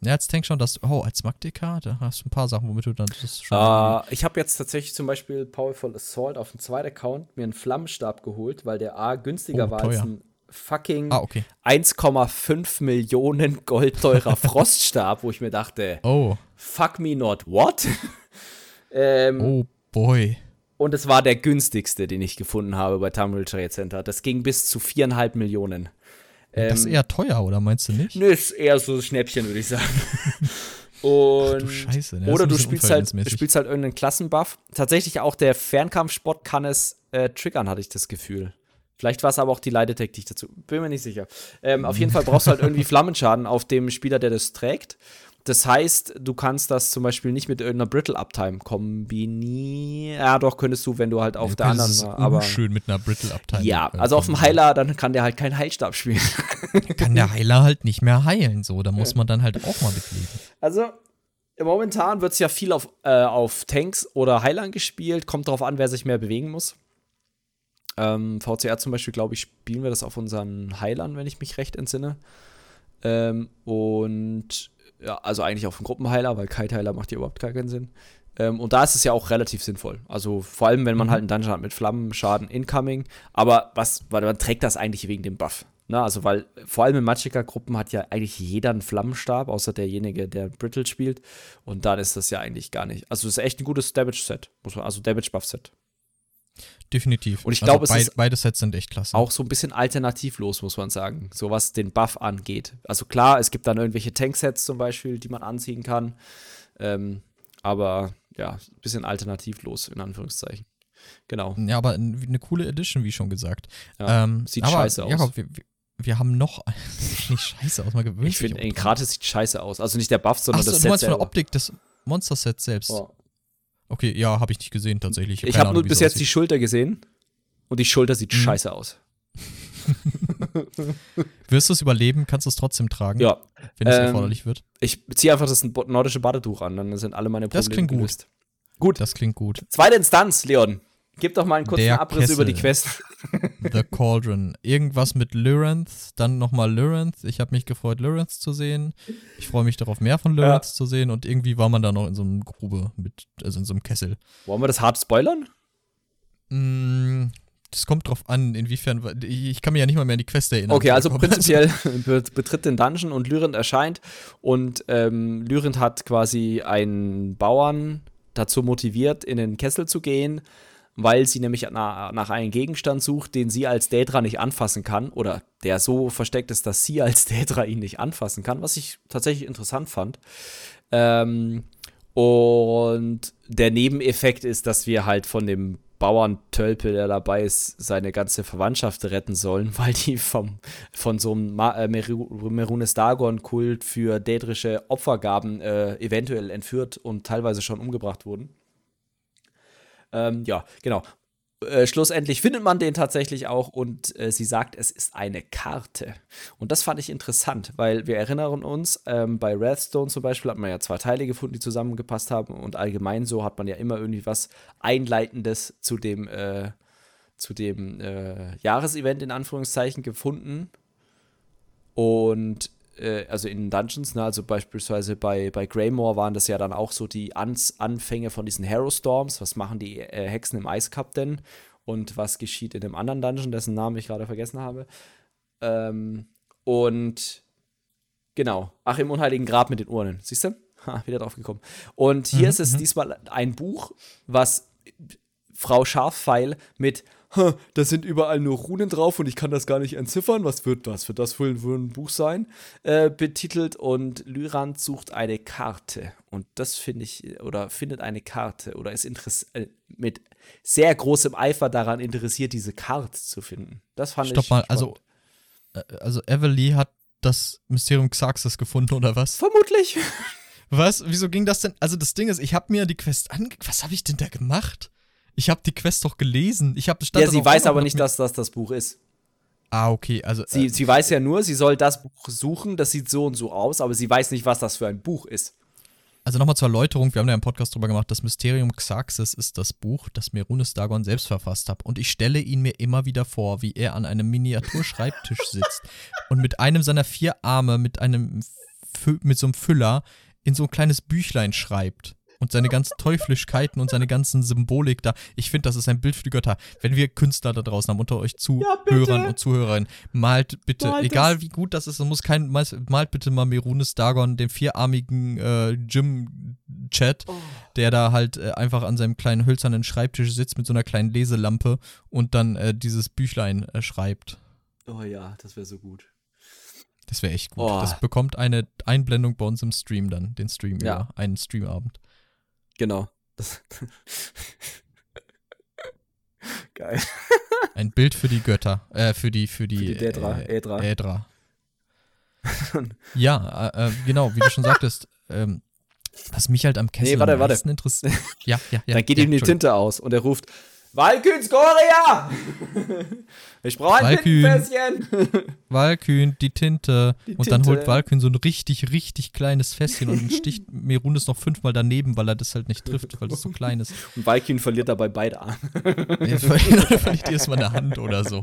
A: Ja, als Tank schon, dass oh, als Magdeka, da hast du ein paar Sachen, womit du dann das schon.
C: Äh, ich habe jetzt tatsächlich zum Beispiel Powerful Assault auf dem zweiten Account mir einen Flammenstab geholt, weil der A günstiger
A: Oh,
C: war als
A: teuer.
C: ein fucking
A: ah, okay.
C: 1,5 Millionen Gold teurer Froststab, wo ich mir dachte,
A: Oh,
C: fuck me not, what? ähm,
A: oh boy.
C: Und es war der günstigste, den ich gefunden habe bei Tamil Trade Center. Das ging bis zu viereinhalb Millionen.
A: Das ist
C: Ähm,
A: eher teuer, oder meinst du nicht?
C: Nö, ist eher so Schnäppchen, würde ich sagen.
A: Ach
C: Und
A: du Scheiße, ne?
C: Oder du spielst halt, spielst halt irgendeinen Klassenbuff. Tatsächlich auch der Fernkampfspot kann es äh, triggern, hatte ich das Gefühl. Vielleicht war es aber auch die ich dazu. Bin mir nicht sicher. Ähm, auf jeden Fall brauchst du halt irgendwie Flammenschaden auf dem Spieler, der das trägt. Das heißt, du kannst das zum Beispiel nicht mit irgendeiner Brittle Uptime kombinieren. Ja, doch, könntest du, wenn du halt auf
A: Du
C: der anderen.
A: es
C: Aber
A: unschön mit einer Brittle Uptime.
C: ja,
A: äh,
C: also auf dem. Heiler, dann kann der halt keinen Heilstab spielen.
A: kann der Heiler halt nicht mehr heilen, so. Da muss man dann halt auch mal mitleben.
C: Also, momentan wird es ja viel auf, äh, auf Tanks oder Heilern gespielt. Kommt darauf an, wer sich mehr bewegen muss. Ähm, VCR zum Beispiel, glaube ich, spielen wir das auf unseren Heilern, wenn ich mich recht entsinne. Ähm, und ja, also eigentlich auf einen Gruppenheiler, weil Kite-Heiler macht ja überhaupt gar keinen Sinn. Ähm, und da ist es ja auch relativ sinnvoll. Also vor allem, wenn man halt einen Dungeon hat mit Flammenschaden incoming. Aber was, weil man trägt das eigentlich wegen dem Buff. Ne? Also, weil vor allem in Magicka-Gruppen hat ja eigentlich jeder einen Flammenstab, außer derjenige, der Brittle spielt. Und dann ist das ja eigentlich gar nicht. Also, es ist echt ein gutes Damage-Set. muss man- Also, Damage-Buff-Set.
A: Definitiv.
C: Und ich glaube, es
A: beid- beide Sets sind echt klasse.
C: Auch so ein bisschen alternativlos, muss man sagen. So was den Buff angeht. Also, klar, es gibt dann irgendwelche Tank-Sets zum Beispiel, die man anziehen kann. Ähm, aber ja, ein bisschen alternativlos, in Anführungszeichen. Genau.
A: Ja, aber eine coole Edition, wie schon gesagt.
C: Ja,
A: ähm,
C: sieht
A: aber,
C: scheiße aus.
A: Jakob, wir, wir- haben noch. nicht scheiße aus, man gewöhnt
C: Ich finde, gratis sieht scheiße aus. Also nicht der Buff, sondern
A: Achso,
C: das
A: du
C: Set
A: meinst von der. Optik des Monster-Sets selbst.
C: Oh.
A: Okay, ja, habe ich nicht gesehen, tatsächlich.
C: Ich habe nur
A: Ahnung, wie
C: bis jetzt die. Schulter gesehen. Und die Schulter sieht
A: Mhm.
C: scheiße aus.
A: Wirst du es überleben? Kannst du es trotzdem tragen?
C: Ja.
A: Wenn es
C: Ähm,
A: erforderlich wird?
C: Ich ziehe einfach das nordische Badetuch an, dann sind alle meine Probleme
A: Das klingt gut.
C: Gut,
A: Das klingt gut.
C: zweite Instanz, Leon. Gib doch mal einen kurzen
A: Der
C: Abriss über die
A: Kessel.
C: Quest.
A: The Cauldron. Irgendwas mit Lyranth, dann nochmal Lyranth. Ich habe mich gefreut, Lyranth zu sehen. Ich freue mich darauf, mehr von Lyranth zu sehen. Und irgendwie war man da noch in so einer Grube mit, also in so einem Kessel.
C: Wollen wir das hart spoilern?
A: Mm, Das kommt drauf an, inwiefern. Ich kann mich ja nicht mal mehr an die Quest erinnern.
C: Okay, also prinzipiell be betritt den Dungeon und Lyrind erscheint und ähm, Lyrind hat quasi einen Bauern dazu motiviert, in den Kessel zu gehen, weil sie nämlich na, nach einem Gegenstand sucht, den sie als Daedra nicht anfassen kann oder der so versteckt ist, dass sie als Daedra ihn nicht anfassen kann, was ich tatsächlich interessant fand. Ähm, und der Nebeneffekt ist, dass wir halt von dem Bauerntölpel, der dabei ist, seine ganze Verwandtschaft retten sollen, weil die vom, von so einem Ma äh, Meru Merunes Dagon-Kult für dädrische Opfergaben äh, eventuell entführt und teilweise schon umgebracht wurden. Ähm, ja, genau. Äh, schlussendlich findet man den tatsächlich auch und äh, sie sagt, es ist eine Karte. Und das fand ich interessant, weil wir erinnern uns, ähm, bei Redstone zum Beispiel hat man ja zwei Teile gefunden, die zusammengepasst haben und allgemein so hat man ja immer irgendwie was Einleitendes zu dem, äh, zu dem äh, Jahresevent in Anführungszeichen gefunden. Und äh, also in Dungeons, ne, also beispielsweise bei, bei Greymore waren das ja dann auch so die Ans Anfänge von diesen Hero Storms. Was machen die äh, Hexen im Eiscup denn? Und was geschieht in dem anderen Dungeon, dessen Namen ich gerade vergessen habe? Ähm, und genau, ach, im Unheiligen Grab mit den Urnen. Siehst du? Ha, wieder drauf gekommen. Und hier
A: Mhm,
C: ist es
A: mhm.
C: diesmal ein Buch, was Frau Scharfpfeil mit "Ha, da sind überall nur Runen drauf und ich kann das gar nicht entziffern. Was wird das? Wird das wohl wohl ein Buch sein? Äh, betitelt und Lyrand sucht eine Karte. Und das finde ich, oder findet eine Karte oder ist interess äh, mit sehr großem Eifer daran interessiert, diese Karte zu finden. Das fand
A: Stopp
C: ich.
A: mal, also,
C: spannend.
A: äh, also Everly hat das Mysterium Xarxes gefunden, oder was?
C: Vermutlich.
A: Was? Wieso ging das denn? Also das Ding ist, ich habe mir die Quest ange... Was habe ich denn da gemacht? Ich habe die Quest doch gelesen. Ich habe
C: Ja, sie weiß aber nicht, dass das das Buch ist.
A: Ah, okay, also
C: Sie,
A: äh,
C: sie weiß ja nur, sie soll das Buch suchen, das sieht so und so aus, aber sie weiß nicht, was das für ein Buch ist.
A: also nochmal zur Erläuterung, wir haben ja im Podcast drüber gemacht, das Mysterium Xarxes ist das Buch, das Merunes Dagon selbst verfasst hat und ich stelle ihn mir immer wieder vor, wie er an einem Miniaturschreibtisch sitzt und mit einem seiner vier Arme mit einem mit so einem Füller in so ein kleines Büchlein schreibt und seine ganzen Teuflischkeiten und seine ganzen Symbolik da. Ich finde, das ist ein Bild für die Götter. Wenn wir Künstler da draußen haben, unter euch Zuhörern und Zuhörerinnen, malt bitte,
C: Malt
A: egal wie gut das ist, es muss kein, malt bitte mal Merunes Dagon, den vierarmigen äh, Gym-Chat,
C: Oh.
A: der da halt äh, einfach an seinem kleinen hölzernen Schreibtisch sitzt mit so einer kleinen Leselampe und dann äh, dieses Büchlein äh, schreibt.
C: Oh ja, das wäre so gut.
A: Das wäre echt gut.
C: Oh.
A: Das bekommt eine Einblendung bei uns im Stream dann, den Stream
C: Ja.
A: über einen Streamabend.
C: Genau. Geil.
A: Ein Bild für die Götter, äh, für die, für die,
C: die Dädra,
A: äh,
C: Ädra.
A: Ädra. ja, äh, äh, genau, wie du schon sagtest, ähm, was mich halt am Kessel
C: Nee, warte,
A: am
C: warte.
A: meisten interessiert. Ja, ja, ja.
C: Dann geht
A: ja,
C: ihm die. Tinte aus und er ruft: Valkyn Skoria! Ich brauche ein. Tintenfässchen!
A: Walkühn, die Tinte.
C: Die
A: und dann
C: Tinte.
A: holt Walkühn so ein richtig, richtig kleines Fässchen und sticht Merunes noch fünfmal daneben, weil er das halt nicht trifft, weil das so klein ist.
C: Und Valkyn verliert dabei beide Arme.
A: Jetzt verliert verliert jedes Mal eine Hand oder so.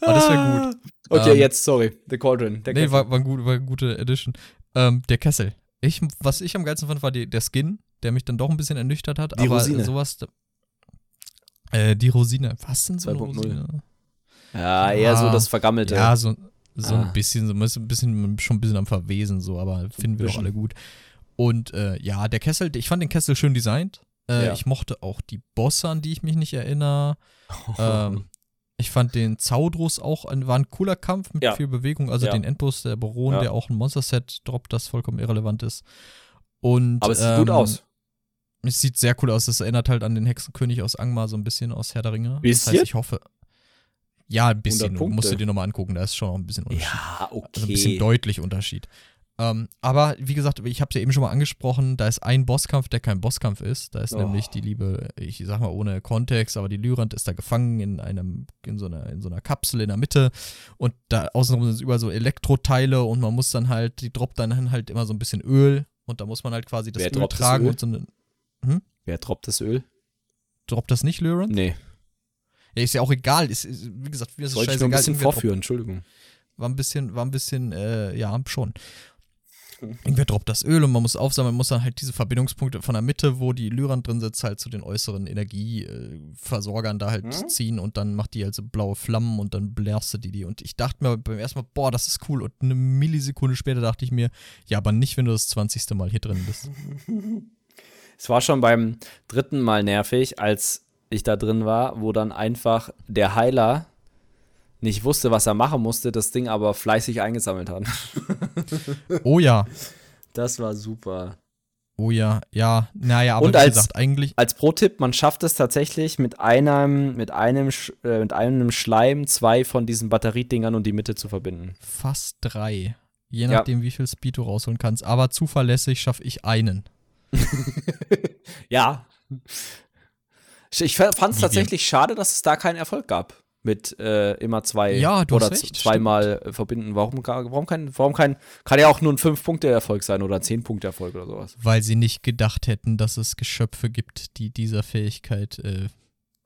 A: Aber das wäre gut.
C: Okay,
A: Ähm,
C: jetzt, sorry. The Cauldron. Der
A: Nee,
C: Kessel.
A: war, war, gut, war eine gute Edition. Ähm, der Kessel. Ich, was ich am geilsten fand, war die, der Skin, der mich dann doch ein bisschen ernüchtert hat.
C: Die
A: aber
C: Rosine.
A: sowas. Äh, die Rosine. Was denn so eine
C: 2.0.
A: Rosine?
C: ja, eher so
A: Ah,
C: das Vergammelte.
A: Ja, so, so
C: Ah.
A: ein bisschen, so ein bisschen, schon ein bisschen am Verwesen, so, aber finden wir doch alle gut. Und äh, ja, der Kessel, ich fand den Kessel schön designt. Äh,
C: Ja.
A: Ich mochte auch die Bosse, an die ich mich nicht erinnere. ähm, ich fand den Zaudrus auch, ein, war ein cooler Kampf mit
C: Ja.
A: viel Bewegung. Also
C: Ja.
A: den Endboss, der Baron,
C: Ja.
A: der auch ein Monster-Set droppt, das vollkommen irrelevant ist. Und,
C: Aber es sieht gut
A: ähm,
C: aus.
A: Es sieht sehr cool aus. Es erinnert halt an den Hexenkönig aus Angmar so ein bisschen aus Herr der Ringe. Das
C: Bisschen?
A: heißt, ich hoffe. Ja, ein bisschen.
C: 100
A: Du musst du dir nochmal angucken. Da ist schon noch ein bisschen Unterschied.
C: Ja, okay.
A: Also ein bisschen deutlich Unterschied. Ähm, aber wie gesagt, ich habe es ja eben schon mal angesprochen, da ist ein Bosskampf, der kein Bosskampf ist. Da ist
C: Oh.
A: nämlich die liebe, ich sag mal ohne Kontext, aber die Lyrand ist da gefangen in einem, in so einer, in so einer Kapsel in der Mitte und da außenrum sind überall so Elektroteile und man muss dann halt, die droppt dann halt immer so ein bisschen Öl und da muss man halt quasi das
C: Wer
A: Öl
C: droppt das
A: tragen
C: Öl?
A: und so eine,
C: Wer droppt das Öl?
A: droppt das nicht Lyran?
C: Nee,
A: Ja, ist ja auch egal. Ist, ist, wie gesagt, mir ist es
C: wollte ich ein
A: scheißegal.
C: bisschen
A: Irgendwer droppt-
C: vorführen, Entschuldigung.
A: war ein bisschen, war ein bisschen, äh, ja, schon. Irgendwer droppt das Öl und man muss aufsammeln, man muss dann halt diese Verbindungspunkte von der Mitte, wo die Lyran drin sitzt, halt zu den äußeren Energieversorgern da halt
C: Mhm.
A: ziehen und dann macht die halt so blaue Flammen und dann blärstet die die. Und ich dachte mir beim ersten Mal, boah, das ist cool. Und eine Millisekunde später dachte ich mir, ja, aber nicht, wenn du das 20. Mal hier drin bist.
C: Es war schon beim dritten Mal nervig, als ich da drin war, wo dann einfach der Heiler nicht wusste, was er machen musste, das Ding aber fleißig eingesammelt hat.
A: Oh ja,
C: Das war super.
A: oh ja, ja, naja, aber
C: Und
A: wie
C: als-
A: gesagt, eigentlich,
C: Als Pro-Tipp, man schafft es tatsächlich mit einem, mit einem, äh, mit einem Schleim zwei von diesen Batteriedingern und die Mitte zu verbinden.
A: fast drei. Je
C: Ja.
A: nachdem, wie viel Speed du rausholen kannst. Aber zuverlässig schaffe ich einen.
C: Ja. Ich fand es tatsächlich schade, dass es da keinen Erfolg gab. Mit äh, immer zwei
A: Ja,
C: oder
A: recht,
C: zweimal äh, verbinden. Warum, warum kein, warum kein, kann ja auch nur ein 5-Punkte-Erfolg sein oder ein 10-Punkte-Erfolg oder sowas.
A: weil sie nicht gedacht hätten, dass es Geschöpfe gibt, die dieser Fähigkeit äh,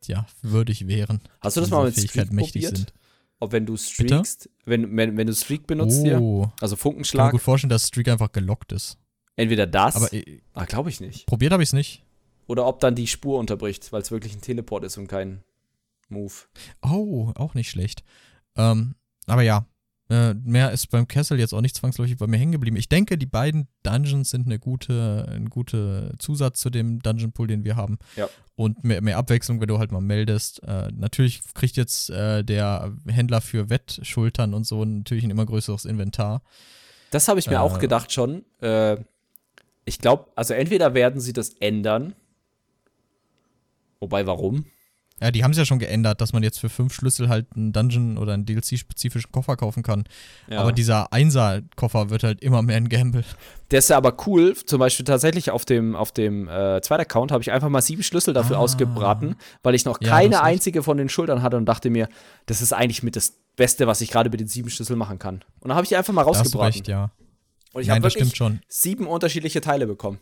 A: ja, würdig wären.
C: Hast du das mal mit
A: Fähigkeit
C: Streak
A: mächtig
C: probiert?
A: sind.
C: Ob wenn du streakst, wenn, wenn, wenn du Streak benutzt hier,
A: Oh,
C: also
A: ich kann mir
C: Funkenschlag,
A: gut vorstellen, dass Streak einfach gelockt ist.
C: Entweder das,
A: Aber äh,
C: ah, glaube ich nicht.
A: probiert habe ich es nicht.
C: Oder ob dann die Spur unterbricht, weil es wirklich ein Teleport ist und kein Move.
A: Oh, auch nicht schlecht. Ähm, aber ja, äh, mehr ist beim Kessel jetzt auch nicht zwangsläufig bei mir hängen geblieben. Ich denke, die beiden Dungeons sind eine gute, ein guter Zusatz zu dem Dungeon Pool, den wir haben.
C: Ja.
A: Und mehr, mehr Abwechslung, wenn du halt mal meldest. Äh, natürlich kriegt jetzt äh, der Händler für Wettschultern und so natürlich ein immer größeres Inventar.
C: Das habe ich mir
A: Äh.
C: auch gedacht schon. Ich glaube, also entweder werden sie das ändern. Wobei, warum?
A: Ja, die haben es ja schon geändert, dass man jetzt für fünf Schlüssel halt einen Dungeon oder einen DLC-spezifischen Koffer kaufen kann.
C: Ja.
A: Aber dieser Einser-Koffer wird halt immer mehr ein Gamble.
C: Der ist ja aber cool. Zum Beispiel tatsächlich auf dem, auf dem äh, zweiten Account habe ich einfach mal sieben Schlüssel dafür
A: Ah.
C: ausgebraten, weil ich noch
A: Ja,
C: keine
A: recht.
C: einzige von den Schultern hatte und dachte mir, das ist eigentlich mit das Beste, was ich gerade mit den sieben Schlüsseln machen kann. Und dann habe ich die einfach mal rausgebraten.
A: recht, ja.
C: Und ich habe wirklich sieben unterschiedliche Teile bekommen.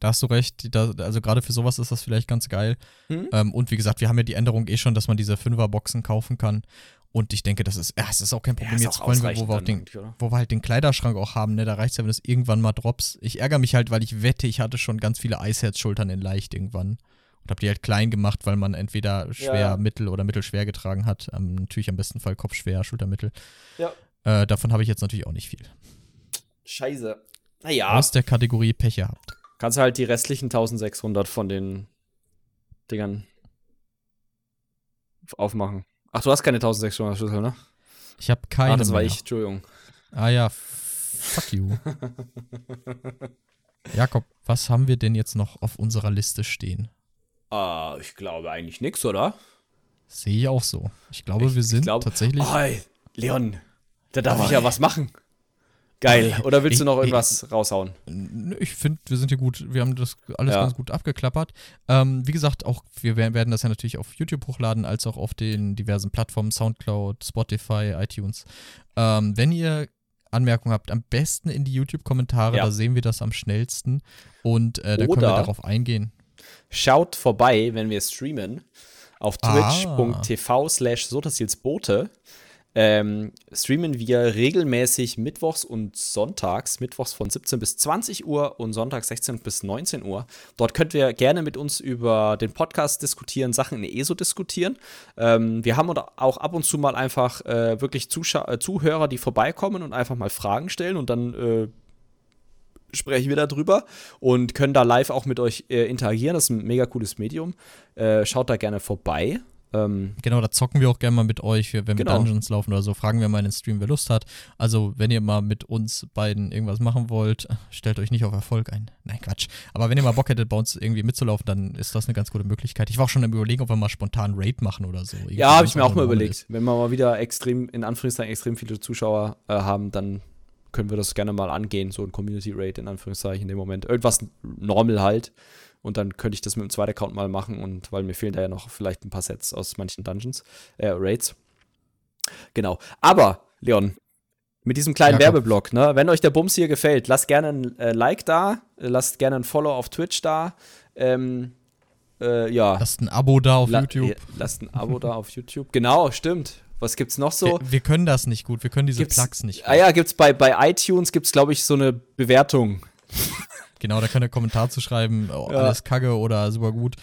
A: Da hast du recht. Da, also gerade für sowas ist das vielleicht ganz geil.
C: Hm?
A: Ähm, und wie gesagt, wir haben ja die Änderung eh schon, dass man diese Fünfer-Boxen kaufen kann. Und ich denke, das ist, ja, es ist auch kein Problem.
C: ist
A: Jetzt wollen wir, wo wir, den, wo wir halt den Kleiderschrank auch haben, ne? Da reicht es ja, wenn es irgendwann mal drops. Ich ärgere mich halt, weil ich wette, ich hatte schon ganz viele Eisherzschultern in leicht irgendwann. Und habe die halt klein gemacht, weil man entweder schwer,
C: Ja.
A: mittel oder mittelschwer getragen hat. Ähm, natürlich am besten Fall kopfschwer, Schultermittel.
C: Ja.
A: Äh, davon habe ich jetzt natürlich auch nicht viel.
C: Scheiße. Naja.
A: Aus der Kategorie Pech gehabt.
C: Kannst du halt die restlichen 1600 von den Dingern aufmachen. Ach, du hast keine 1600 Schlüssel, ne?
A: Ich habe keine
C: Ah, das war
A: mehr.
C: ich, Entschuldigung.
A: Ah ja, fuck you. Jakob, was haben wir denn jetzt noch auf unserer Liste stehen?
C: Ah, ich glaube eigentlich nix, oder?
A: Sehe ich auch so. Ich glaube,
C: Ich-
A: wir sind
C: glaub-
A: tatsächlich.
C: Oh, Leon, da darf
A: Oh,
C: ich ja was machen. Geil. Oder willst du noch irgendwas raushauen?
A: Ich finde, wir sind hier gut. Wir haben das alles
C: Ja.
A: ganz gut abgeklappert. Ähm, wie gesagt, auch wir wer- werden das ja natürlich auf YouTube hochladen, als auch auf den diversen Plattformen Soundcloud, Spotify, iTunes. Ähm, wenn ihr Anmerkungen habt, am besten in die YouTube-Kommentare,
C: Ja.
A: da sehen wir das am schnellsten. Und äh, da können wir
C: Oder-
A: darauf eingehen.
C: Schaut vorbei, wenn wir streamen, auf
A: Ah.
C: twitch.tv slash sotasilsbote. Ähm, streamen wir regelmäßig mittwochs und sonntags, mittwochs von 17 bis 20 Uhr und sonntags 16 bis 19 Uhr. Dort könnt ihr gerne mit uns über den Podcast diskutieren, Sachen in ESO diskutieren. Ähm, wir haben auch ab und zu mal einfach äh, wirklich Zuschau äh, Zuhörer, die vorbeikommen und einfach mal Fragen stellen und dann äh, sprechen wir darüber und können da live auch mit euch äh, interagieren. Das ist ein mega cooles Medium. Äh, schaut da gerne vorbei. Ähm,
A: Genau, da zocken wir auch gerne mal mit euch, wenn wir
C: Genau.
A: Dungeons laufen oder so. Fragen wir mal in den Stream, wer Lust hat. Also, wenn ihr mal mit uns beiden irgendwas machen wollt, stellt euch nicht auf Erfolg ein. Nein, Quatsch. Aber wenn ihr mal Bock hättet, bei uns irgendwie mitzulaufen, dann ist das eine ganz gute Möglichkeit. Ich war auch schon am Überlegen, ob wir mal spontan Raid machen oder so. Irgendwie,
C: ja, habe ich mir auch mal überlegt.
A: ist.
C: Wenn wir mal wieder extrem, in Anführungszeichen, extrem viele Zuschauer äh, haben, dann können wir das gerne mal angehen, so ein Community Raid in Anführungszeichen in dem Moment. Irgendwas normal halt. Und dann könnte ich das mit dem zweiten Account mal machen und weil mir fehlen da ja noch vielleicht ein paar Sets aus manchen Dungeons, äh, Raids. Genau. Aber, Leon, mit diesem kleinen
A: Jakob.
C: Werbeblock, ne, wenn euch der Bums hier gefällt, lasst gerne ein äh, Like da, lasst gerne ein Follow auf Twitch da. Ähm, Äh, ja.
A: Lasst ein Abo da auf
C: La-
A: YouTube.
C: Lasst ein Abo da auf YouTube. Genau, stimmt. Was gibt's noch so?
A: Wir, wir können das nicht gut, wir können diese
C: Gibt's-
A: Plugs nicht.
C: Ah ja, gibt's bei, bei iTunes gibt's glaube ich so eine Bewertung.
A: Genau, da könnt ihr Kommentar zu schreiben, oh,
C: Ja.
A: alles kacke oder super gut.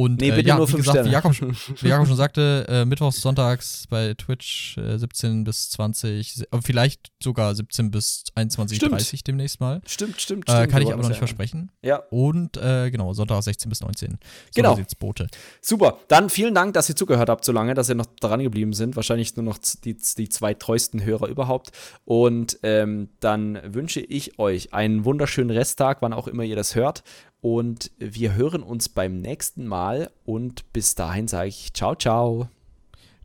A: Und
C: Nee,
A: äh,
C: bitte
A: ja,
C: nur
A: wie gesagt, wie. Jakob, schon- wie Jakob schon sagte, äh, mittwochs, sonntags bei Twitch äh, 17 bis 20, se- äh, vielleicht sogar 17 bis 21,
C: Stimmt.
A: 30 demnächst mal.
C: Stimmt, stimmt,
A: Äh,
C: stimmt.
A: kann ich aber noch nicht
C: ja-
A: versprechen.
C: Ja,
A: Und äh, genau, Sonntag 16 bis 19. So
C: Genau.
A: sieht's Bote.
C: super. Dann vielen Dank, dass ihr zugehört habt so lange, dass ihr noch dran geblieben sind. Wahrscheinlich nur noch die, die zwei treuesten Hörer überhaupt. Und ähm, dann wünsche ich euch einen wunderschönen Resttag, wann auch immer ihr das hört. Und wir hören uns beim nächsten Mal. Und bis dahin sage ich ciao, ciao.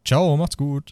A: Ciao, macht's gut.